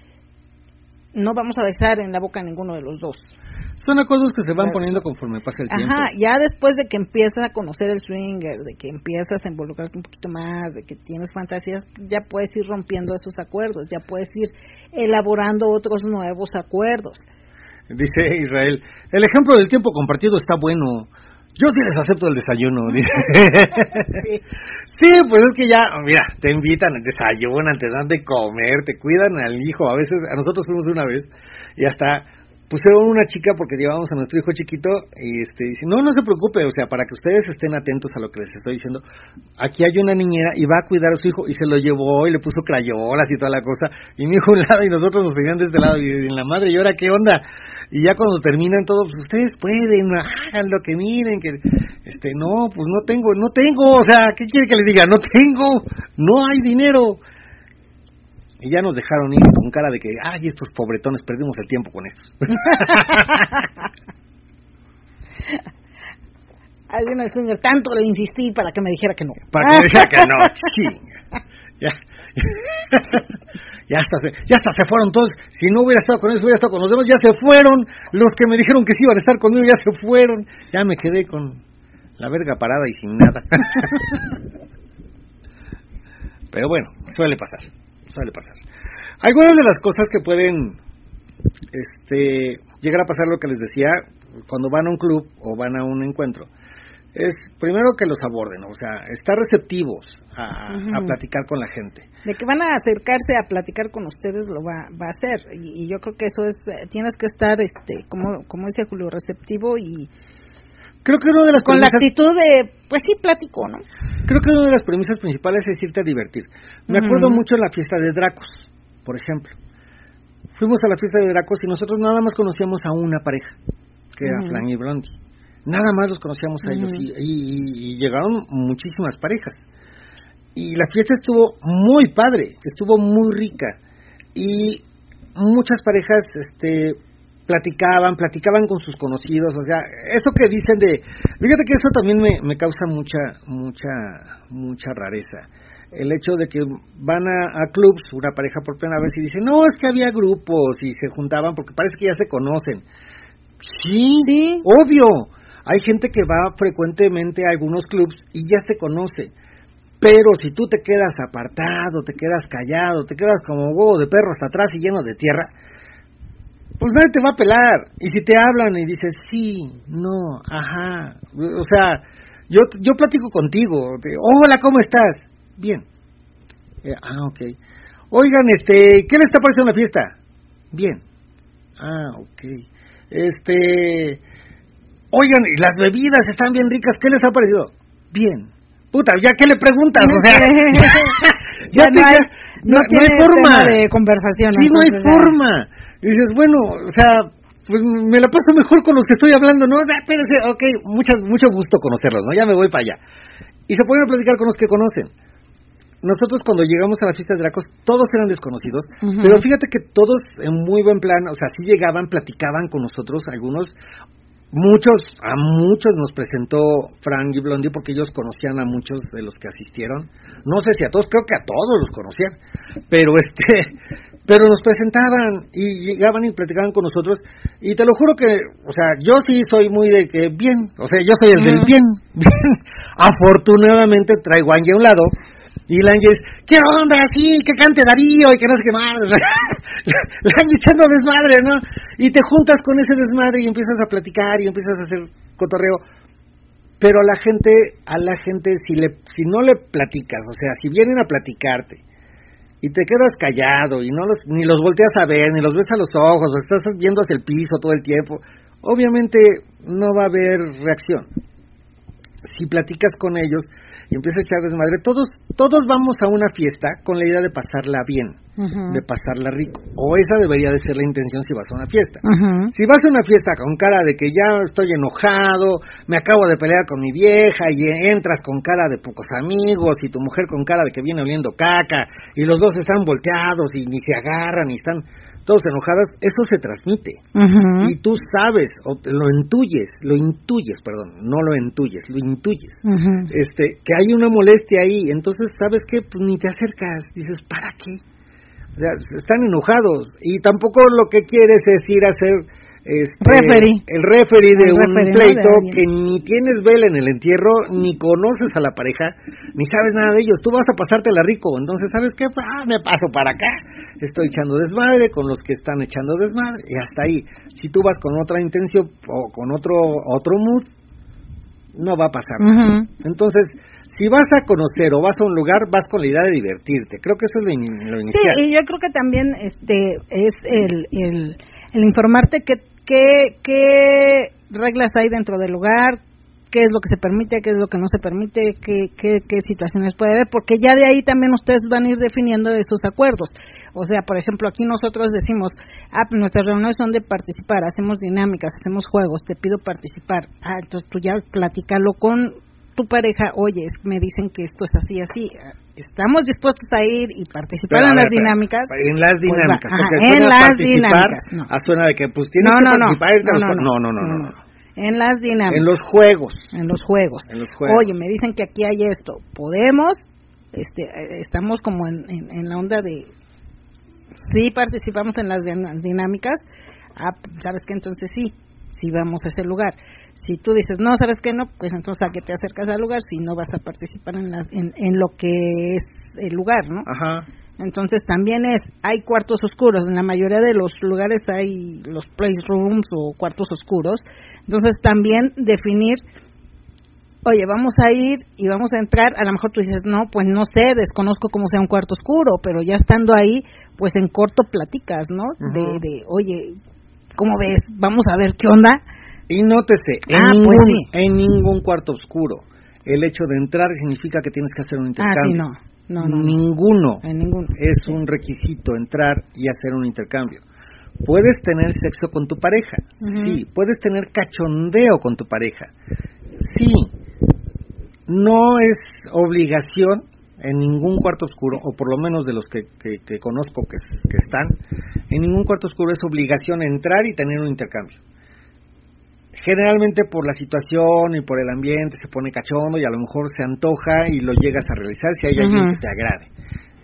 [SPEAKER 1] no vamos a besar en la boca a ninguno de los dos.
[SPEAKER 2] Son acuerdos que se van
[SPEAKER 1] Claro.
[SPEAKER 2] poniendo conforme pasa el tiempo.
[SPEAKER 1] Ajá, ya después de que empiezas a conocer el swinger, de que empiezas a involucrarte un poquito más, de que tienes fantasías, ya puedes ir rompiendo esos acuerdos, ya puedes ir elaborando otros nuevos acuerdos.
[SPEAKER 2] Dice Israel, el ejemplo del tiempo compartido está bueno. Yo sí les acepto el desayuno. <laughs> Dice. sí, pues es que ya, mira, te invitan, desayunan, te dan de comer, te cuidan al hijo. A veces, a nosotros fuimos una vez y hasta pusieron una chica porque llevábamos a nuestro hijo chiquito y este dice, no, no se preocupe, o sea, para que ustedes estén atentos a lo que les estoy diciendo, aquí hay una niñera y va a cuidar a su hijo y se lo llevó y le puso crayolas y toda la cosa y mi hijo a un lado y nosotros nos venían de este lado y la madre, ¿y ahora qué onda? Y ya cuando terminan todo, pues ustedes pueden, hagan lo que miren, que este, no, pues no tengo, no tengo, o sea, ¿qué quiere que les diga? No tengo, no hay dinero. Y ya nos dejaron ir con cara de que, ay, estos pobretones, perdimos el tiempo con esto. <laughs>
[SPEAKER 1] Alguien al swinger, tanto le insistí para que me dijera que no.
[SPEAKER 2] Para que dijera que no, chinga. Ya, ya, hasta se, ya hasta se fueron todos. Si no hubiera estado con ellos, hubiera estado con los demás. Ya se fueron. Los que me dijeron que sí iban a estar conmigo ya se fueron. Ya me quedé con la verga parada y sin nada. <laughs> Pero bueno, suele pasar. Suele pasar. Algunas de las cosas que pueden este, llegar a pasar, lo que les decía, cuando van a un club o van a un encuentro, es primero que los aborden, o sea, estar receptivos a, a platicar con la gente.
[SPEAKER 1] De que van a acercarse a platicar con ustedes lo va, va a hacer y, y yo creo que eso es eh, tienes que estar este como como dice Julio receptivo y
[SPEAKER 2] Creo que una de las
[SPEAKER 1] con la actitud de pues sí platico no
[SPEAKER 2] creo que una de las premisas principales es irte a divertir. Me acuerdo mucho en la fiesta de Dracos, por ejemplo. Fuimos a la fiesta de Dracos y nosotros nada más conocíamos a una pareja, que era
[SPEAKER 1] Ujú.
[SPEAKER 2] Fran y Blondie. Nada más los conocíamos a ellos
[SPEAKER 1] Ujú.
[SPEAKER 2] y, y- y llegaron muchísimas parejas. Y la fiesta estuvo muy padre, estuvo muy rica. Y muchas parejas este, platicaban, platicaban con sus conocidos, o sea, eso que dicen de, fíjate que eso también me, me causa mucha, mucha, mucha rareza. El hecho de que van a, a clubs, una pareja por primera vez y dicen, no, es que había grupos y se juntaban porque parece que ya se conocen. Sí,
[SPEAKER 1] Sí.
[SPEAKER 2] obvio. Hay gente que va frecuentemente a algunos clubs y ya se conoce. Pero si tú te quedas apartado, te quedas callado, te quedas como huevo de perro hasta atrás y lleno de tierra, pues nadie te va a pelar. Y si te hablan y dices, sí, no, ajá, o sea, yo, yo platico contigo, te- hola, ¿cómo estás? Bien. Eh, ah, ok. Oigan, este, ¿qué les está pareciendo la fiesta? Bien. Ah, ok. Este, Oigan, y las bebidas están bien ricas, ¿qué les ha parecido? Bien. Puta, ¿ya qué le preguntas? O sea, <laughs>
[SPEAKER 1] Ya no hay- no
[SPEAKER 2] no, no
[SPEAKER 1] tiene
[SPEAKER 2] hay forma.
[SPEAKER 1] de conversación,
[SPEAKER 2] Sí, no hay forma. Y dices, bueno, o sea, pues me la paso mejor con los que estoy hablando, ¿no? Espérense, ok, muchas, mucho gusto conocerlos, ¿no? Ya me voy para allá. Y se ponen a platicar con los que conocen. Nosotros cuando llegamos a la fiesta de Dracos, todos eran desconocidos, pero fíjate que todos en muy buen plan, o sea, sí llegaban, platicaban con nosotros, algunos, muchos, a muchos nos presentó Frank y Blondie porque ellos conocían a muchos de los que asistieron. No sé si a todos, creo que a todos los conocían, pero este, pero nos presentaban y llegaban y platicaban con nosotros y te lo juro que, o sea, yo sí soy muy de que bien, o sea, yo soy el del bien, <laughs> bien. Afortunadamente traigo a Angie a un lado y la Angie es, ¿qué onda? Sí, que cante Darío y que no sé qué más. <laughs> la Angie echando desmadre, ¿no? Y te juntas con ese desmadre y empiezas a platicar y empiezas a hacer cotorreo. Pero a la gente, a la gente, si, le, si no le platicas, o sea, si vienen a platicarte y te quedas callado y no los, ni los volteas a ver, ni los ves a los ojos, o estás viendo hacia el piso todo el tiempo, obviamente no va a haber reacción. Si platicas con ellos y empiezas a echar desmadre, todos, todos vamos a una fiesta con la idea de pasarla bien, de pasarla rico. O esa debería de ser la intención si vas a una fiesta. Si vas a una fiesta con cara de que ya estoy enojado, me acabo de pelear con mi vieja y entras con cara de pocos amigos y tu mujer con cara de que viene oliendo caca y los dos están volteados y ni se agarran y están todos enojados, eso se transmite. Y tú sabes, o lo intuyes, lo intuyes, perdón, no lo intuyes, lo intuyes. Este, que hay una molestia ahí, entonces, ¿sabes qué? Pues ni te acercas, dices, ¿para qué? O sea, están enojados y tampoco lo que quieres es ir a ser este,
[SPEAKER 1] Referee.
[SPEAKER 2] el referee de
[SPEAKER 1] El
[SPEAKER 2] un
[SPEAKER 1] referee, ¿no?
[SPEAKER 2] pleito
[SPEAKER 1] De
[SPEAKER 2] que ni tienes vela en el entierro, ni conoces a la pareja, ni sabes nada de ellos. Tú vas a pasártela rico, entonces, ¿sabes qué? Pues, ah, me paso para acá, estoy echando desmadre con los que están echando desmadre y hasta ahí. Si tú vas con otra intención o con otro otro mood, no va a pasar. nada.
[SPEAKER 1] Ujú.
[SPEAKER 2] Entonces, si vas a conocer o vas a un lugar, vas con la idea de divertirte. Creo que eso es lo, in- lo
[SPEAKER 1] Sí,
[SPEAKER 2] inicial.
[SPEAKER 1] y yo creo que también este es el, el, el informarte qué qué qué reglas hay dentro del lugar, qué es lo que se permite, qué es lo que no se permite, qué, qué, qué situaciones puede haber, porque ya de ahí también ustedes van a ir definiendo esos acuerdos. O sea, por ejemplo, aquí nosotros decimos, ah, nuestras reuniones son de participar, hacemos dinámicas, hacemos juegos, te pido participar. Ah, entonces tú ya platícalo con tu pareja, oye, me dicen que esto es así, así. Estamos dispuestos a ir y participar
[SPEAKER 2] Pero,
[SPEAKER 1] en
[SPEAKER 2] ver,
[SPEAKER 1] las dinámicas.
[SPEAKER 2] En las
[SPEAKER 1] Pues
[SPEAKER 2] dinámicas.
[SPEAKER 1] ajá,
[SPEAKER 2] porque
[SPEAKER 1] en las dinámicas, no.
[SPEAKER 2] ah, suena de que pues tienes
[SPEAKER 1] No,
[SPEAKER 2] que
[SPEAKER 1] no, no,
[SPEAKER 2] participar.
[SPEAKER 1] no, no,
[SPEAKER 2] no, no, no, no, no.
[SPEAKER 1] En las dinámicas.
[SPEAKER 2] En los juegos.
[SPEAKER 1] en los juegos.
[SPEAKER 2] En los juegos.
[SPEAKER 1] Oye, me dicen que aquí hay esto. Podemos, este, eh, estamos como en, en, en la onda de, sí participamos en las din- dinámicas, ah, sabes que entonces sí, sí vamos a ese lugar. Si tú dices, no, sabes que no, pues entonces a qué te acercas al lugar si no vas a participar en, las, en, en lo que es el lugar, ¿no?
[SPEAKER 2] Ajá.
[SPEAKER 1] Entonces también es, hay cuartos oscuros, en la mayoría de los lugares hay los playrooms o cuartos oscuros, entonces también definir, oye, vamos a ir y vamos a entrar, a lo mejor tú dices, no, pues no sé, desconozco cómo sea un cuarto oscuro, pero ya estando ahí, pues en corto platicas, ¿no? de, de, oye, ¿cómo ves? Vamos a ver qué onda.
[SPEAKER 2] Y nótese, en,
[SPEAKER 1] Ah,
[SPEAKER 2] ningún,
[SPEAKER 1] pues sí.
[SPEAKER 2] en ningún cuarto oscuro, el hecho de entrar significa que tienes que hacer un
[SPEAKER 1] Ah,
[SPEAKER 2] intercambio.
[SPEAKER 1] sí, no. No, no, no.
[SPEAKER 2] Ninguno.
[SPEAKER 1] En ninguno.
[SPEAKER 2] es un requisito entrar y hacer un intercambio. Puedes tener sexo con tu pareja, sí. Puedes tener cachondeo con tu pareja, sí. No es obligación en ningún cuarto oscuro, o por lo menos de los que, que- que conozco que están, en ningún cuarto oscuro es obligación entrar y tener un intercambio. Generalmente por la situación y por el ambiente se pone cachondo y a lo mejor se antoja y lo llegas a realizar si hay alguien que te agrade.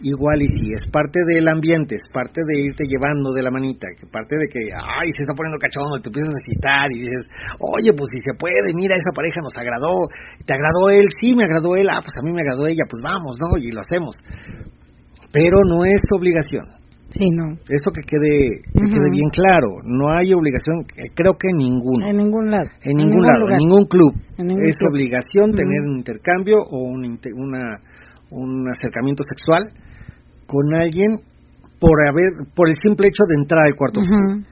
[SPEAKER 2] Igual y si es parte del ambiente, es parte de irte llevando de la manita, que parte de que, ay, se está poniendo cachondo y te empiezas a citar y dices, oye, pues si se puede, mira, esa pareja nos agradó, ¿te agradó él? Sí, me agradó él, ah, pues a mí me agradó ella, pues vamos, ¿no? Y lo hacemos. Pero no es obligación.
[SPEAKER 1] Sí, no.
[SPEAKER 2] Eso que quede, que quede bien claro, no hay obligación, eh, creo que ninguna.
[SPEAKER 1] En ningún lado.
[SPEAKER 2] En ningún, lado,
[SPEAKER 1] lugar.
[SPEAKER 2] en ningún club.
[SPEAKER 1] En ningún
[SPEAKER 2] es
[SPEAKER 1] club.
[SPEAKER 2] obligación tener un intercambio o un, una, un acercamiento sexual con alguien por haber por el simple hecho de entrar al cuarto.
[SPEAKER 1] Ujú.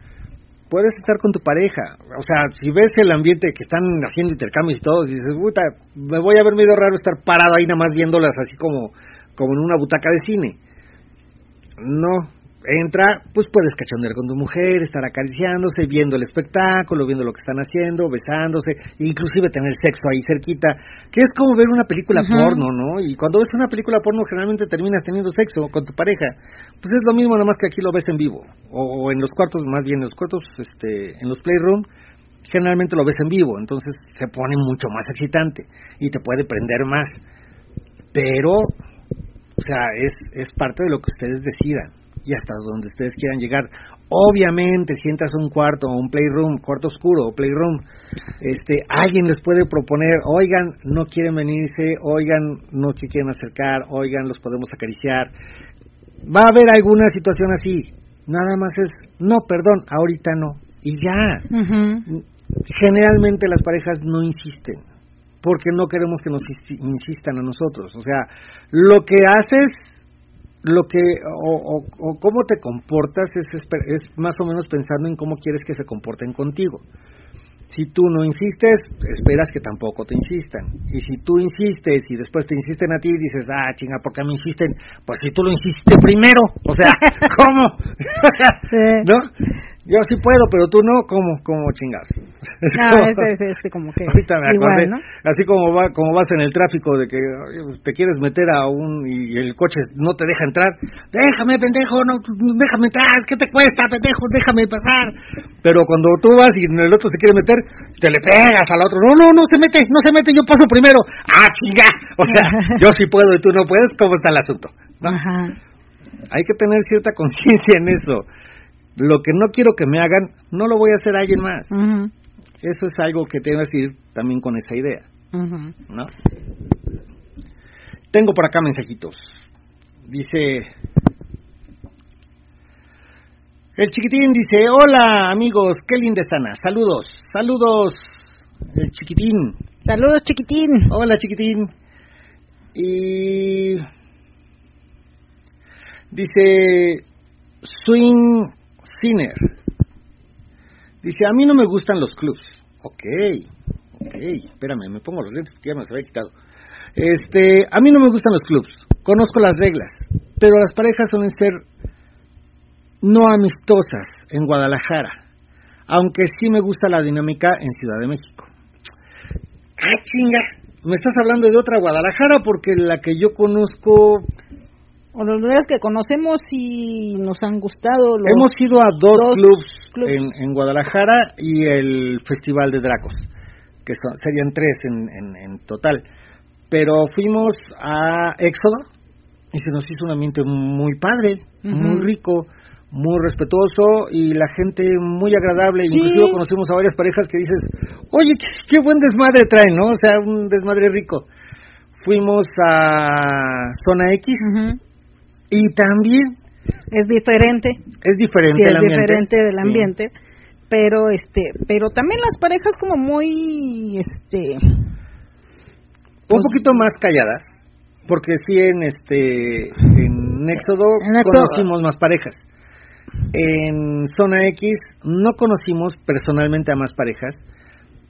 [SPEAKER 2] puedes estar con tu pareja. O sea, si ves el ambiente que están haciendo intercambios y todo, dices, puta, me voy a ver medio raro estar parado ahí nada más viéndolas así como, como en una butaca de cine. No, entra, pues puedes cachondear con tu mujer, estar acariciándose, viendo el espectáculo, viendo lo que están haciendo, besándose, inclusive tener sexo ahí cerquita, que es como ver una película porno, ¿no? Y cuando ves una película porno generalmente terminas teniendo sexo con tu pareja. Pues es lo mismo, nada más que aquí lo ves en vivo, o, o en los cuartos, más bien en los cuartos, este, en los playroom, generalmente lo ves en vivo, entonces se pone mucho más excitante y te puede prender más. Pero, o sea, es, es parte de lo que ustedes decidan y hasta donde ustedes quieran llegar. Obviamente, si entras a un cuarto o un playroom, cuarto oscuro o playroom, este, alguien les puede proponer, oigan, no quieren venirse, oigan, no se quieren acercar, oigan, los podemos acariciar. Va a haber alguna situación así. Nada más es, no, perdón, ahorita no. Y ya. Generalmente las parejas no insisten, porque no queremos que nos insi- insistan a nosotros. O sea, lo que haces, lo que o, o- o cómo te comportas es, es más o menos pensando en cómo quieres que se comporten contigo. Si tú no insistes, esperas que tampoco te insistan. Y si tú insistes y después te insisten a ti, dices, ah, chinga, ¿por qué me insisten? Pues si tú lo insististe primero. O sea, <laughs> ¿cómo? <laughs>
[SPEAKER 1] Sí.
[SPEAKER 2] ¿No? Yo sí puedo, pero tú no, ¿cómo? ¿Cómo chingas?
[SPEAKER 1] No, <laughs> ese es este como que
[SPEAKER 2] Ahorita me acordé,
[SPEAKER 1] igual, ¿no?
[SPEAKER 2] así como va, como vas en el tráfico de que oye, te quieres meter a un y el coche no te deja entrar, déjame pendejo, no, déjame entrar, ¿qué te cuesta pendejo? Déjame pasar. Pero cuando tú vas y el otro se quiere meter, te le pegas al otro, no, no, no se mete, no se mete, yo paso primero. Ah, chinga, <laughs> o sea, <laughs> yo sí puedo y tú no puedes, ¿cómo está el asunto? ¿No?
[SPEAKER 1] Ajá.
[SPEAKER 2] Hay que tener cierta conciencia en eso. Lo que no quiero que me hagan, no lo voy a hacer a alguien más. Eso es algo que tengo que ir también con esa idea. ¿no? Tengo por acá mensajitos. Dice... El chiquitín dice, hola amigos, qué linda están. Saludos, saludos, el chiquitín.
[SPEAKER 1] Saludos, chiquitín.
[SPEAKER 2] Hola chiquitín. Y... Dice Swing Dice, a mí no me gustan los clubs. Ok, ok, espérame, me pongo los lentes porque ya me los había quitado. Este, a mí no me gustan los clubs. Conozco las reglas, pero las parejas suelen ser no amistosas en Guadalajara, aunque sí me gusta la dinámica en Ciudad de México. Ah, chinga, me estás hablando de otra Guadalajara porque la que yo conozco,
[SPEAKER 1] O los lugares que conocemos y nos han gustado. Los...
[SPEAKER 2] hemos ido a dos,
[SPEAKER 1] dos
[SPEAKER 2] clubs,
[SPEAKER 1] clubs.
[SPEAKER 2] En, en Guadalajara y el Festival de Dracos, que son- serían tres en, en, en total. Pero fuimos a Éxodo y se nos hizo un ambiente muy padre, muy rico, muy respetuoso y la gente muy agradable.
[SPEAKER 1] Sí.
[SPEAKER 2] Inclusive conocimos a varias parejas que dices, oye, qué, qué buen desmadre traen, ¿no? O sea, un desmadre rico. Fuimos a Zona X. y también
[SPEAKER 1] Es diferente.
[SPEAKER 2] es diferente
[SPEAKER 1] sí,
[SPEAKER 2] el
[SPEAKER 1] es
[SPEAKER 2] ambiente.
[SPEAKER 1] diferente del
[SPEAKER 2] Sí.
[SPEAKER 1] ambiente. Pero este, pero también las parejas como muy, este,
[SPEAKER 2] un poquito más calladas, porque sí en este en Éxodo
[SPEAKER 1] En Éxodo.
[SPEAKER 2] conocimos más parejas. En Zona X no conocimos personalmente a más parejas,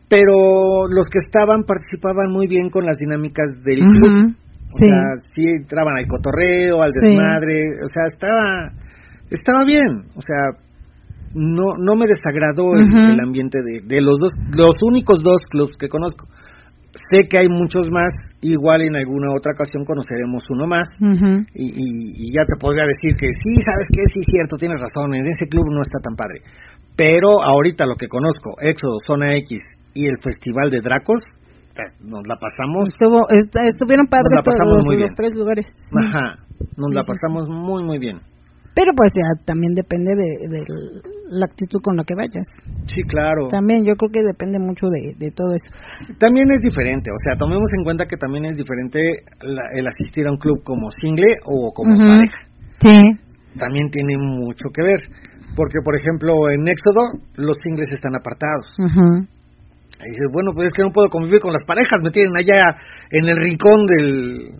[SPEAKER 2] pero los que estaban participaban muy bien con las dinámicas del club.
[SPEAKER 1] Ujú.
[SPEAKER 2] O
[SPEAKER 1] Sí.
[SPEAKER 2] sea, sí entraban al cotorreo, al
[SPEAKER 1] Sí.
[SPEAKER 2] desmadre, o sea, estaba estaba bien, o sea, no no me desagradó el, ambiente de, de los dos los únicos dos clubs que conozco. Sé que hay muchos más, igual en alguna otra ocasión conoceremos uno más y, y- y ya te podría decir que sí, sabes que sí cierto, tienes razón, en ese club no está tan padre. Pero ahorita lo que conozco, Éxodo, Zona X y el Festival de Dracos, nos la pasamos,
[SPEAKER 1] Estuvo, est- estuvieron padres
[SPEAKER 2] Nos la pasamos
[SPEAKER 1] los,
[SPEAKER 2] muy
[SPEAKER 1] los tres lugares.
[SPEAKER 2] Ajá, nos la pasamos muy muy bien.
[SPEAKER 1] Pero pues ya también depende de, de la actitud con la que vayas.
[SPEAKER 2] Sí, claro.
[SPEAKER 1] También yo creo que depende mucho de, de todo eso.
[SPEAKER 2] También es diferente, o sea, tomemos en cuenta que también es diferente la- el asistir a un club como single o como pareja.
[SPEAKER 1] Sí.
[SPEAKER 2] También tiene mucho que ver, porque por ejemplo en Éxodo los singles están apartados. Y dices, bueno, pues es que no puedo convivir con las parejas, me tienen allá en el rincón del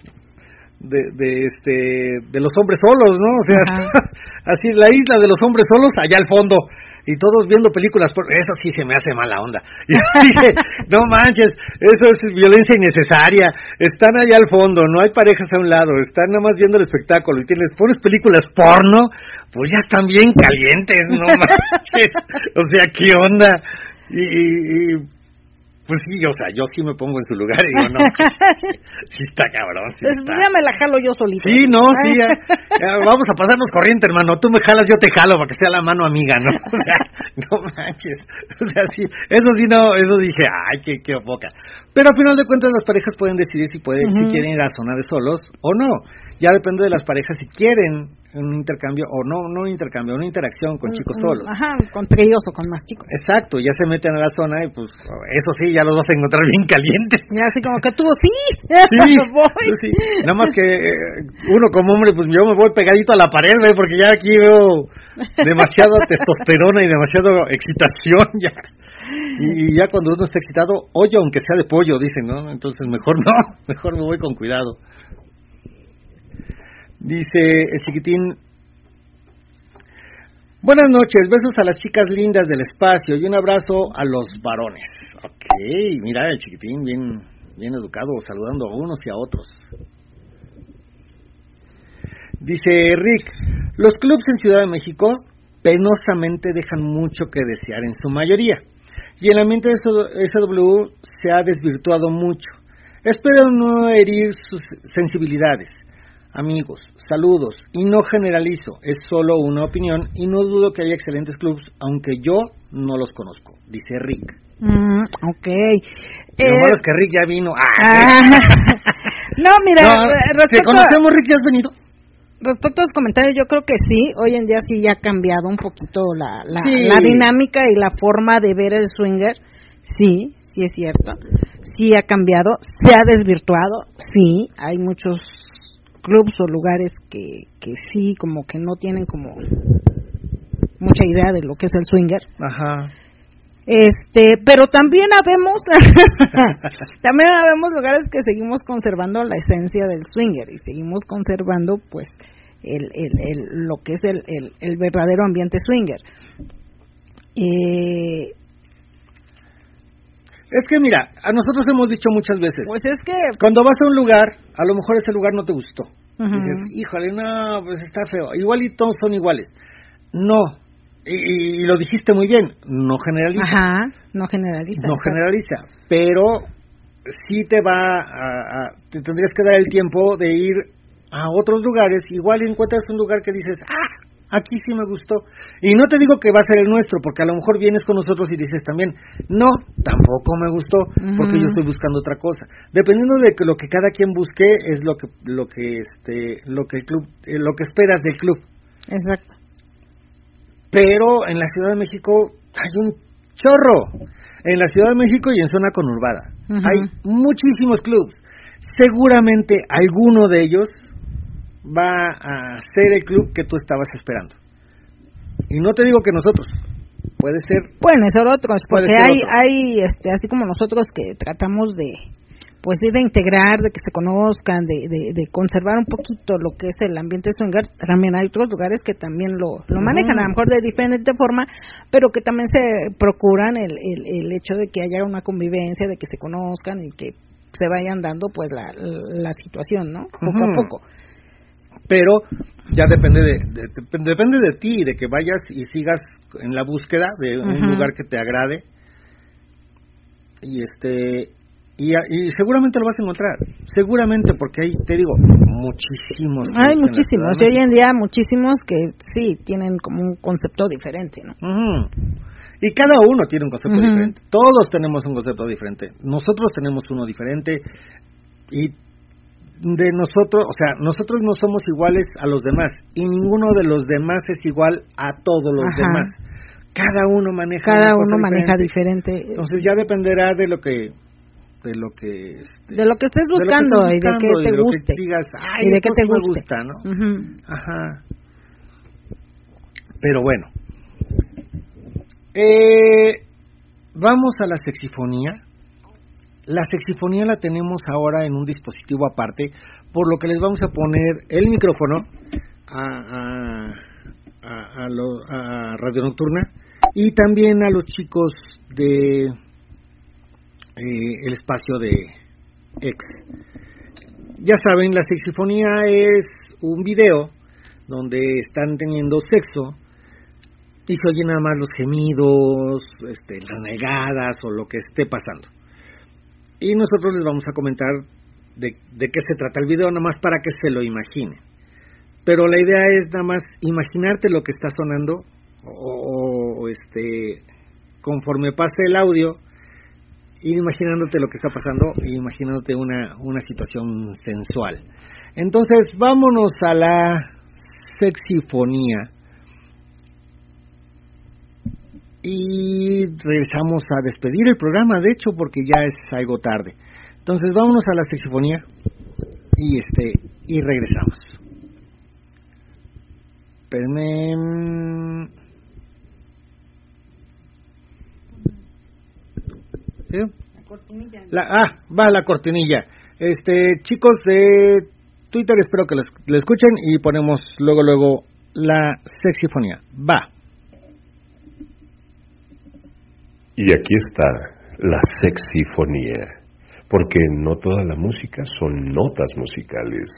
[SPEAKER 2] de, de este de los hombres solos, ¿no? O sea,
[SPEAKER 1] Ajá. <laughs>
[SPEAKER 2] así la isla de los hombres solos allá al fondo y todos viendo películas, por eso sí se me hace mala onda. <laughs> Y dije, no manches, eso es violencia innecesaria, están allá al fondo, no hay parejas a un lado, están nada más viendo el espectáculo y tienes, pones películas porno, pues ya están bien calientes, no <laughs> manches, o sea, ¿qué onda? Y, y- y, pues sí, o sea, yo sí me pongo en su lugar y digo, no, pues, <laughs> sí, sí está cabrón, sí
[SPEAKER 1] Pues
[SPEAKER 2] está.
[SPEAKER 1] ya me la jalo yo solita.
[SPEAKER 2] Sí, no, sí, ya, <laughs> ya, vamos a pasarnos corriente, hermano. Tú me jalas, yo te jalo para que sea la mano amiga, ¿no? <laughs> O sea, no manches. O sea, sí, eso sí, no, eso dije, ay, qué, qué poca. Pero al final de cuentas, las parejas pueden decidir si pueden, si quieren ir a zona de solos o no. Ya depende de las parejas si quieren un intercambio o no, no un intercambio, una interacción con chicos solos.
[SPEAKER 1] Ajá, con tríos o con más chicos.
[SPEAKER 2] Exacto, ya se meten a la zona y pues, eso sí, ya los vas a encontrar bien calientes.
[SPEAKER 1] Ya así como que tú, sí,
[SPEAKER 2] Sí, <laughs>
[SPEAKER 1] voy.
[SPEAKER 2] sí, nada más que eh, uno como hombre, pues yo me voy pegadito a la pared, porque ya aquí veo demasiada <laughs> testosterona y demasiada excitación ya. Y, y ya cuando uno está excitado, hoyo aunque sea de pollo, dicen, ¿no? Entonces mejor no, <laughs> mejor me voy con cuidado. Dice el chiquitín, buenas noches, besos a las chicas lindas del espacio y un abrazo a los varones. Ok, mira el chiquitín bien, bien educado, saludando a unos y a otros. Dice Rick, los clubs en Ciudad de México penosamente dejan mucho que desear en su mayoría y el ambiente de SW se ha desvirtuado mucho. Espero no herir sus sensibilidades. Amigos, saludos y no generalizo, es solo una opinión y no dudo que haya excelentes clubs, aunque yo no los conozco, dice Rick.
[SPEAKER 1] Mm, ok.
[SPEAKER 2] Lo
[SPEAKER 1] Eh,
[SPEAKER 2] malo es que Rick ya vino. Ah,
[SPEAKER 1] ah, <laughs> no, mira,
[SPEAKER 2] no,
[SPEAKER 1] eh,
[SPEAKER 2] ¿Te
[SPEAKER 1] respecto, a,
[SPEAKER 2] conocemos, Rick? ¿Ya has venido?
[SPEAKER 1] respecto a los comentarios, yo creo que sí, hoy en día sí ya ha cambiado un poquito la, la,
[SPEAKER 2] Sí.
[SPEAKER 1] la dinámica y la forma de ver el swinger. Sí, sí es cierto. Sí ha cambiado, se ha desvirtuado, sí, hay muchos clubs o lugares que, que sí, como que no tienen como mucha idea de lo que es el swinger.
[SPEAKER 2] Ajá.
[SPEAKER 1] Este, pero también habemos, <laughs> también habemos lugares que seguimos conservando la esencia del swinger y seguimos conservando, pues, el, el, el- lo que es el, el, el verdadero ambiente swinger. Eh,
[SPEAKER 2] Es que mira, a nosotros hemos dicho muchas veces,
[SPEAKER 1] pues es que,
[SPEAKER 2] cuando vas a un lugar, a lo mejor ese lugar no te gustó. Dices, híjole, no, pues está feo. Igual y todos son iguales. No. Y, y lo dijiste muy bien, no generaliza.
[SPEAKER 1] ajá, no generaliza.
[SPEAKER 2] no generaliza, pero sí te va a, a- te tendrías que dar el tiempo de ir a otros lugares, igual encuentras un lugar que dices, ah, aquí sí me gustó. Y no te digo que va a ser el nuestro, porque a lo mejor vienes con nosotros y dices también, no, tampoco me gustó, porque yo estoy buscando otra cosa. Dependiendo de que lo que cada quien busque es lo que lo que este lo que el club eh, lo que esperas del club.
[SPEAKER 1] Exacto.
[SPEAKER 2] Pero en la Ciudad de México hay un chorro. En la Ciudad de México y en zona conurbada. Hay muchísimos clubs. Seguramente alguno de ellos va a ser el club que tú estabas esperando. Y no te digo que nosotros. Puede ser.
[SPEAKER 1] Pueden ser otros, porque
[SPEAKER 2] ser
[SPEAKER 1] hay,
[SPEAKER 2] otro.
[SPEAKER 1] hay, este, así como nosotros que tratamos de, pues de integrar, de que se conozcan, de, de, de conservar un poquito lo que es el ambiente swinger, también hay otros lugares que también lo, lo manejan, a lo mejor de diferente forma, pero que también se procuran el, el, el hecho de que haya una convivencia, de que se conozcan y que se vayan dando pues la, la situación, ¿no? Poco a poco.
[SPEAKER 2] Pero ya depende de, de- de- depende de ti, de que vayas y sigas en la búsqueda de un lugar que te agrade. Y este y, y seguramente lo vas a encontrar, seguramente porque hay, te digo, muchísimos.
[SPEAKER 1] Hay muchísimos, y hoy en día muchísimos que sí tienen como un concepto diferente, ¿no?
[SPEAKER 2] Ujú. Y cada uno tiene un concepto diferente. Todos tenemos un concepto diferente. Nosotros tenemos uno diferente. Y de nosotros, o sea, nosotros no somos iguales a los demás. Y ninguno de los demás es igual a todos los
[SPEAKER 1] Ajá.
[SPEAKER 2] demás. Cada uno maneja
[SPEAKER 1] Cada uno maneja
[SPEAKER 2] diferente.
[SPEAKER 1] diferente.
[SPEAKER 2] Entonces ya dependerá de lo que de lo que este,
[SPEAKER 1] de lo que estés
[SPEAKER 2] de que
[SPEAKER 1] buscando
[SPEAKER 2] estés
[SPEAKER 1] de
[SPEAKER 2] buscando
[SPEAKER 1] qué
[SPEAKER 2] y
[SPEAKER 1] te
[SPEAKER 2] de que
[SPEAKER 1] guste
[SPEAKER 2] digas, "Ay,
[SPEAKER 1] y de qué te guste.
[SPEAKER 2] gusta. Ajá. Pero bueno. Eh, vamos a la sexifonía. La sexifonía la tenemos ahora en un dispositivo aparte, por lo que les vamos a poner el micrófono a, Radio Nocturna y también a los chicos de eh, el espacio de X. Ya saben, la sexifonía es un video donde están teniendo sexo y se oyen nada más los gemidos, este, las negadas o lo que esté pasando. Y nosotros les vamos a comentar de, qué se trata el video, nada más para que se lo imaginen. Pero la idea es nada más imaginarte lo que está sonando o, este conforme pase el audio ir imaginándote lo que está pasando y imaginándote una, una situación sensual. Entonces, vámonos a la sexifonía. Y regresamos a despedir el programa, de hecho, porque ya es algo tarde. Entonces, vámonos a la sexifonía y este y regresamos. Espérenme. ¿Sí?
[SPEAKER 1] La cortinilla.
[SPEAKER 2] La, ah, va la cortinilla. Este, chicos de Twitter, espero que lo escuchen y ponemos luego, luego la sexifonía. Va.
[SPEAKER 3] Y aquí está la sexifonía, porque no toda la música son notas musicales.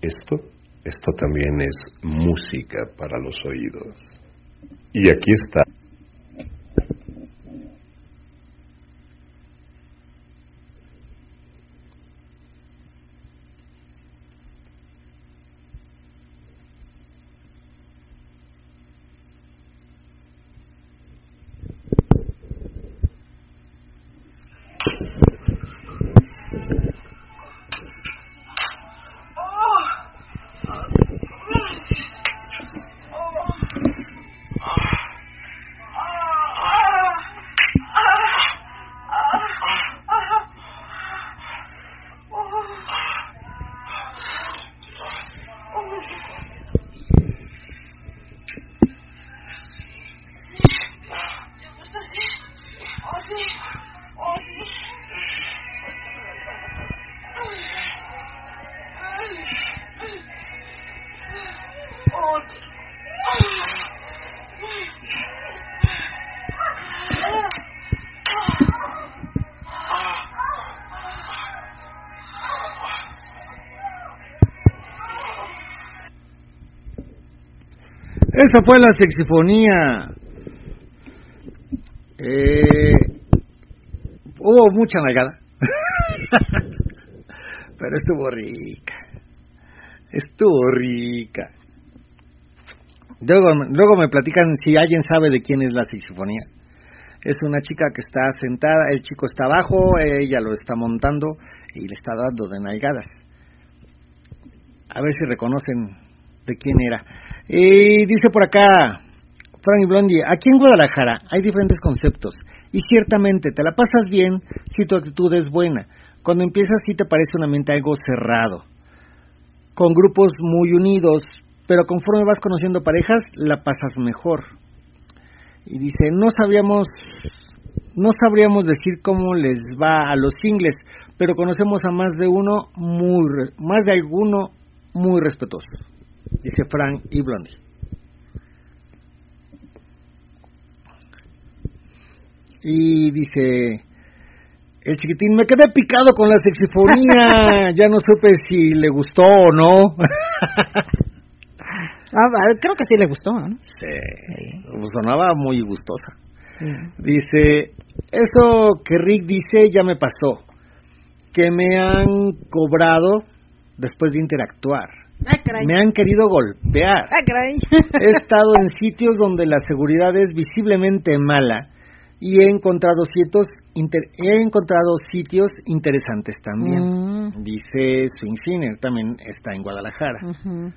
[SPEAKER 3] Esto, esto también es música para los oídos. Y aquí está
[SPEAKER 2] Esa fue la sexifonía. Eh, hubo mucha nalgada. <laughs> Pero estuvo rica. Estuvo rica. Luego, luego me platican si alguien sabe de quién es la sexifonía. Es una chica que está sentada, el chico está abajo, ella lo está montando y le está dando de nalgadas. A ver si reconocen de quién era. Y dice por acá, Frank Blondie, aquí en Guadalajara hay diferentes conceptos y ciertamente te la pasas bien si tu actitud es buena. Cuando empiezas sí te parece un ambiente algo cerrado, con grupos muy unidos, pero conforme vas conociendo parejas la pasas mejor. Y dice, no sabíamos, no sabríamos decir cómo les va a los singles, pero conocemos a más de uno muy, más de alguno muy respetuoso dice Frank y Blondie. Y dice el chiquitín, me quedé picado con la sexifonía, <laughs> ya no supe si le gustó o no. <laughs>
[SPEAKER 1] Ah, creo que sí le gustó, ¿no?
[SPEAKER 2] Sí, sonaba muy gustosa. Sí. Dice, eso que Rick dice ya me pasó, que me han cobrado después de interactuar.
[SPEAKER 1] Ah,
[SPEAKER 2] me han querido golpear.
[SPEAKER 1] Ah,
[SPEAKER 2] he <laughs> estado en sitios donde la seguridad es visiblemente mala y he encontrado sitios inter he encontrado sitios interesantes también.
[SPEAKER 1] Mm.
[SPEAKER 2] Dice Swing Sinner, también está en Guadalajara.
[SPEAKER 1] Uh -huh.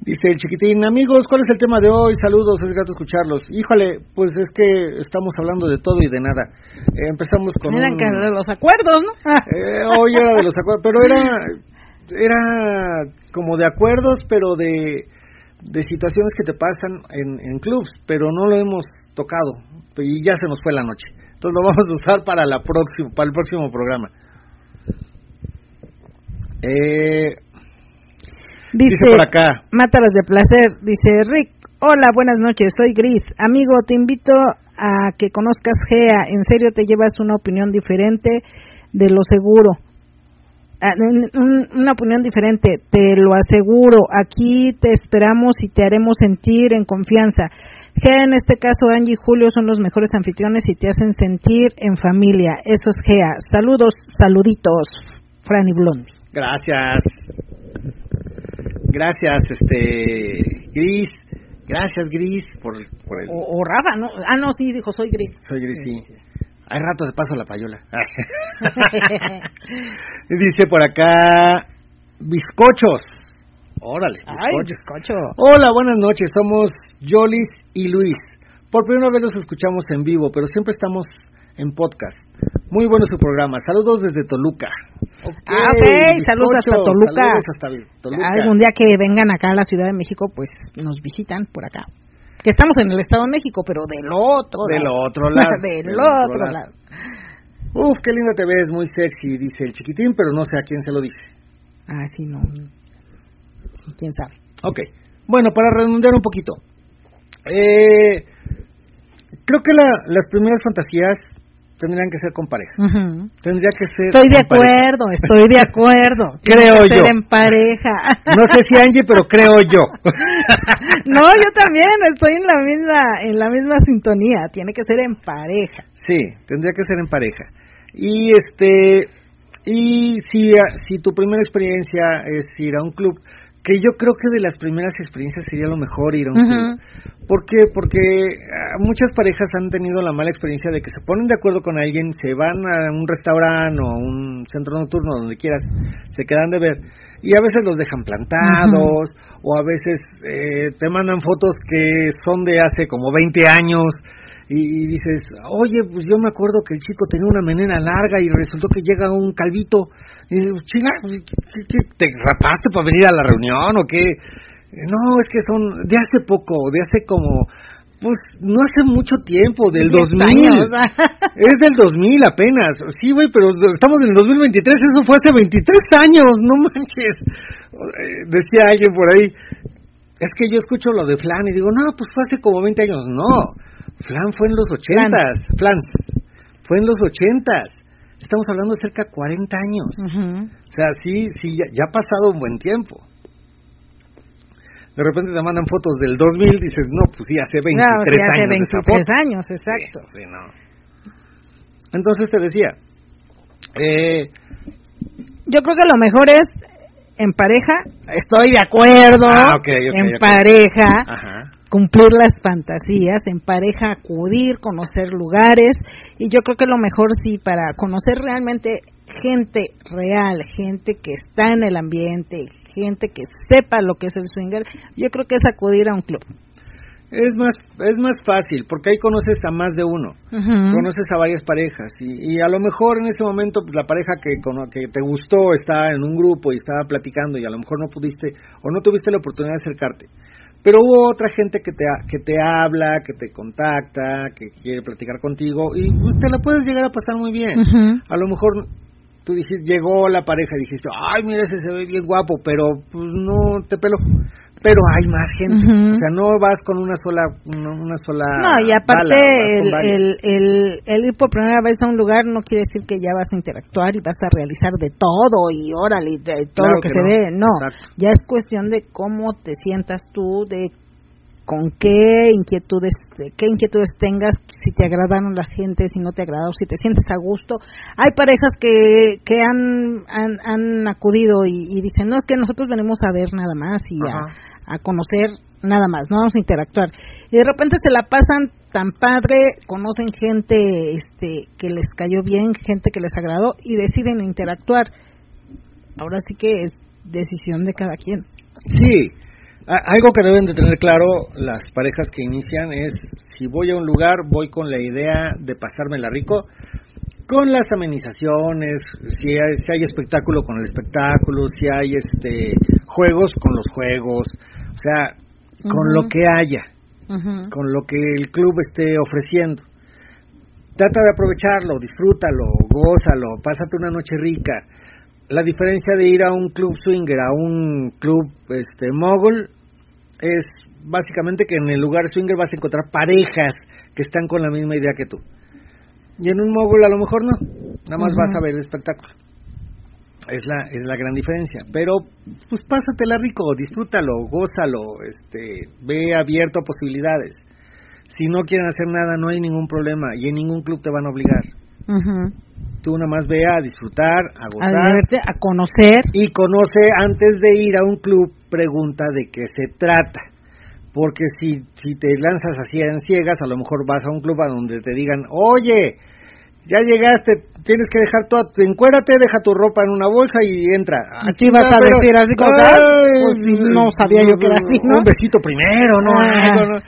[SPEAKER 2] Dice el chiquitín, amigos, ¿cuál es el tema de hoy? Saludos, es grato escucharlos. Híjole, pues es que estamos hablando de todo y de nada. Eh, empezamos con...
[SPEAKER 1] Eran
[SPEAKER 2] un...
[SPEAKER 1] de los acuerdos, ¿no? <laughs>
[SPEAKER 2] Eh, hoy era de los acuerdos, pero era, era como de acuerdos, pero de, de situaciones que te pasan en, en clubs, pero no lo hemos tocado y ya se nos fue la noche. Entonces lo vamos a usar para, la próxima, para el próximo programa. Eh,
[SPEAKER 1] Dice,
[SPEAKER 2] dice por acá.
[SPEAKER 1] Mátalas de placer. Dice Rick, Hola, buenas noches, soy Gris. Amigo, te invito a que conozcas GEA. En serio, te llevas una opinión diferente de lo seguro. Ah, un- un- Una opinión diferente, te lo aseguro. Aquí te esperamos y te haremos sentir en confianza. GEA, en este caso, Angie y Julio son los mejores anfitriones y te hacen sentir en familia. Eso es GEA. Saludos, saluditos, Franny Blondi.
[SPEAKER 2] Gracias. Gracias, este, Gris. Gracias, Gris, por, por el...
[SPEAKER 1] O, o Rafa, ¿no? Ah, no, sí, dijo, soy Gris.
[SPEAKER 2] Soy Gris, sí. Hay rato de paso la payola. <laughs> <laughs> Dice por acá, bizcochos. Órale,
[SPEAKER 1] Ay,
[SPEAKER 2] bizcochos.
[SPEAKER 1] bizcocho.
[SPEAKER 2] Hola, buenas noches. Somos Jolis y Luis. Por primera vez los escuchamos en vivo, pero siempre estamos en podcast. Muy bueno su programa. Saludos desde Toluca.
[SPEAKER 1] Ah, ok, saludos hasta Toluca.
[SPEAKER 2] Saludos hasta Toluca.
[SPEAKER 1] Algún día que vengan acá a la Ciudad de México, pues nos visitan por acá. Que estamos en el Estado de México, pero del otro
[SPEAKER 2] Del
[SPEAKER 1] lado.
[SPEAKER 2] otro lado. <laughs>
[SPEAKER 1] del,
[SPEAKER 2] Del
[SPEAKER 1] otro,
[SPEAKER 2] otro
[SPEAKER 1] lado.
[SPEAKER 2] Uf, qué linda te ves, muy sexy, dice el chiquitín, pero no sé a quién se lo dice.
[SPEAKER 1] Ah, sí, no. ¿Quién sabe?
[SPEAKER 2] Ok, bueno, para redondear un poquito. Eh, creo que la- las primeras fantasías tendrían que ser con pareja. Tendría que ser
[SPEAKER 1] Estoy de
[SPEAKER 2] pareja.
[SPEAKER 1] acuerdo, estoy de acuerdo. <laughs>
[SPEAKER 2] Creo
[SPEAKER 1] que ser
[SPEAKER 2] yo.
[SPEAKER 1] en pareja.
[SPEAKER 2] No sé si Angie, pero creo yo. <laughs>
[SPEAKER 1] no, yo también estoy en la misma en la misma sintonía. Tiene que ser en pareja.
[SPEAKER 2] Sí, tendría que ser en pareja. Y este y si si tu primera experiencia es ir a un club, que yo creo que de las primeras experiencias sería lo mejor ir a un
[SPEAKER 1] Ujú.
[SPEAKER 2] club. ¿Por qué? Porque ah, muchas parejas han tenido la mala experiencia de que se ponen de acuerdo con alguien, se van a un restaurante o a un centro nocturno, donde quieras, se quedan de ver y a veces los dejan plantados o a veces eh, te mandan fotos que son de hace como 20 años y, dices, oye, pues yo me acuerdo que el chico tenía una menena larga y resultó que llega un calvito. Y digo, chinga, pues, ¿qué- qué- ¿te rapaste para venir a la reunión o qué? No, es que son de hace poco, de hace como, pues no hace mucho tiempo, del
[SPEAKER 1] Diez
[SPEAKER 2] 2000.
[SPEAKER 1] años. <laughs>
[SPEAKER 2] Es del 2000 apenas. Sí, güey, pero estamos en el 2023, eso fue hace 23 años, no manches. Decía alguien por ahí, es que yo escucho lo de Flan y digo, no, pues fue hace como 20 años. No, Flan fue en los 80s. Flan. Fue en los 80s. Estamos hablando de cerca de 40 años.
[SPEAKER 1] Ujú.
[SPEAKER 2] O sea, sí, sí, ya, ya ha pasado un buen tiempo. De repente te mandan fotos del 2000, dices, no, pues sí, hace 23
[SPEAKER 1] No, sí, hace
[SPEAKER 2] años. esa
[SPEAKER 1] 23
[SPEAKER 2] foto.
[SPEAKER 1] años, exacto.
[SPEAKER 2] Sí, sí, no. Entonces te decía, eh,
[SPEAKER 1] Yo creo que lo mejor es en pareja, estoy de acuerdo,
[SPEAKER 2] Ah, ok, ok,
[SPEAKER 1] en
[SPEAKER 2] ok.
[SPEAKER 1] pareja,
[SPEAKER 2] ajá,
[SPEAKER 1] cumplir las fantasías, en pareja acudir, conocer lugares y yo creo que lo mejor sí para conocer realmente gente real, gente que está en el ambiente, gente que sepa lo que es el swinger, yo creo que es acudir a un club.
[SPEAKER 2] es más, es más fácil, porque ahí conoces a más de uno. Conoces a varias parejas y, y a lo mejor en ese momento pues, la pareja que, que te gustó está en un grupo y estaba platicando y a lo mejor no pudiste o no tuviste la oportunidad de acercarte. Pero hubo otra gente que te, que te habla, que te contacta, que quiere platicar contigo y te la puedes llegar a pasar muy bien. A lo mejor tú dijiste, llegó la pareja y dijiste, ay, mira, ese se ve bien guapo, pero pues no te peló. Pero hay más gente. O sea, no vas con una sola, una, una sola.
[SPEAKER 1] No, y aparte
[SPEAKER 2] bala,
[SPEAKER 1] el, el, el, el ir por primera vez a un lugar no quiere decir que ya vas a interactuar y vas a realizar de todo y órale, de todo
[SPEAKER 2] Claro
[SPEAKER 1] lo que,
[SPEAKER 2] que no.
[SPEAKER 1] dé. No, ya es cuestión de cómo te sientas tú, de con qué inquietudes, de qué inquietudes tengas, si te agradaron la gente, si no te agradaron, si te sientes a gusto. Hay parejas que, que han, han, han acudido y, y dicen, no, es que nosotros venimos a ver nada más y
[SPEAKER 2] Ajá.
[SPEAKER 1] a conocer nada más, no vamos a interactuar. Y de repente se la pasan tan padre, conocen gente este, que les cayó bien, gente que les agradó y deciden interactuar. Ahora sí que es decisión de cada quien.
[SPEAKER 2] Sí, a- algo que deben de tener claro las parejas que inician es si voy a un lugar voy con la idea de pasármela rico con las amenizaciones, si hay, si hay espectáculo con el espectáculo, si hay este juegos con los juegos, sea, con lo que haya, con lo que el club esté ofreciendo. Trata de aprovecharlo, disfrútalo, gózalo, pásate una noche rica. La diferencia de ir a un club swinger, a un club este mogul, es básicamente que en el lugar swinger vas a encontrar parejas que están con la misma idea que tú. Y en un mogul a lo mejor no, nada más vas a ver el espectáculo. Es la, es la gran diferencia. Pero, pues pásatela rico, disfrútalo, gózalo, este, ve abierto a posibilidades. Si no quieren hacer nada, no hay ningún problema y en ningún club te van a obligar. Tú nada más ve a disfrutar, a
[SPEAKER 1] A
[SPEAKER 2] gozar
[SPEAKER 1] divertirte, a conocer.
[SPEAKER 2] y conoce antes de ir a un club, pregunta de qué se trata. Porque si, si te lanzas así en ciegas, a lo mejor vas a un club a donde te digan, oye, ya llegaste, tienes que dejar toda, encuérate, deja tu ropa en una bolsa y entra. Ah,
[SPEAKER 1] tú ibas a
[SPEAKER 2] pero-
[SPEAKER 1] decir así como,
[SPEAKER 2] Ay,
[SPEAKER 1] pues no sabía yo que era así, ¿no?
[SPEAKER 2] Un besito primero, ¿no?
[SPEAKER 1] Ah.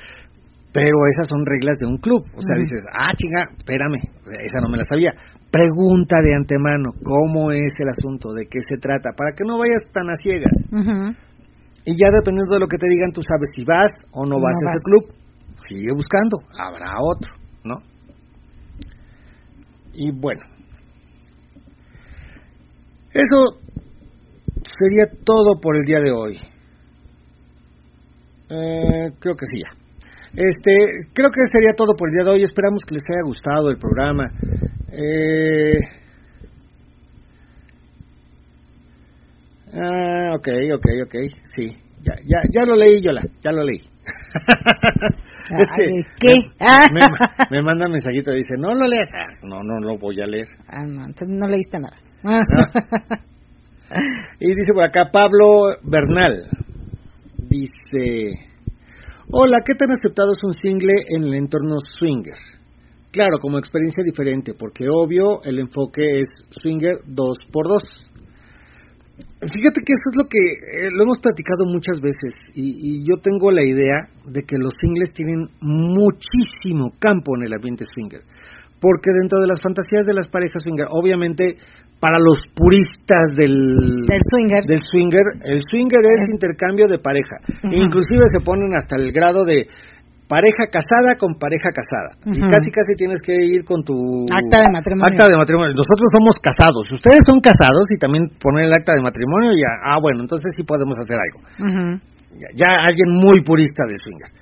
[SPEAKER 2] Pero esas son reglas de un club. O sea, dices, ah, chinga, espérame, esa no me la sabía. Pregunta de antemano, ¿cómo es el asunto? ¿De qué se trata? Para que no vayas tan a ciegas. Y ya dependiendo de lo que te digan, tú sabes si vas o no
[SPEAKER 1] No
[SPEAKER 2] vas a ese
[SPEAKER 1] vas.
[SPEAKER 2] club. Sigue buscando, habrá otro. Y bueno, eso sería todo por el día de hoy. Eh, creo que sí ya. Este, creo que sería todo por el día de hoy. Esperamos que les haya gustado el programa. Eh, ah, ok, ok, ok. Sí, ya, ya, ya lo leí, Yola, ya lo leí. <laughs> <laughs> Es que
[SPEAKER 1] Ay, ¿qué?
[SPEAKER 2] Me, me, <laughs> me manda un mensajito y dice, no lo leas. Ah, No, no lo voy a leer.
[SPEAKER 1] Ah, no, entonces no leíste nada. <laughs>
[SPEAKER 2] Y dice por acá Pablo Bernal. Dice, hola, ¿qué tan aceptado es un single en el entorno swinger? Claro, como experiencia diferente, porque obvio el enfoque es swinger 2 por 2 Fíjate que eso es lo que eh, lo hemos platicado muchas veces y, y yo tengo la idea de que los singles tienen muchísimo campo en el ambiente swinger, porque dentro de las fantasías de las parejas swinger, obviamente para los puristas del,
[SPEAKER 1] Del swinger.
[SPEAKER 2] del swinger, el swinger es intercambio de pareja,
[SPEAKER 1] Ujú.
[SPEAKER 2] inclusive se ponen hasta el grado de pareja casada con pareja casada y casi casi tienes que ir con tu
[SPEAKER 1] Acta de matrimonio.
[SPEAKER 2] acta de matrimonio. Nosotros somos casados, ustedes son casados y también ponen el acta de matrimonio y ya, ah bueno, entonces sí podemos hacer algo. Ya, ya alguien muy purista del swinger.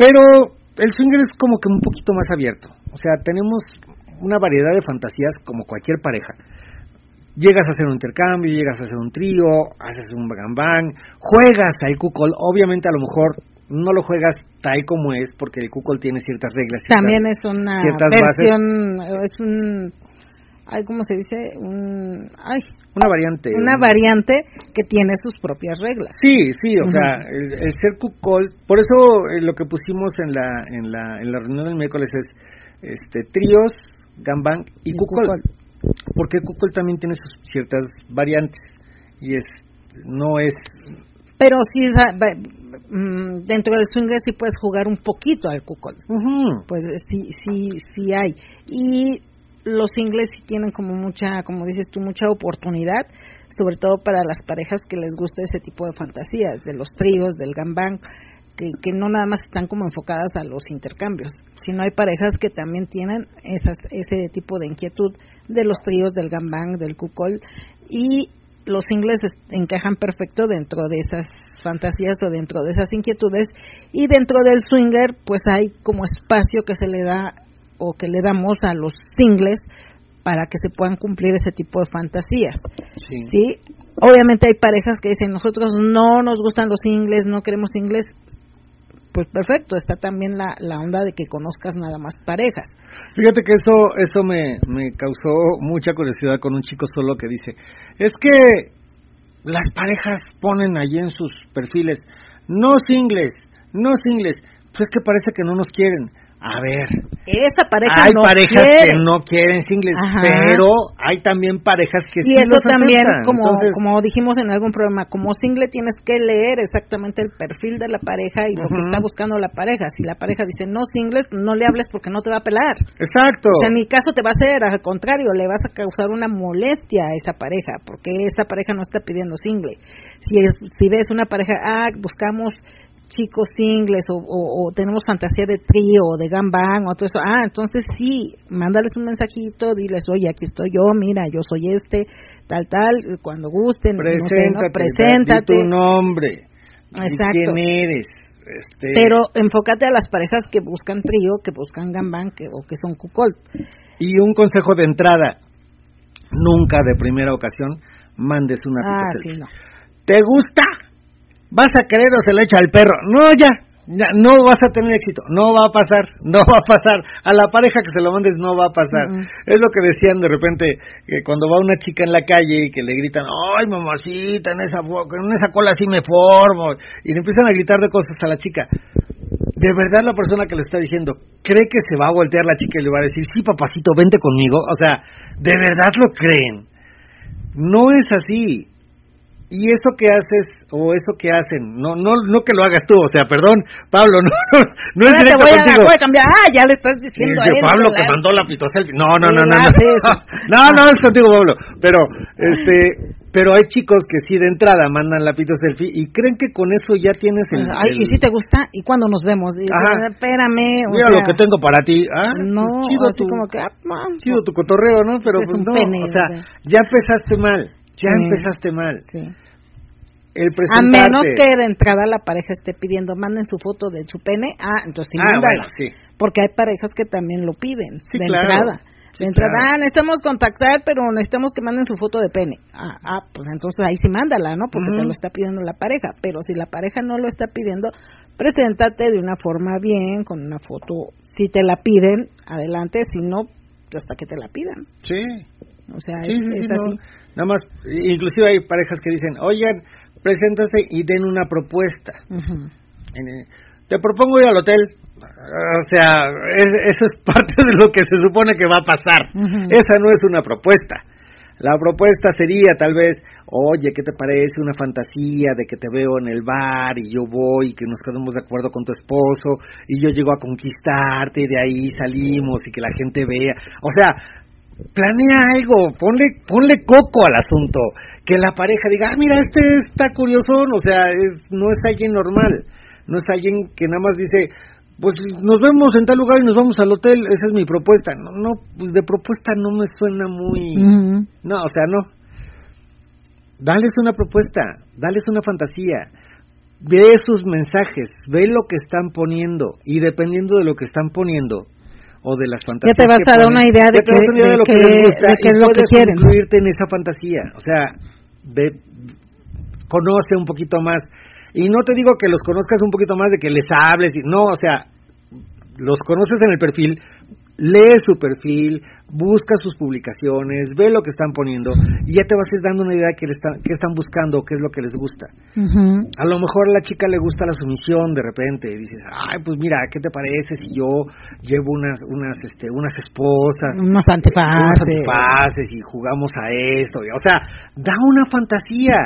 [SPEAKER 2] Pero el swinger es como que un poquito más abierto. O sea, tenemos una variedad de fantasías como cualquier pareja. Llegas a hacer un intercambio, llegas a hacer un trío, haces un gambang, juegas al cuckold. Obviamente a lo mejor no lo juegas tal como es porque el cuckold tiene ciertas reglas. ciertas-
[SPEAKER 1] También es una
[SPEAKER 2] ciertas
[SPEAKER 1] versión, es un, ay, ¿cómo se dice? Un, ay,
[SPEAKER 2] Una variante.
[SPEAKER 1] una
[SPEAKER 2] un-
[SPEAKER 1] variante que tiene sus propias reglas.
[SPEAKER 2] Sí, sí, o sea, el, el ser cuckold, por eso eh, lo que pusimos en la en la en la reunión del miércoles es este tríos, gambang y,
[SPEAKER 1] Y
[SPEAKER 2] cuckold. porque cuckold también tiene sus ciertas variantes y es no es
[SPEAKER 1] Pero sí, dentro del swinger sí puedes jugar un poquito al cuckold. Pues eh, sí, sí, sí hay. Y los singles sí tienen como mucha, como dices tú, mucha oportunidad, sobre todo para las parejas que les gusta ese tipo de fantasías, de los tríos, del gambang, que, que no nada más están como enfocadas a los intercambios, sino hay parejas que también tienen esas, ese tipo de inquietud de los tríos, del gambang, del cuckold, y los singles es- encajan perfecto dentro de esas fantasías o dentro de esas inquietudes y dentro del swinger pues hay como espacio que se le da o que le damos a los singles para que se puedan cumplir ese tipo de fantasías.
[SPEAKER 2] sí.
[SPEAKER 1] ¿sí? Obviamente hay parejas que dicen, nosotros no nos gustan los singles, no queremos singles. Pues perfecto, está también la, la onda de que conozcas nada más parejas.
[SPEAKER 2] Fíjate que eso eso me me causó mucha curiosidad con un chico solo que dice, "Es que las parejas ponen allí en sus perfiles no singles, no singles, pues es que parece que no nos quieren." A ver,
[SPEAKER 1] pareja
[SPEAKER 2] hay
[SPEAKER 1] no
[SPEAKER 2] parejas
[SPEAKER 1] quiere.
[SPEAKER 2] que no quieren singles,
[SPEAKER 1] Ajá.
[SPEAKER 2] pero hay también parejas que
[SPEAKER 1] y
[SPEAKER 2] sí
[SPEAKER 1] eso
[SPEAKER 2] los
[SPEAKER 1] también,
[SPEAKER 2] aceptan.
[SPEAKER 1] como,
[SPEAKER 2] Entonces,
[SPEAKER 1] como dijimos en algún programa, como single tienes que leer exactamente el perfil de la pareja y lo que está buscando la pareja. Si la pareja dice no singles, no le hables porque no te va a pelar.
[SPEAKER 2] exacto.
[SPEAKER 1] O sea, ni caso te va a hacer, al contrario, le vas a causar una molestia a esa pareja, porque esa pareja no está pidiendo single. Si, si ves una pareja, ah, buscamos chicos singles o, o- o tenemos fantasía de trío o de gambang o todo eso, ah, entonces sí, mándales un mensajito, diles, oye, aquí estoy yo, mira, yo soy este, tal, tal, cuando gusten, no sé, ¿no?
[SPEAKER 2] preséntate,
[SPEAKER 1] preséntate.
[SPEAKER 2] di tu nombre, di
[SPEAKER 1] Exacto.
[SPEAKER 2] quién eres. Este,
[SPEAKER 1] Pero enfócate a las parejas que buscan trío, que buscan gambán que, o que son cuckold.
[SPEAKER 2] Y un consejo de entrada, nunca de primera ocasión mandes una
[SPEAKER 1] Ah, sí, no.
[SPEAKER 2] ¿Te gusta? ¿Vas a querer o se lo echa al perro? No, ya, ya, no vas a tener éxito, no va a pasar, <laughs> no va a pasar. A la pareja que se lo mandes no va a pasar. Es lo que decían de repente, que cuando va una chica en la calle y que le gritan, ay mamacita, en esa, en esa cola sí me formo, y le empiezan a gritar de cosas a la chica. De verdad la persona que le está diciendo, ¿cree que se va a voltear la chica y le va a decir, sí papacito, vente conmigo? O sea, ¿de verdad lo creen? No es así. Y eso que haces o eso que hacen, no no no que lo hagas tú, o sea, perdón, Pablo, <laughs> no no, no es directo
[SPEAKER 1] voy a,
[SPEAKER 2] contigo.
[SPEAKER 1] voy a cambiar. Ah, ya le estás diciendo a
[SPEAKER 2] Dice
[SPEAKER 1] él.
[SPEAKER 2] Pablo que mandó la pitoselfie. No, no, no, no,
[SPEAKER 1] la <laughs>
[SPEAKER 2] no. No, no, es contigo, Pablo. Pero, este, pero hay chicos que sí de entrada mandan la pitoselfie y creen que con eso ya tienes el.
[SPEAKER 1] Ay,
[SPEAKER 2] el-
[SPEAKER 1] ¿y si te gusta? ¿Y cuándo nos vemos? Y,
[SPEAKER 2] Ajá.
[SPEAKER 1] Espérame. o
[SPEAKER 2] Mira
[SPEAKER 1] sea,
[SPEAKER 2] lo que tengo para ti. Ah,
[SPEAKER 1] No,
[SPEAKER 2] pues chido
[SPEAKER 1] así
[SPEAKER 2] tu,
[SPEAKER 1] como que... ah, no,
[SPEAKER 2] chido tu cotorreo, ¿no? Pero
[SPEAKER 1] Es
[SPEAKER 2] pues no,
[SPEAKER 1] pene,
[SPEAKER 2] o sea,
[SPEAKER 1] o sea.
[SPEAKER 2] ya empezaste mal. Ya
[SPEAKER 1] Sí.
[SPEAKER 2] empezaste mal.
[SPEAKER 1] sí.
[SPEAKER 2] El
[SPEAKER 1] A menos que de entrada la pareja esté pidiendo, manden su foto de su pene, ah, entonces sí,
[SPEAKER 2] Ah,
[SPEAKER 1] mándala.
[SPEAKER 2] bueno, sí.
[SPEAKER 1] Porque hay parejas que también lo piden,
[SPEAKER 2] Sí,
[SPEAKER 1] de
[SPEAKER 2] claro.
[SPEAKER 1] entrada.
[SPEAKER 2] Sí,
[SPEAKER 1] de entrada,
[SPEAKER 2] claro.
[SPEAKER 1] ah, necesitamos contactar, pero necesitamos que manden su foto de pene. Ah, ah, pues entonces ahí sí mándala, ¿no? Porque te
[SPEAKER 2] Ujú.
[SPEAKER 1] lo está pidiendo la pareja. Pero si la pareja no lo está pidiendo, preséntate de una forma bien, con una foto. Si te la piden, adelante. Si no, hasta que te la pidan.
[SPEAKER 2] Sí.
[SPEAKER 1] O sea, es,
[SPEAKER 2] sí, sí,
[SPEAKER 1] es
[SPEAKER 2] no. Nada más, inclusive hay parejas que dicen, oigan, preséntase y den una propuesta. Eh, Te propongo ir al hotel. O sea, es- eso es <laughs> parte de lo que se supone que va a pasar. Esa no es una propuesta. La propuesta sería tal vez, oye, ¿qué te parece una fantasía de que te veo en el bar y yo voy y que nos quedamos de acuerdo con tu esposo y yo llego a conquistarte y de ahí salimos y que la gente vea? O sea, planea algo, ponle, ponle coco al asunto, que la pareja diga, ah, mira, este está curioso, o sea, es, no es alguien normal, no es alguien que nada más dice, pues nos vemos en tal lugar y nos vamos al hotel, esa es mi propuesta. No, no, pues de propuesta no me suena muy... No, o sea, no. Dales una propuesta, dales una fantasía, ve sus mensajes, ve lo que están poniendo y dependiendo de lo que están poniendo o de las fantasías
[SPEAKER 1] te vas
[SPEAKER 2] que
[SPEAKER 1] a dar una idea de
[SPEAKER 2] ya te vas a
[SPEAKER 1] que-
[SPEAKER 2] dar una idea
[SPEAKER 1] de
[SPEAKER 2] lo que
[SPEAKER 1] que-
[SPEAKER 2] les gusta
[SPEAKER 1] de qué
[SPEAKER 2] y
[SPEAKER 1] es lo que
[SPEAKER 2] puedes
[SPEAKER 1] quieren.
[SPEAKER 2] incluirte en esa fantasía, o sea, ve, conoce un poquito más. Y no te digo que los conozcas un poquito más de que les hables, y- no, o sea, los conoces en el perfil, lee su perfil, busca sus publicaciones, ve lo que están poniendo y ya te vas a ir dando una idea de qué, le están, qué están buscando, qué es lo que les gusta. A lo mejor a la chica le gusta la sumisión de repente, y dices, ay, pues mira, ¿qué te parece si yo llevo unas, unas, este, unas esposas,
[SPEAKER 1] Unos
[SPEAKER 2] unos
[SPEAKER 1] antifaces.
[SPEAKER 2] antifaces y jugamos a esto? y- O sea, da una fantasía.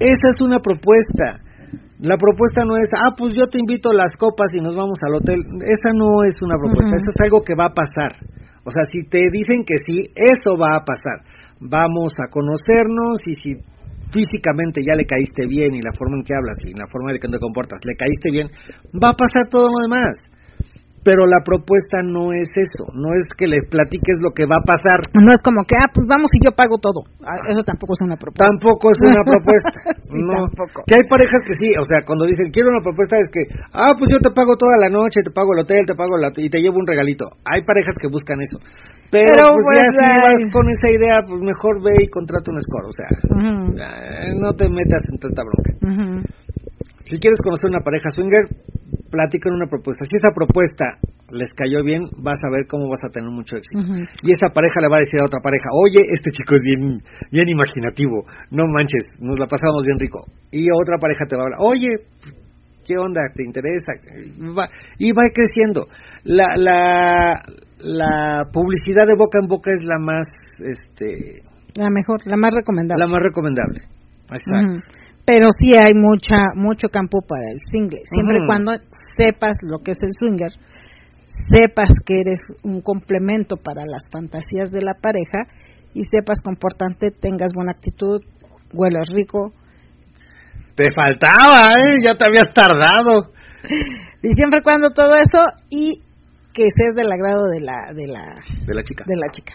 [SPEAKER 2] Esa es una propuesta. La propuesta no es, ah, pues yo te invito a las copas y nos vamos al hotel. Esa no es una propuesta, eso es algo que va a pasar. O sea, si te dicen que sí, eso va a pasar. Vamos a conocernos y si físicamente ya le caíste bien y la forma en que hablas y la forma en que te comportas, le caíste bien, va a pasar todo lo demás. Pero la propuesta no es eso, no es que le platiques lo que va a pasar,
[SPEAKER 1] No es como que, ah, pues vamos y yo pago todo. Ah, Eso tampoco es una propuesta.
[SPEAKER 2] tampoco es una propuesta. <laughs>
[SPEAKER 1] Sí,
[SPEAKER 2] no.
[SPEAKER 1] tampoco.
[SPEAKER 2] Que hay parejas que sí, o sea, cuando dicen quiero una propuesta es que, ah, pues yo te pago toda la noche, te pago el hotel, te pago la, y te llevo un regalito. Hay parejas que buscan eso. Pero,
[SPEAKER 1] Pero,
[SPEAKER 2] pues, ya
[SPEAKER 1] pues,
[SPEAKER 2] si vas con esa idea, pues mejor ve y contrata un score, o sea, eh, no te metas en tanta bronca. Si quieres conocer una pareja swinger, platican una propuesta. Si esa propuesta les cayó bien, vas a ver cómo vas a tener mucho éxito. Y esa pareja le va a decir a otra pareja, oye, este chico es bien, bien imaginativo, no manches, nos la pasamos bien rico. Y otra pareja te va a hablar, oye, ¿qué onda? ¿Te interesa? Va- y va creciendo. La, la, la publicidad de boca en boca es la más, este,
[SPEAKER 1] La mejor, la más recomendable.
[SPEAKER 2] la más recomendable. Exacto.
[SPEAKER 1] Ujú. Pero sí hay mucha mucho campo para el single, siempre y
[SPEAKER 2] Ujú.
[SPEAKER 1] cuando sepas lo que es el swinger, sepas que eres un complemento para las fantasías de la pareja y sepas comportarte, tengas buena actitud, huelas rico
[SPEAKER 2] Te faltaba, ¿eh? Ya te habías tardado.
[SPEAKER 1] y siempre y cuando todo eso y que seas del agrado de la de la
[SPEAKER 2] De la chica.
[SPEAKER 1] de la chica.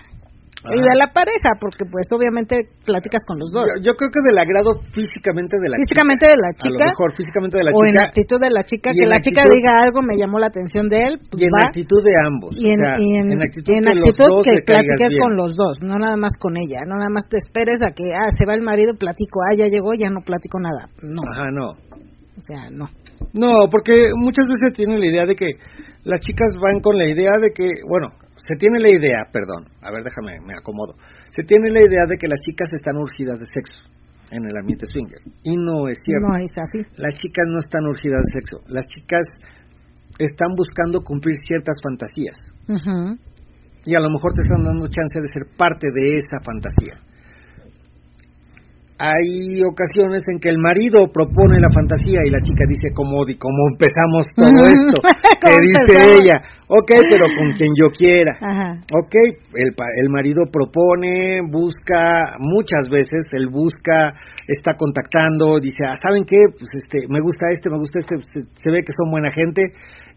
[SPEAKER 1] Y de la pareja, porque pues obviamente platicas con los dos.
[SPEAKER 2] Yo, yo creo que del agrado físicamente de la
[SPEAKER 1] Físicamente
[SPEAKER 2] chica.
[SPEAKER 1] de la
[SPEAKER 2] A
[SPEAKER 1] chica.
[SPEAKER 2] lo mejor físicamente de la
[SPEAKER 1] o en
[SPEAKER 2] chica.
[SPEAKER 1] actitud de la chica, que
[SPEAKER 2] en
[SPEAKER 1] la chica
[SPEAKER 2] actitud-
[SPEAKER 1] diga algo me llamó la atención de él, pues
[SPEAKER 2] y en
[SPEAKER 1] va.
[SPEAKER 2] actitud de ambos.
[SPEAKER 1] Y en,
[SPEAKER 2] o sea,
[SPEAKER 1] y en-
[SPEAKER 2] en actitud,
[SPEAKER 1] y en
[SPEAKER 2] que,
[SPEAKER 1] actitud que
[SPEAKER 2] caigas
[SPEAKER 1] platiques
[SPEAKER 2] bien.
[SPEAKER 1] con los dos, no nada más con ella, no nada más te esperes a que, ah, se va el marido, platico, ah, ya llegó, ya no platico nada. No,
[SPEAKER 2] Ajá, no.
[SPEAKER 1] o sea, no.
[SPEAKER 2] No, porque muchas veces tienen la idea de que las chicas van con la idea de que, bueno, se tiene la idea, perdón, a ver, déjame, me acomodo. Se tiene la idea de que las chicas están urgidas de sexo en el ambiente swinger. Y no es cierto.
[SPEAKER 1] No es así.
[SPEAKER 2] Las chicas no están urgidas de sexo. Las chicas están buscando cumplir ciertas fantasías. Y a lo mejor te están dando chance de ser parte de esa fantasía. Hay ocasiones en que el marido propone la fantasía y la chica dice, como, como empezamos todo esto? <laughs> que
[SPEAKER 1] ¿Cómo
[SPEAKER 2] dice
[SPEAKER 1] empezamos?
[SPEAKER 2] ella, ok, pero con quien yo quiera.
[SPEAKER 1] Ajá.
[SPEAKER 2] Ok, el, el marido propone, busca, muchas veces él busca, está contactando, dice, ah, ¿saben qué? Pues este, me gusta este, me gusta este, se, se ve que son buena gente,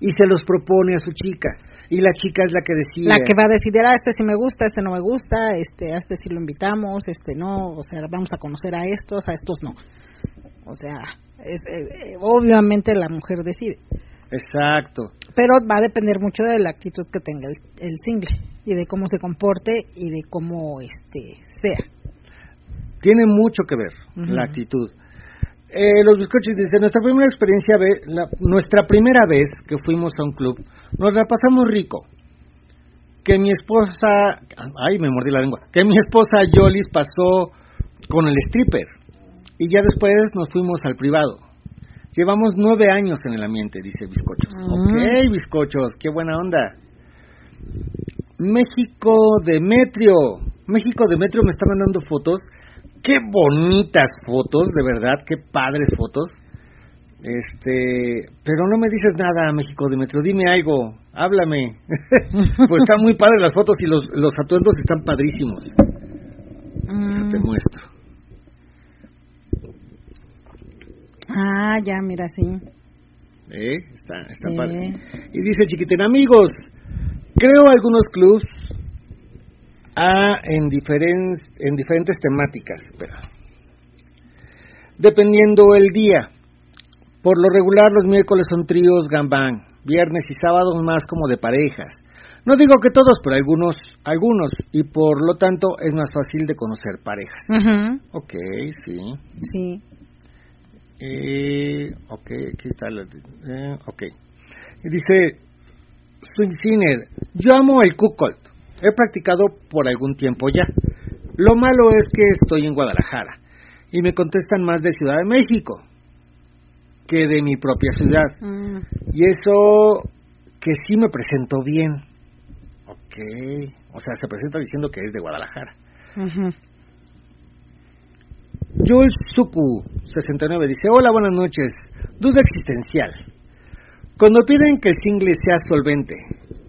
[SPEAKER 2] y se los propone a su chica. Y la chica es la que decide.
[SPEAKER 1] La que va a decidir, ah, este sí me gusta, este no me gusta, este, a este sí lo invitamos, este no, o sea, vamos a conocer a estos, a estos no. O sea, es- eh, eh, obviamente la mujer decide.
[SPEAKER 2] Exacto.
[SPEAKER 1] Pero va a depender mucho de la actitud que tenga el, el single y de cómo se comporte y de cómo este sea.
[SPEAKER 2] Tiene mucho que ver la actitud. Eh, los bizcochos dicen, nuestra primera experiencia, la- nuestra primera vez que fuimos a un club, nos la pasamos rico. Que mi esposa, ay, me mordí la lengua, que mi esposa Yolis pasó con el stripper y ya después nos fuimos al privado. Llevamos nueve años en el ambiente, dice Bizcochos.
[SPEAKER 1] Mm.
[SPEAKER 2] Ok, Bizcochos, qué buena onda. México Demetrio. México Demetrio me está mandando fotos. Qué bonitas fotos, de verdad, qué padres fotos. Este, pero no me dices nada, México Demetrio, dime algo, háblame. <laughs> pues están muy padres las fotos y los, los atuendos están padrísimos.
[SPEAKER 1] Mm.
[SPEAKER 2] Te muestro.
[SPEAKER 1] Ah, ya, mira, sí.
[SPEAKER 2] ¿Eh? Está, está
[SPEAKER 1] Sí.
[SPEAKER 2] padre. Y dice Chiquitín, amigos, creo algunos clubs ah, en, diferen- en diferentes temáticas. Dependiendo el día. Por lo regular los miércoles son tríos gambán, viernes y sábados más como de parejas. No digo que todos, pero algunos, algunos, y por lo tanto es más fácil de conocer parejas.
[SPEAKER 1] Ujú,
[SPEAKER 2] Ok, sí.
[SPEAKER 1] Sí.
[SPEAKER 2] Eh, ok, aquí está la... eh, ok. Y dice, Swing Sinner, yo amo el cuckold. He practicado por algún tiempo ya. Lo malo es que estoy en Guadalajara y me contestan más de Ciudad de México que de mi propia ciudad.
[SPEAKER 1] Mm,
[SPEAKER 2] Y eso que sí me presentó bien. Ok. O sea, se presenta diciendo que es de Guadalajara.
[SPEAKER 1] ujú.
[SPEAKER 2] Jules Suku, 69, dice, hola, buenas noches. Duda existencial. Cuando piden que el single sea solvente,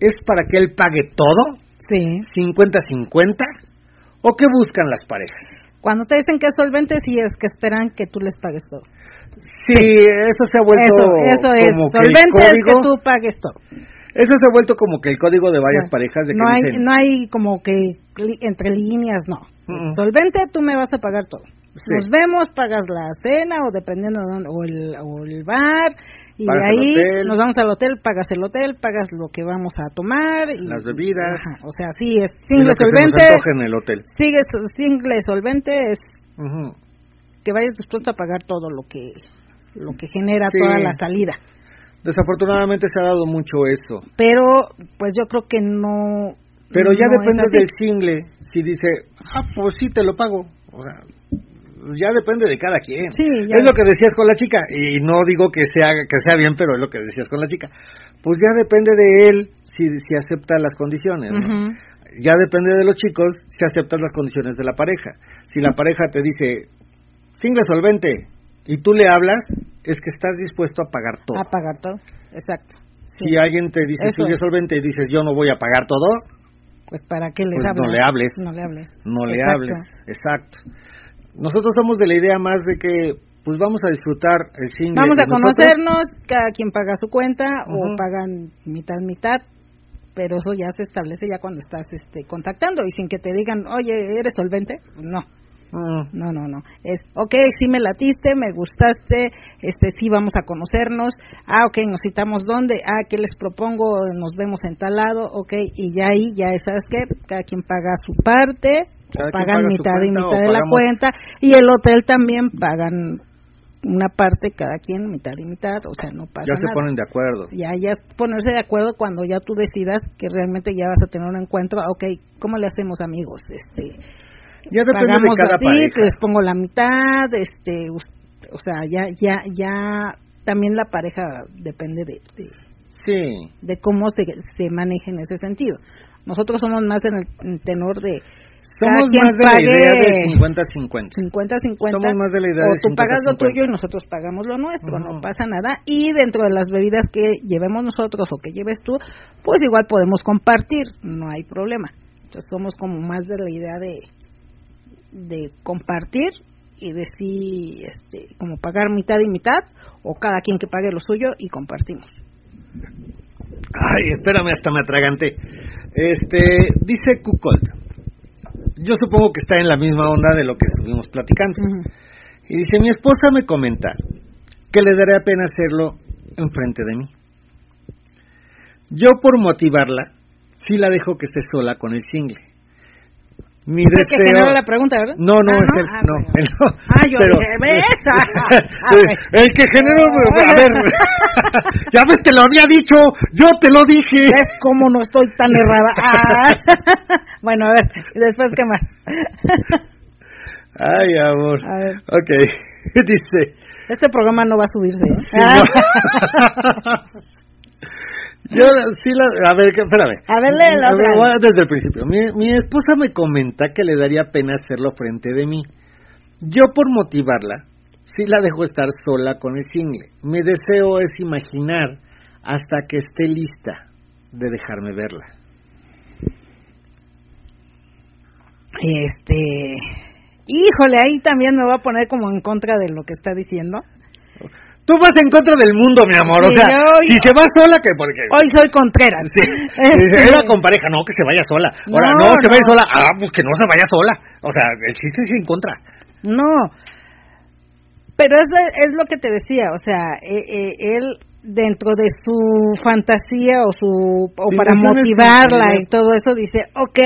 [SPEAKER 2] ¿es para que él pague todo?
[SPEAKER 1] Sí.
[SPEAKER 2] ¿50-50? ¿O qué buscan las parejas?
[SPEAKER 1] Cuando te dicen que es solvente, sí es que esperan que tú les pagues todo.
[SPEAKER 2] Sí, eso se ha vuelto
[SPEAKER 1] Eso, eso es.
[SPEAKER 2] como que el
[SPEAKER 1] Solvente es que
[SPEAKER 2] código-
[SPEAKER 1] tú pagues todo.
[SPEAKER 2] Eso se ha vuelto como que el código de varias
[SPEAKER 1] O sea,
[SPEAKER 2] parejas de que
[SPEAKER 1] no hay,
[SPEAKER 2] dicen,
[SPEAKER 1] no hay como que entre líneas, no. Solvente, tú me vas a pagar todo.
[SPEAKER 2] Sí.
[SPEAKER 1] Nos vemos, pagas la cena o dependiendo de dónde- o el, o el bar y
[SPEAKER 2] Pagas el
[SPEAKER 1] ahí
[SPEAKER 2] hotel.
[SPEAKER 1] nos vamos al hotel, pagas el hotel, pagas lo que vamos a tomar y
[SPEAKER 2] Las bebidas.
[SPEAKER 1] Ajá, o sea, sí es
[SPEAKER 2] "Y
[SPEAKER 1] single solvente,
[SPEAKER 2] en el hotel.
[SPEAKER 1] sigue single solvente es que vayas dispuesto a pagar todo lo que lo que genera
[SPEAKER 2] Sí.
[SPEAKER 1] toda la salida.
[SPEAKER 2] Desafortunadamente se ha dado mucho eso.
[SPEAKER 1] Pero pues yo creo que no
[SPEAKER 2] Pero ya
[SPEAKER 1] no
[SPEAKER 2] depende del single. Si dice, ah, pues sí, te lo pago. O sea, ya depende de cada quien.
[SPEAKER 1] Sí.
[SPEAKER 2] Es lo que decías con la chica. Y no digo que sea, que sea bien, pero es lo que decías con la chica. Pues ya depende de él si, si acepta las condiciones. ¿no? Ya depende de los chicos si aceptas las condiciones de la pareja. Si la pareja te dice, single solvente, y tú le hablas, es que estás dispuesto a pagar todo.
[SPEAKER 1] a pagar todo. Exacto. Sí.
[SPEAKER 2] Si alguien te dice single solvente y dices, yo no voy a pagar todo,
[SPEAKER 1] Pues para qué les
[SPEAKER 2] Pues no
[SPEAKER 1] hablas?
[SPEAKER 2] le hables.
[SPEAKER 1] No le hables.
[SPEAKER 2] no le
[SPEAKER 1] Exacto.
[SPEAKER 2] hables. Exacto. Nosotros somos de la idea más de que, pues vamos a disfrutar el single.
[SPEAKER 1] Vamos a
[SPEAKER 2] nosotros.
[SPEAKER 1] conocernos, cada quien paga su cuenta o pagan mitad mitad pero eso ya se establece ya cuando estás este contactando y sin que te digan, "Oye, ¿eres solvente?" No.
[SPEAKER 2] Mm.
[SPEAKER 1] No, no, no. Es, ok, sí me latiste, me gustaste, este, sí vamos a conocernos. Ah, ok, nos citamos dónde. Ah, ¿qué les propongo? Nos vemos en tal lado. Ok, y ya ahí, ya sabes qué, cada quien paga su parte,
[SPEAKER 2] Cada
[SPEAKER 1] pagan mitad y mitad de la cuenta, y el hotel también pagan una parte cada quien, mitad y mitad, o sea, no pasa
[SPEAKER 2] Ya se
[SPEAKER 1] nada.
[SPEAKER 2] ponen de acuerdo.
[SPEAKER 1] Ya, ya ponerse de acuerdo cuando ya tú decidas que realmente ya vas a tener un encuentro. Ah, Ok, ¿cómo le hacemos amigos? Este,
[SPEAKER 2] Ya depende
[SPEAKER 1] pagamos
[SPEAKER 2] de cada
[SPEAKER 1] así,
[SPEAKER 2] pareja.
[SPEAKER 1] les pongo la mitad, este, o sea, ya, ya, ya, también la pareja depende de, de,
[SPEAKER 2] Sí.
[SPEAKER 1] de cómo se, se maneje en ese sentido. Nosotros somos más en el, en tenor de
[SPEAKER 2] Somos
[SPEAKER 1] quien
[SPEAKER 2] más de la idea de 50-50.
[SPEAKER 1] 50-50,
[SPEAKER 2] Somos más de la idea
[SPEAKER 1] o
[SPEAKER 2] de
[SPEAKER 1] tú pagas lo
[SPEAKER 2] 50-50.
[SPEAKER 1] tuyo y nosotros pagamos lo nuestro, no pasa nada. Y dentro de las bebidas que llevemos nosotros o que lleves tú, pues igual podemos compartir, no hay problema. Entonces somos como más de la idea de, de compartir y de sí, este, como pagar mitad y mitad, o cada quien que pague lo suyo y compartimos.
[SPEAKER 2] Ay, espérame, hasta me atraganté. Este, dice Kukold. Yo supongo que está en la misma onda de lo que estuvimos platicando. Y dice, mi esposa me comenta que le daría pena hacerlo enfrente de mí. Yo por motivarla, sí la dejo que esté sola con el single. Mi
[SPEAKER 1] Es el que
[SPEAKER 2] deseo...
[SPEAKER 1] generó la pregunta, ¿verdad?
[SPEAKER 2] No, no,
[SPEAKER 1] Ah,
[SPEAKER 2] es el,
[SPEAKER 1] Ah,
[SPEAKER 2] no,
[SPEAKER 1] bueno.
[SPEAKER 2] el no.
[SPEAKER 1] Ah, yo
[SPEAKER 2] Pero-
[SPEAKER 1] dije, ¿ves? <laughs> Ah,
[SPEAKER 2] el que generó, <laughs> a ver, ya ves, te lo había dicho, yo te lo dije.
[SPEAKER 1] ¿Ves cómo no estoy tan errada? <laughs> Ah. bueno, a ver, ¿y después qué más?
[SPEAKER 2] Ay, amor.
[SPEAKER 1] A ver.
[SPEAKER 2] Ok, dice,
[SPEAKER 1] Este programa no va a subirse. ¿eh?
[SPEAKER 2] Sí, no. Yo sí la... A ver, que- espérame.
[SPEAKER 1] A ver, léela
[SPEAKER 2] A ver, voy. Desde el principio. Mi, mi esposa me comenta que le daría pena hacerlo frente de mí. Yo por motivarla, sí la dejo estar sola con el single. Mi deseo es imaginar hasta que esté lista de dejarme verla.
[SPEAKER 1] Este. Híjole, ahí también me voy a poner como en contra de lo que está diciendo.
[SPEAKER 2] Tú vas en contra del mundo, mi amor. o sea,
[SPEAKER 1] yo-
[SPEAKER 2] si se va sola, que porque...
[SPEAKER 1] Hoy soy Contreras.
[SPEAKER 2] Sí. <laughs>
[SPEAKER 1] Este,
[SPEAKER 2] Era con pareja, no, que se vaya sola. Ahora,
[SPEAKER 1] No,
[SPEAKER 2] no, se
[SPEAKER 1] no.
[SPEAKER 2] vaya sola. Ah, pues que no se vaya sola. O sea, el chiste es en contra.
[SPEAKER 1] No. Pero es, es lo que te decía, o sea, eh, eh, él dentro de su fantasía o su o
[SPEAKER 2] Sí,
[SPEAKER 1] para motivarla y todo eso dice, ok,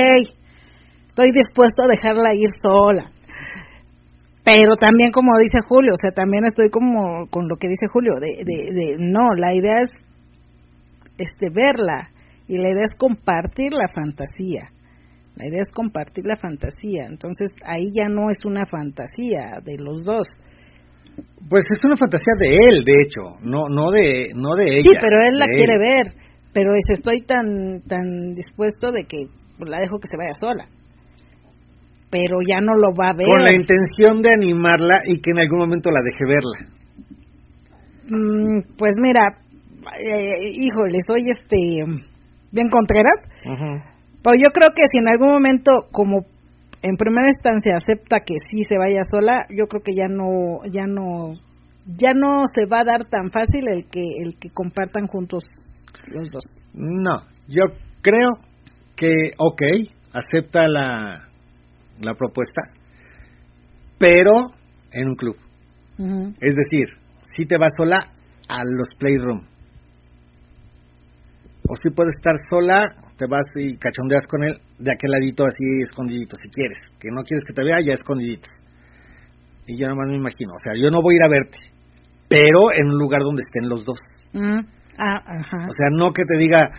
[SPEAKER 1] estoy dispuesto a dejarla ir sola. Pero también como dice Julio, o sea, también estoy como con lo que dice Julio, de, de, de no, la idea es este verla y la idea es compartir la fantasía. La idea es compartir la fantasía. Entonces ahí ya no es una fantasía de los dos.
[SPEAKER 2] Pues es una fantasía de él, de hecho, no no de no de ella.
[SPEAKER 1] sí, pero él la quiere ver. Pero es, estoy tan tan dispuesto de que la dejo que se vaya sola. Pero ya no lo va a ver.
[SPEAKER 2] Con la intención de animarla y que en algún momento la deje verla.
[SPEAKER 1] Mm, pues mira, eh, híjole, soy este bien contreras. Pero yo creo que si en algún momento, como en primera instancia acepta que sí se vaya sola, yo creo que ya no, ya no, ya no se va a dar tan fácil el que, el que compartan juntos los dos.
[SPEAKER 2] No, yo creo que, ok, acepta la, la propuesta, pero en un club. Es decir, si te vas sola a los playroom. O si puedes estar sola, te vas y cachondeas con él de aquel ladito así escondidito, si quieres. Que no quieres que te vea, ya escondiditos. Y yo nomás me imagino, o sea, yo no voy a ir a verte, pero en un lugar donde estén los dos.
[SPEAKER 1] Mm. Ah.
[SPEAKER 2] O sea, no que te diga,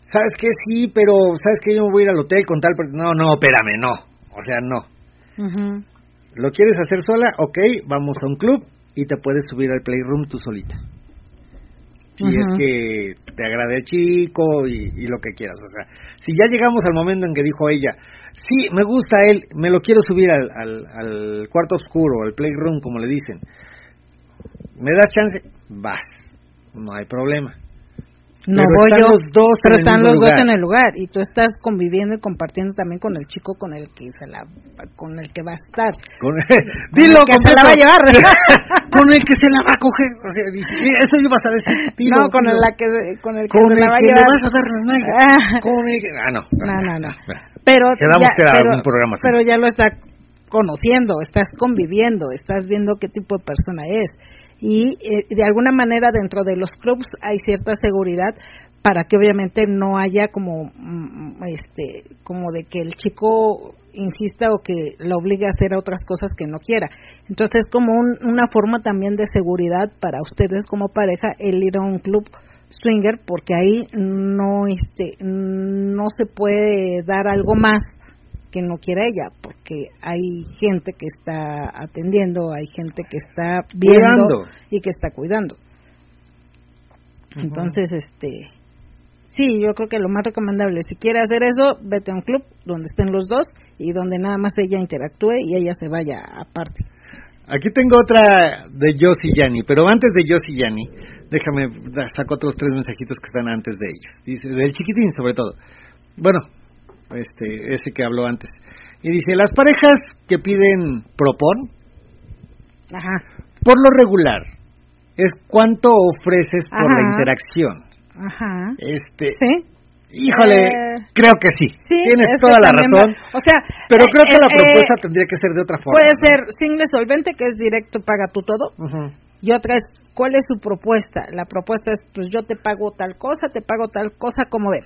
[SPEAKER 2] ¿sabes qué? Sí, pero ¿sabes qué? Yo me voy a ir al hotel con tal... per-". No, no, espérame, no. O sea, no. ¿Lo quieres hacer sola? Ok, vamos a un club y te puedes subir al playroom tú solita. Si es que te agrade el chico y, y lo que quieras. O sea, si ya llegamos al momento en que dijo ella, sí, me gusta él, me lo quiero subir al, al, al cuarto oscuro, al playroom, como le dicen. ¿Me das chance? Vas, no hay problema.
[SPEAKER 1] No
[SPEAKER 2] Pero
[SPEAKER 1] voy
[SPEAKER 2] están
[SPEAKER 1] yo,
[SPEAKER 2] los dos en
[SPEAKER 1] pero
[SPEAKER 2] el
[SPEAKER 1] están
[SPEAKER 2] mismo
[SPEAKER 1] los dos
[SPEAKER 2] lugar.
[SPEAKER 1] en el lugar y tú estás conviviendo y compartiendo también con el chico con el que se la con el que va a estar.
[SPEAKER 2] Con-
[SPEAKER 1] Con <laughs>
[SPEAKER 2] Dilo
[SPEAKER 1] el que se la va a llevar. <laughs>
[SPEAKER 2] con el que se la va a coger. O sea, eso ibas a decir. dilo,
[SPEAKER 1] no, con
[SPEAKER 2] dilo.
[SPEAKER 1] el, la que, con el que
[SPEAKER 2] Con
[SPEAKER 1] se
[SPEAKER 2] el
[SPEAKER 1] la va a
[SPEAKER 2] que le
[SPEAKER 1] llevar.
[SPEAKER 2] vas a dar las nalgas.
[SPEAKER 1] Ah.
[SPEAKER 2] Con el que... Ah, no.
[SPEAKER 1] No, no, no. Pero
[SPEAKER 2] Quedamos
[SPEAKER 1] ya, pero,
[SPEAKER 2] un programa así.
[SPEAKER 1] pero ya lo está conociendo, estás conviviendo, estás viendo qué tipo de persona es y eh, de alguna manera dentro de los clubs hay cierta seguridad para que obviamente no haya como mm, este como de que el chico insista o que lo obligue a hacer otras cosas que no quiera. Entonces es como un- una forma también de seguridad para ustedes como pareja el ir a un club swinger porque ahí no este no se puede dar algo más que no quiera ella porque hay gente que está atendiendo hay gente que está viendo
[SPEAKER 2] Cuidando.
[SPEAKER 1] y que está cuidando entonces este sí yo creo que lo más recomendable si quiere hacer eso vete a un club donde estén los dos y donde nada más ella interactúe y ella se vaya aparte
[SPEAKER 2] Aquí tengo otra de Josie Yanni, pero antes de Josie Yanni, déjame, saco otros tres mensajitos que están antes de ellos. Dice, del chiquitín sobre todo. Bueno, este, ese que habló antes. Y dice, las parejas que piden propon,
[SPEAKER 1] ajá
[SPEAKER 2] por lo regular, es cuánto ofreces por la interacción.
[SPEAKER 1] ajá
[SPEAKER 2] Este,
[SPEAKER 1] sí
[SPEAKER 2] híjole,
[SPEAKER 1] Eh,
[SPEAKER 2] creo que sí.
[SPEAKER 1] sí
[SPEAKER 2] Tienes toda la razón.
[SPEAKER 1] va- o sea
[SPEAKER 2] Pero
[SPEAKER 1] eh,
[SPEAKER 2] creo que
[SPEAKER 1] eh,
[SPEAKER 2] la
[SPEAKER 1] eh,
[SPEAKER 2] propuesta tendría que ser de otra forma.
[SPEAKER 1] puede ser single solvente que es directo paga tú todo. Y otra es, ¿cuál es su propuesta? La propuesta es, pues yo te pago tal cosa, te pago tal cosa, como ven.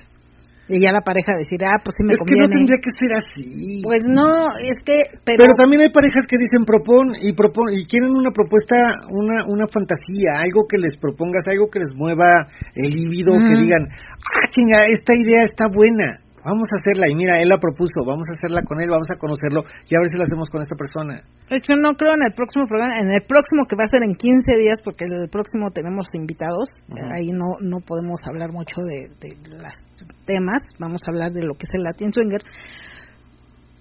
[SPEAKER 1] Y ya la pareja decir, ah, pues sí me
[SPEAKER 2] Es que no tendría que ser así.
[SPEAKER 1] Pues no, es que, pero,
[SPEAKER 2] Pero, también hay parejas que dicen propon y propon y quieren una propuesta, una una fantasía, algo que les propongas, algo que les mueva el líbido, que digan, ah, chinga, esta idea está buena, vamos a hacerla y mira, él la propuso, vamos a hacerla con él, vamos a conocerlo y a ver si la hacemos con esta persona.
[SPEAKER 1] de hecho no creo en el próximo programa, en el próximo que va a ser en 15 días, porque el próximo tenemos invitados, ahí no no podemos hablar mucho de, de los temas, vamos a hablar de lo que es el Latin Swinger.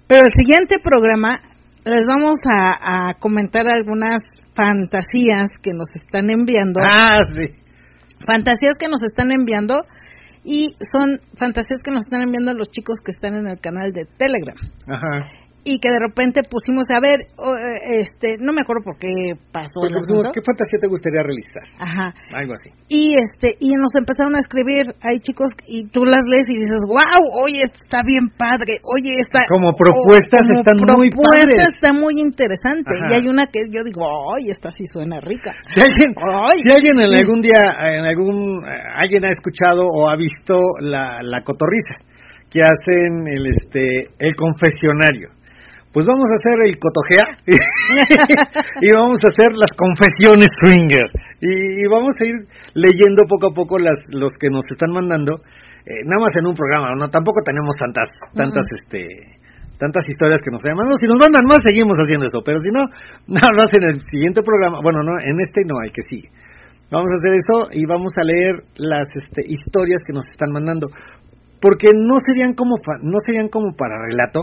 [SPEAKER 1] Pero el siguiente programa les vamos a, a comentar algunas fantasías que nos están enviando.
[SPEAKER 2] Ah, sí.
[SPEAKER 1] fantasías que nos están enviando y son fantasías que nos están enviando los chicos que están en el canal de Telegram
[SPEAKER 2] Ajá.
[SPEAKER 1] Y que de repente pusimos a ver eh, este no me acuerdo por qué pasó
[SPEAKER 2] dijimos,
[SPEAKER 1] asunto.
[SPEAKER 2] ¿qué fantasía te gustaría realizar?
[SPEAKER 1] ajá
[SPEAKER 2] Algo así.
[SPEAKER 1] y este y nos empezaron a escribir hay chicos y tú las lees y dices wow oye está bien padre oye está
[SPEAKER 2] Como propuestas
[SPEAKER 1] como
[SPEAKER 2] están muy padres.
[SPEAKER 1] está muy interesante
[SPEAKER 2] Ajá.
[SPEAKER 1] y hay una que yo digo ay esta sí suena rica
[SPEAKER 2] Si alguien, si alguien en algún día, en algún, eh, alguien ha escuchado o ha visto la, la cotorriza que hacen el, este, el confesionario, pues vamos a hacer el cotojea <laughs> y vamos a hacer las confesiones swinger y, y vamos a ir leyendo poco a poco las, los que nos están mandando, eh, nada más en un programa, no tampoco tenemos tantas, tantas, este, tantas historias que nos hayan mandado. Si nos mandan más, seguimos haciendo eso. Pero si no, <laughs> lo hacen en el siguiente programa. Bueno, no, en este no, hay que sí. Vamos a hacer eso y vamos a leer las este, historias que nos están mandando. Porque no serían como fa- no serían como para relato,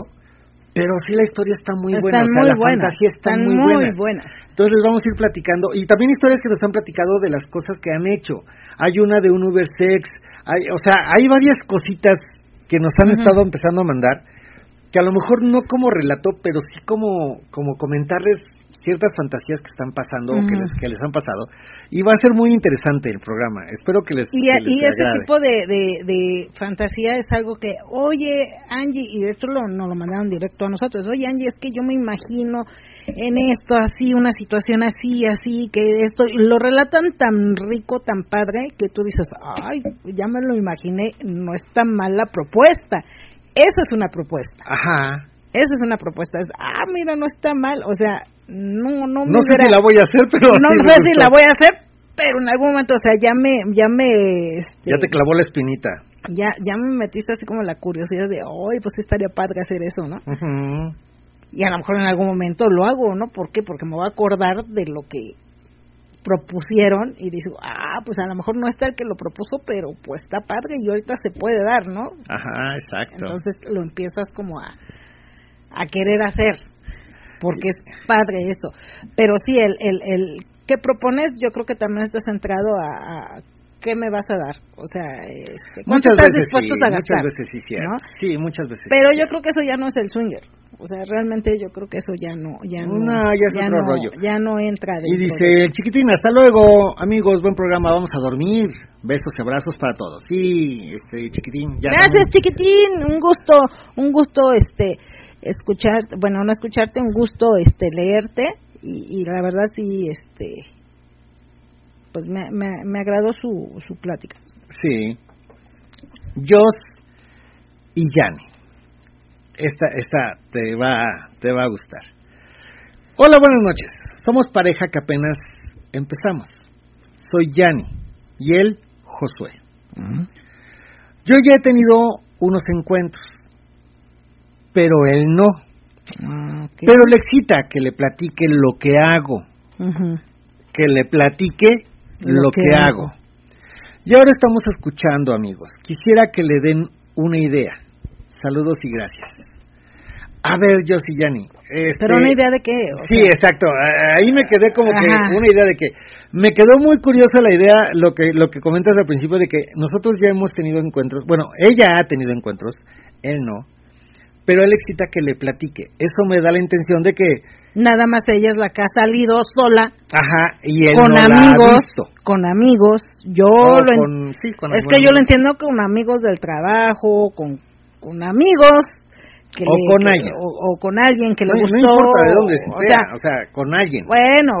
[SPEAKER 2] pero sí la historia está muy buena. O sea, la
[SPEAKER 1] buenas
[SPEAKER 2] fantasía está
[SPEAKER 1] están
[SPEAKER 2] muy,
[SPEAKER 1] muy
[SPEAKER 2] buena.
[SPEAKER 1] buenas
[SPEAKER 2] Entonces les vamos a ir platicando y también historias que nos han platicado de las cosas que han hecho. Hay una de un Uber Sex, hay, o sea, hay varias cositas que nos han estado empezando a mandar que a lo mejor no como relato, pero sí como como comentarles ciertas fantasías que están pasando o que les, que les han pasado y va a ser muy interesante el programa. Espero que les,
[SPEAKER 1] Y,
[SPEAKER 2] que les
[SPEAKER 1] y ese tipo de, de, de fantasía es algo que, oye, Angie, y de hecho lo, nos lo mandaron directo a nosotros, oye, Angie, es que yo me imagino en esto, así, una situación así, así, que esto, y lo relatan tan rico, tan padre, que tú dices, ay, ya me lo imaginé, no es tan mal la propuesta. Esa es una propuesta,
[SPEAKER 2] Ajá.
[SPEAKER 1] esa es una propuesta, es, ah, mira, no está mal, o sea, no, no
[SPEAKER 2] No sé
[SPEAKER 1] hubiera-
[SPEAKER 2] si la voy a hacer, pero
[SPEAKER 1] no sé si
[SPEAKER 2] gustó.
[SPEAKER 1] la voy a hacer, pero en algún momento, o sea, ya me, ya me, este,
[SPEAKER 2] Ya te clavó la espinita.
[SPEAKER 1] ya, ya me metiste así como la curiosidad de, ay, pues estaría padre hacer eso, ¿no?
[SPEAKER 2] Ujú.
[SPEAKER 1] Y a lo mejor en algún momento lo hago, ¿no? ¿Por qué? Porque me voy a acordar de lo que propusieron y digo, ah, pues a lo mejor no está el que lo propuso, pero pues está padre y ahorita se puede dar, ¿no?
[SPEAKER 2] Ajá, exacto.
[SPEAKER 1] Entonces lo empiezas como a, a querer hacer, porque es padre eso. Pero sí, el, el, el que propones, yo creo que también está centrado a, a ¿qué me vas a dar? O sea, este,
[SPEAKER 2] Muchas
[SPEAKER 1] ¿cuánto estás
[SPEAKER 2] veces
[SPEAKER 1] dispuestos
[SPEAKER 2] sí,
[SPEAKER 1] a gastar?
[SPEAKER 2] muchas veces sí. Sí, muchas veces.
[SPEAKER 1] Pero
[SPEAKER 2] sí,
[SPEAKER 1] yo creo que eso ya no es el swinger. O sea, realmente yo creo que eso ya no, ya no,
[SPEAKER 2] No, ya es otro
[SPEAKER 1] no,
[SPEAKER 2] rollo.
[SPEAKER 1] ya no entra
[SPEAKER 2] Y dice, chiquitín, hasta luego, amigos, buen programa, vamos a dormir. Besos y abrazos para todos. Sí, este, chiquitín, ya
[SPEAKER 1] Gracias, chiquitín. Un gusto, un gusto, este, escuchar, bueno, no escucharte, un gusto, este, leerte y, y la verdad sí, este, pues me, me, me agradó su, su plática.
[SPEAKER 2] Sí. Joss y Yanni. Esta, esta te va, te va a gustar. Hola, buenas noches. Somos pareja que apenas empezamos. Soy Yanni y él, Josué. Yo ya he tenido unos encuentros, pero él no. Pero le excita que le platique lo que hago, que le platique lo,
[SPEAKER 1] Lo
[SPEAKER 2] que,
[SPEAKER 1] que
[SPEAKER 2] hago. Y ahora estamos escuchando, amigos. Quisiera que le den una idea. Saludos y gracias. A ver, Josie Yanni. este,
[SPEAKER 1] Pero una idea de qué.
[SPEAKER 2] Sí,
[SPEAKER 1] sea,
[SPEAKER 2] exacto. Ahí me quedé como
[SPEAKER 1] Ajá.
[SPEAKER 2] que una idea de que me quedó muy curiosa la idea lo que lo que comentas al principio de que nosotros ya hemos tenido encuentros. Bueno, ella ha tenido encuentros, él no. Pero él excita que le platique. Eso me da la intención de que,
[SPEAKER 1] nada más ella es la que ha salido sola,
[SPEAKER 2] ajá, y él
[SPEAKER 1] con
[SPEAKER 2] no la ha
[SPEAKER 1] amigos,
[SPEAKER 2] visto.
[SPEAKER 1] con amigos. Yo
[SPEAKER 2] O
[SPEAKER 1] lo
[SPEAKER 2] con- sí, con
[SPEAKER 1] es que yo lo entiendo con amigos del trabajo, con, con amigos. Que
[SPEAKER 2] O
[SPEAKER 1] le-
[SPEAKER 2] con
[SPEAKER 1] que-
[SPEAKER 2] alguien.
[SPEAKER 1] O, o con alguien que le gustó.
[SPEAKER 2] no importa de dónde
[SPEAKER 1] o
[SPEAKER 2] sea,
[SPEAKER 1] sea,
[SPEAKER 2] o sea, con alguien.
[SPEAKER 1] Bueno,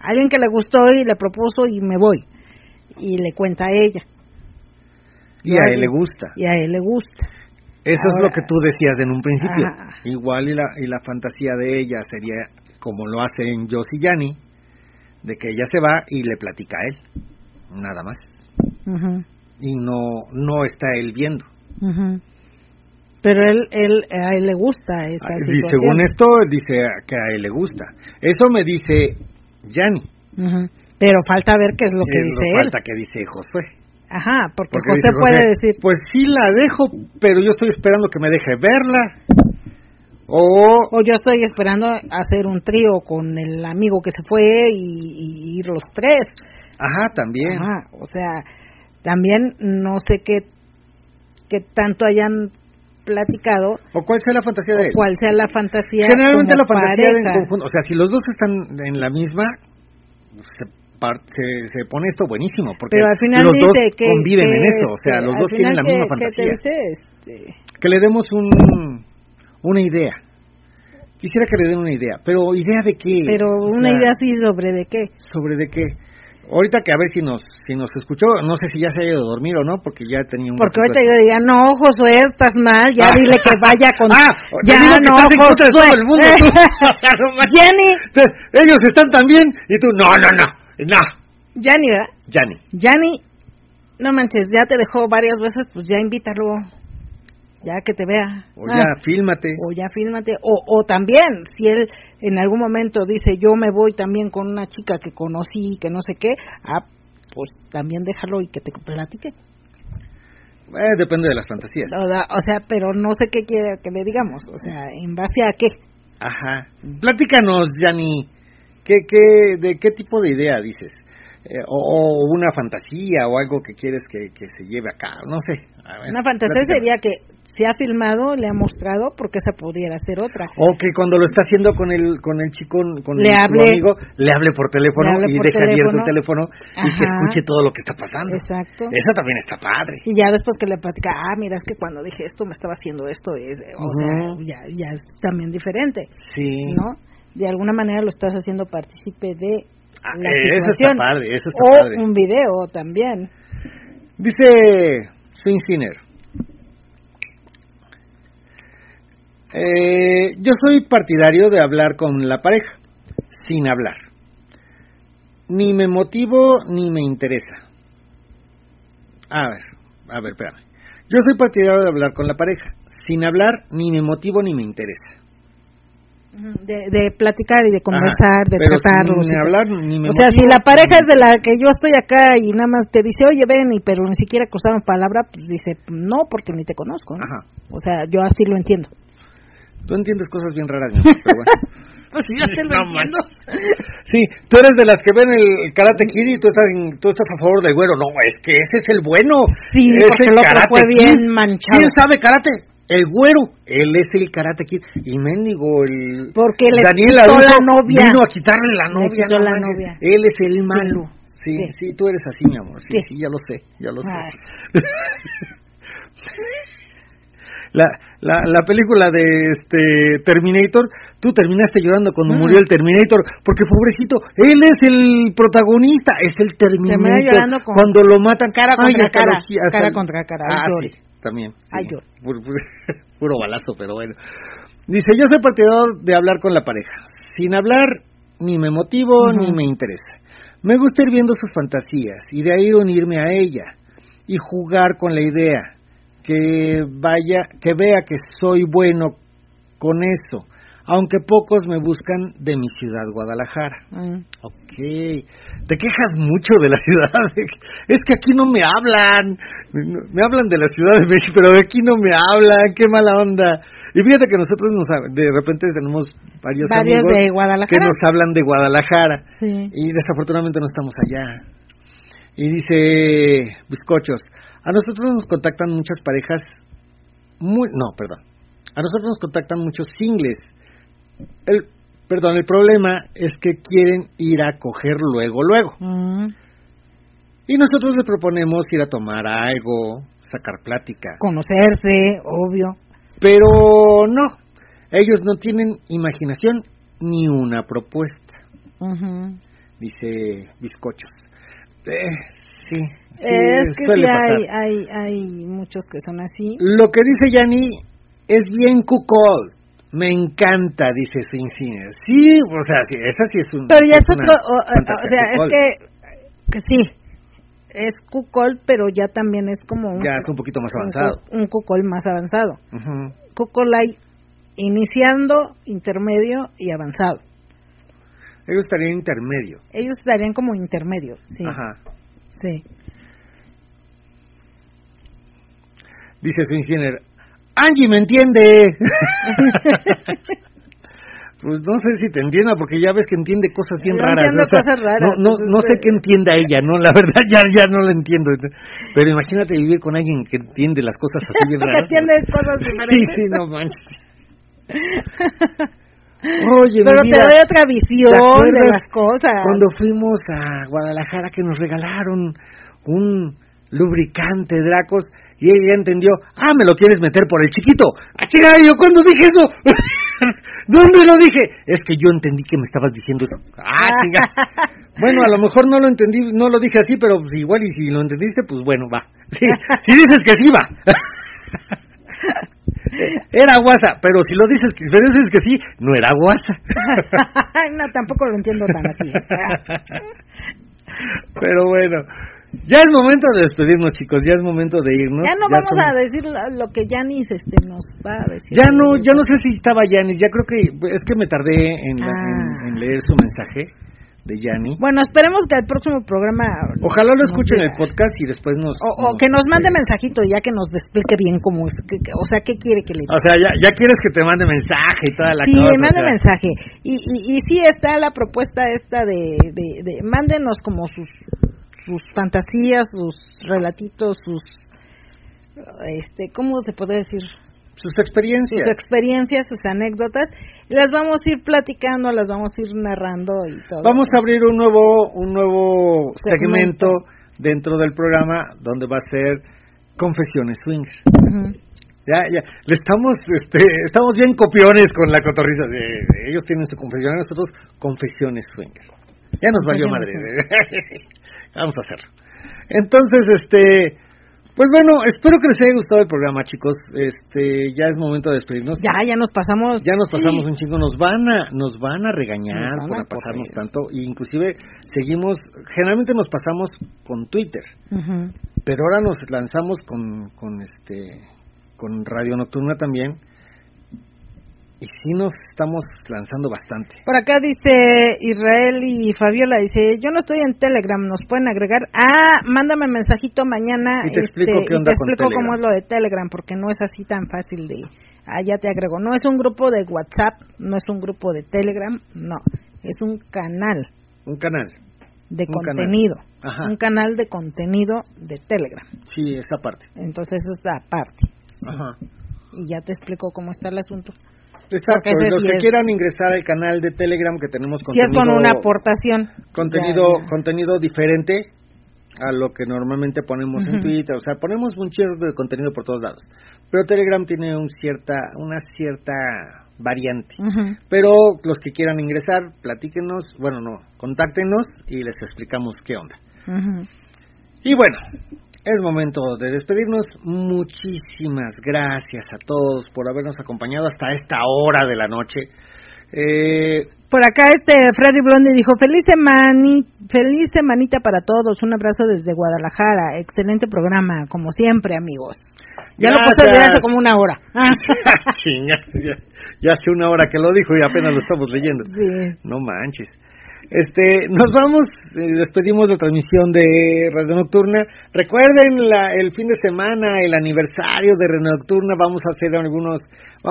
[SPEAKER 1] alguien que le gustó y le propuso y me voy. Y le cuenta a ella.
[SPEAKER 2] y a él le gusta.
[SPEAKER 1] Y a él le gusta.
[SPEAKER 2] Eso es lo que tú decías en un principio.
[SPEAKER 1] Ajá.
[SPEAKER 2] Igual y la, y la fantasía de ella sería como lo hacen Joss y Yanni, de que ella se va y le platica a él, nada más. Y no, no está él viendo.
[SPEAKER 1] Pero él, él, a él le gusta esa
[SPEAKER 2] Ah, Y
[SPEAKER 1] situación.
[SPEAKER 2] según esto, dice que a él le gusta. Eso me dice Yanni.
[SPEAKER 1] Pero falta ver qué es lo que dice él.
[SPEAKER 2] falta que dice Josué.
[SPEAKER 1] Ajá, porque,
[SPEAKER 2] Porque
[SPEAKER 1] José
[SPEAKER 2] dice
[SPEAKER 1] puede decir,
[SPEAKER 2] Pues sí la dejo, pero yo estoy esperando que me deje verla. O
[SPEAKER 1] o yo estoy esperando hacer un trío con el amigo que se fue y, y ir los tres.
[SPEAKER 2] Ajá, también.
[SPEAKER 1] Ajá, o sea, también no sé qué, qué tanto hayan platicado,
[SPEAKER 2] ¿O cuál sea la fantasía de él?
[SPEAKER 1] cuál sea la fantasía.
[SPEAKER 2] Generalmente
[SPEAKER 1] como
[SPEAKER 2] la fantasía en
[SPEAKER 1] pareja.
[SPEAKER 2] conjunto, o sea, si los dos están en la misma, se, se, pone esto buenísimo, porque
[SPEAKER 1] Pero al final
[SPEAKER 2] los dos
[SPEAKER 1] que
[SPEAKER 2] conviven
[SPEAKER 1] que,
[SPEAKER 2] en eso, o sea,
[SPEAKER 1] este,
[SPEAKER 2] los dos tienen la misma fantasía.
[SPEAKER 1] este,
[SPEAKER 2] Que le demos un, una idea. Quisiera que le den una idea, pero ¿idea de qué?
[SPEAKER 1] pero
[SPEAKER 2] O
[SPEAKER 1] una
[SPEAKER 2] sea,
[SPEAKER 1] idea así sobre de qué.
[SPEAKER 2] ¿Sobre de qué? Ahorita que a ver si nos si nos escuchó, no sé si ya se ha ido a dormir o no, porque ya tenía un...
[SPEAKER 1] Porque ahorita yo diría, no, Josué, estás mal, ya
[SPEAKER 2] Ah.
[SPEAKER 1] dile que vaya <laughs> con...
[SPEAKER 2] Ah,
[SPEAKER 1] ya
[SPEAKER 2] digo que
[SPEAKER 1] no,
[SPEAKER 2] estás en contra de
[SPEAKER 1] Josué.
[SPEAKER 2] todo el mundo, tú. <laughs>
[SPEAKER 1] Jenny,
[SPEAKER 2] Ellos están también y tú, no, no, no, no,
[SPEAKER 1] Jenny, ¿verdad?
[SPEAKER 2] Yanni.
[SPEAKER 1] Jenny, no manches, ya te dejó varias veces, pues ya invítalo, ya que te vea.
[SPEAKER 2] O
[SPEAKER 1] Ah,
[SPEAKER 2] ya, fílmate.
[SPEAKER 1] o ya fílmate, o, o también, si él en algún momento dice, yo me voy también con una chica que conocí, que no sé qué, ah, pues también déjalo y que te platique.
[SPEAKER 2] Eh, depende de las fantasías.
[SPEAKER 1] O sea, pero no sé qué quiere que le digamos, o sea, en base a qué.
[SPEAKER 2] Ajá. Platícanos, Yanni. ¿Qué, qué, ¿De qué tipo de idea dices? Eh, o, o una fantasía o algo que quieres que, que se lleve a cabo, no sé. A ver,
[SPEAKER 1] Una fantasía sería que se ha filmado, le ha mostrado, porque esa pudiera ser otra.
[SPEAKER 2] O que cuando lo está haciendo con el con el chico, con
[SPEAKER 1] Le hable-
[SPEAKER 2] amigo, le hable por teléfono
[SPEAKER 1] hable
[SPEAKER 2] y
[SPEAKER 1] por
[SPEAKER 2] deje abierto el
[SPEAKER 1] teléfono.
[SPEAKER 2] y que escuche todo lo que está pasando.
[SPEAKER 1] Exacto.
[SPEAKER 2] Eso también está padre.
[SPEAKER 1] Y ya después que le platica, ah, mira, es que cuando dije esto me estaba haciendo esto, eh, o sea, ya, ya es también diferente,
[SPEAKER 2] Sí.
[SPEAKER 1] ¿no? De alguna manera lo estás haciendo partícipe de
[SPEAKER 2] Ah,
[SPEAKER 1] la
[SPEAKER 2] eso está
[SPEAKER 1] situación.
[SPEAKER 2] padre, eso está
[SPEAKER 1] o
[SPEAKER 2] padre.
[SPEAKER 1] un video también.
[SPEAKER 2] Dice Swing Sinner. Eh, yo soy partidario de hablar con la pareja, sin hablar. Ni me motivo ni me interesa. A ver, a ver, espérame. Yo soy partidario de hablar con la pareja, sin hablar ni me motivo ni me interesa.
[SPEAKER 1] De, de platicar y de conversar,
[SPEAKER 2] Ajá,
[SPEAKER 1] de tratarlos.
[SPEAKER 2] Ni hablar ni me
[SPEAKER 1] o sea, si la pareja es de la que yo estoy acá y nada más te dice, oye, ven, y pero ni siquiera cruzaron palabra, pues dice, no, porque ni te conozco. ¿no?
[SPEAKER 2] Ajá.
[SPEAKER 1] O sea, yo así lo entiendo.
[SPEAKER 2] Tú entiendes cosas bien raras, amor, pero bueno. <laughs>
[SPEAKER 1] pues ya se lo
[SPEAKER 2] No
[SPEAKER 1] entiendo.
[SPEAKER 2] Sí, tú eres de las que ven el Karate Kid y tú estás, en- tú estás a favor del güero. No, es que ese es el bueno.
[SPEAKER 1] Sí,
[SPEAKER 2] Ese
[SPEAKER 1] porque el otro
[SPEAKER 2] Karate
[SPEAKER 1] fue
[SPEAKER 2] Kid.
[SPEAKER 1] bien manchado.
[SPEAKER 2] ¿Quién sabe karate? El güero. Él es el Karate Kid. Y mendigo, el...
[SPEAKER 1] Porque le
[SPEAKER 2] Daniel
[SPEAKER 1] quitó la novia.
[SPEAKER 2] Vino a quitarle la novia.
[SPEAKER 1] quitó
[SPEAKER 2] no
[SPEAKER 1] la
[SPEAKER 2] manches.
[SPEAKER 1] novia.
[SPEAKER 2] Él es el malo. Sí,
[SPEAKER 1] Sí.
[SPEAKER 2] sí, tú eres así, mi amor. Sí,
[SPEAKER 1] Sí.
[SPEAKER 2] sí, ya lo sé, ya lo sé. <laughs> La, la, la película de este Terminator, tú terminaste llorando cuando
[SPEAKER 1] Mm.
[SPEAKER 2] murió el Terminator, porque pobrecito, él es el protagonista, es el Terminator.
[SPEAKER 1] llorando con-
[SPEAKER 2] cuando lo matan,
[SPEAKER 1] cara contra cara, cara
[SPEAKER 2] el-
[SPEAKER 1] contra cara,
[SPEAKER 2] Ah, sí, también. sí.
[SPEAKER 1] Ay, llore.
[SPEAKER 2] Puro, puro- <laughs> puro balazo, pero bueno. Dice, yo soy partidario de hablar con la pareja. Sin hablar, ni me motivo, ni me interesa. Me gusta ir viendo sus fantasías y de ahí unirme a ella y jugar con la idea que vaya, que vea que soy bueno con eso, aunque pocos me buscan de mi ciudad Guadalajara.
[SPEAKER 1] Mm.
[SPEAKER 2] Ok, te quejas mucho de la <laughs> ciudad. Es que aquí no me hablan. Me hablan de la Ciudad de México, pero de aquí no me hablan. Qué mala onda. Y fíjate que nosotros nos, de repente tenemos varios,
[SPEAKER 1] Varios
[SPEAKER 2] amigos
[SPEAKER 1] de
[SPEAKER 2] que nos hablan de Guadalajara
[SPEAKER 1] Sí.
[SPEAKER 2] y desafortunadamente no estamos allá. Y dice Bizcochos, a nosotros nos contactan muchas parejas, muy, no, perdón, a nosotros nos contactan muchos singles. El, perdón, el problema es que quieren ir a coger luego, luego.
[SPEAKER 1] Mm.
[SPEAKER 2] Y nosotros les proponemos ir a tomar algo, sacar plática.
[SPEAKER 1] Conocerse, obvio.
[SPEAKER 2] Pero no, ellos no tienen imaginación ni una propuesta, dice Bizcochos. Eh, sí, sí,
[SPEAKER 1] es que sí hay, hay, hay muchos que son así.
[SPEAKER 2] Lo que dice Yanni es bien cuckold. Me encanta, dice Swing Singer. Sí, o sea, sí, esa sí es un.
[SPEAKER 1] Pero ya es otro, o, o- o
[SPEAKER 2] fantasía
[SPEAKER 1] sea, es que, que sí, es cuckold, pero ya también es como un,
[SPEAKER 2] Ya es un poquito más avanzado.
[SPEAKER 1] un cuckold más avanzado. Cuckold hay iniciando, intermedio y avanzado.
[SPEAKER 2] Ellos estarían intermedio.
[SPEAKER 1] Ellos estarían como intermedio, sí,
[SPEAKER 2] Ajá.
[SPEAKER 1] sí.
[SPEAKER 2] Dice Swing Singer. Angie me entiende. <laughs> Pues no sé si te entienda, porque ya ves que entiende cosas bien raras.
[SPEAKER 1] entiendo
[SPEAKER 2] o sea,
[SPEAKER 1] cosas raras,
[SPEAKER 2] No, no,
[SPEAKER 1] pues,
[SPEAKER 2] no sé
[SPEAKER 1] este-
[SPEAKER 2] qué entienda ella, ¿no? La verdad ya, ya no la entiendo. Pero imagínate vivir con alguien que entiende las cosas así bien <laughs>
[SPEAKER 1] que
[SPEAKER 2] raras.
[SPEAKER 1] entiende cosas
[SPEAKER 2] Sí,
[SPEAKER 1] diferentes.
[SPEAKER 2] sí, no manches. <laughs> Oye,
[SPEAKER 1] Pero te doy otra
[SPEAKER 2] ¿te
[SPEAKER 1] visión de las cosas.
[SPEAKER 2] Cuando fuimos a Guadalajara que nos regalaron un lubricante Dracos y ella entendió, ah, me lo quieres meter por el chiquito. Ah, chica, yo cuando dije eso, <laughs> ¿dónde lo dije? Es que yo entendí que me estabas diciendo eso. Ah, chica. <laughs> Bueno, a lo mejor no lo entendí, no lo dije así, pero pues igual y si lo entendiste, pues bueno, va. <laughs> Sí, si dices que sí, va. Era guasa, pero si lo dices que, que sí, no era guasa.
[SPEAKER 1] no, tampoco lo entiendo tan así.
[SPEAKER 2] Pero bueno, ya es momento de despedirnos, chicos. Ya es momento de irnos.
[SPEAKER 1] ya no vamos
[SPEAKER 2] son-
[SPEAKER 1] a decir lo, lo que Janis este, nos va a decir.
[SPEAKER 2] Ya no, ya no sé si estaba Yanis. Ya creo que es que me tardé en,
[SPEAKER 1] Ah.
[SPEAKER 2] en- en leer su mensaje de Yani.
[SPEAKER 1] Bueno, esperemos que el próximo programa...
[SPEAKER 2] Ojalá lo
[SPEAKER 1] nos
[SPEAKER 2] escuchen en
[SPEAKER 1] diga.
[SPEAKER 2] el podcast y después nos.
[SPEAKER 1] O, o que nos mande mensajito ya que nos explique bien cómo es, que- que- o sea, qué quiere que le
[SPEAKER 2] O sea, ya, ya quieres que te mande mensaje y toda la
[SPEAKER 1] Sí,
[SPEAKER 2] cosa.
[SPEAKER 1] mande
[SPEAKER 2] o sea.
[SPEAKER 1] mensaje. Y, y, y sí está la propuesta esta de, de, de mándenos como sus, sus fantasías, sus relatitos, sus, este, ¿cómo se puede decir?
[SPEAKER 2] Sus experiencias.
[SPEAKER 1] Sus experiencias, sus anécdotas. Las vamos a ir platicando, las vamos a ir narrando y todo.
[SPEAKER 2] Vamos a abrir un nuevo, un nuevo segmento.
[SPEAKER 1] Segmento.
[SPEAKER 2] dentro del programa donde va a ser Confesiones Swinger.
[SPEAKER 1] Ujú.
[SPEAKER 2] Ya, ya, le estamos, este, estamos bien copiones con la cotorriza. De, ellos tienen su confesión, nosotros confesiones swinger. Ya nos valió madre. <laughs> Vamos a hacerlo. Entonces, este, pues bueno, espero que les haya gustado el programa, chicos. Este, ya es momento de despedirnos.
[SPEAKER 1] Ya, ya nos pasamos.
[SPEAKER 2] Ya nos pasamos un chingo, nos van a, nos van a regañar
[SPEAKER 1] van
[SPEAKER 2] por
[SPEAKER 1] a
[SPEAKER 2] pasarnos
[SPEAKER 1] correr.
[SPEAKER 2] tanto, e inclusive seguimos, generalmente nos pasamos con Twitter, pero ahora nos lanzamos con, con este con Radio Nocturna también y sí nos estamos lanzando bastante.
[SPEAKER 1] Por acá dice Israel y Fabiola, dice, yo no estoy en Telegram, ¿nos pueden agregar? Ah, mándame mensajito mañana
[SPEAKER 2] Y te explico qué
[SPEAKER 1] y
[SPEAKER 2] onda
[SPEAKER 1] te
[SPEAKER 2] con
[SPEAKER 1] explico cómo es lo de Telegram, porque no es así tan fácil de ah, ya te agrego. No es un grupo de WhatsApp, no es un grupo de Telegram, no, es un canal
[SPEAKER 2] Un canal.
[SPEAKER 1] de
[SPEAKER 2] Un canal.
[SPEAKER 1] contenido,
[SPEAKER 2] Ajá.
[SPEAKER 1] un canal de contenido de Telegram.
[SPEAKER 2] Sí, esa parte.
[SPEAKER 1] Entonces eso es aparte.
[SPEAKER 2] Ajá.
[SPEAKER 1] Y ya te explico cómo está el asunto.
[SPEAKER 2] Exacto,
[SPEAKER 1] ese
[SPEAKER 2] los
[SPEAKER 1] sí
[SPEAKER 2] que
[SPEAKER 1] es-
[SPEAKER 2] quieran ingresar al canal de Telegram que tenemos
[SPEAKER 1] es
[SPEAKER 2] contenido
[SPEAKER 1] con una aportación.
[SPEAKER 2] contenido
[SPEAKER 1] ya, ya.
[SPEAKER 2] contenido diferente a lo que normalmente ponemos en. Twitter, o sea, ponemos un chorro de contenido por todos lados. Pero Telegram tiene un cierta una cierta variante. Pero los que quieran ingresar, platíquenos, bueno, no, contáctenos y les explicamos qué onda. Y bueno, es momento de despedirnos. Muchísimas gracias a todos por habernos acompañado hasta esta hora de la noche. Eh,
[SPEAKER 1] Por acá este Freddy Blondie dijo, feliz, semani, feliz semanita para todos, un abrazo desde Guadalajara, excelente programa, como siempre amigos. Ya lo puse desde hace como una hora. <laughs>
[SPEAKER 2] ya, ya hace una hora que lo dijo y apenas lo estamos leyendo.
[SPEAKER 1] Sí.
[SPEAKER 2] No manches. Este, nos vamos, eh, despedimos la transmisión de Radio Nocturna. Recuerden la, el fin de semana, el aniversario de Radio Nocturna, vamos a hacer algunos,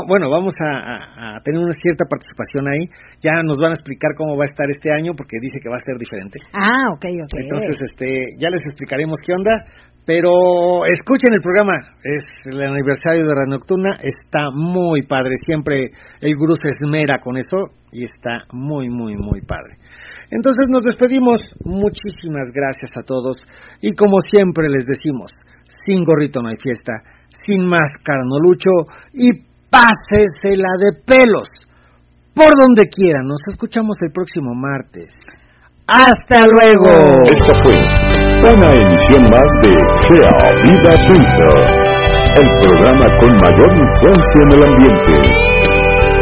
[SPEAKER 2] bueno, vamos a, a- a tener una cierta participación ahí. Ya nos van a explicar cómo va a estar este año porque dice que va a ser diferente.
[SPEAKER 1] Ah, ok, ok.
[SPEAKER 2] Entonces, este, ya les explicaremos qué onda. Pero escuchen el programa, es el aniversario de Radio Nocturna, está muy padre, siempre el gurú se esmera con eso y está muy, muy, muy padre. Entonces nos despedimos, muchísimas gracias a todos y como siempre les decimos, sin gorrito no hay fiesta, sin máscara no lucho y pásesela de pelos, por donde quiera, nos escuchamos el próximo martes. ¡Hasta luego!
[SPEAKER 3] Esta fue una emisión más de Gea Vida Twitter, el programa con mayor influencia en el ambiente.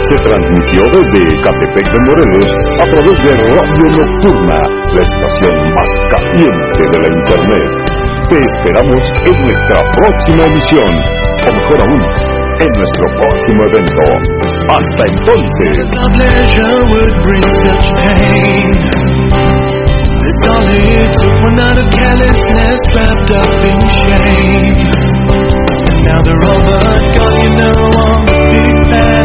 [SPEAKER 3] Se transmitió desde Catepec de Morelos a través de Radio Nocturna, la estación más caliente de la Internet. Te esperamos en nuestra próxima emisión, o mejor aún, en nuestro próximo evento. Hasta entonces.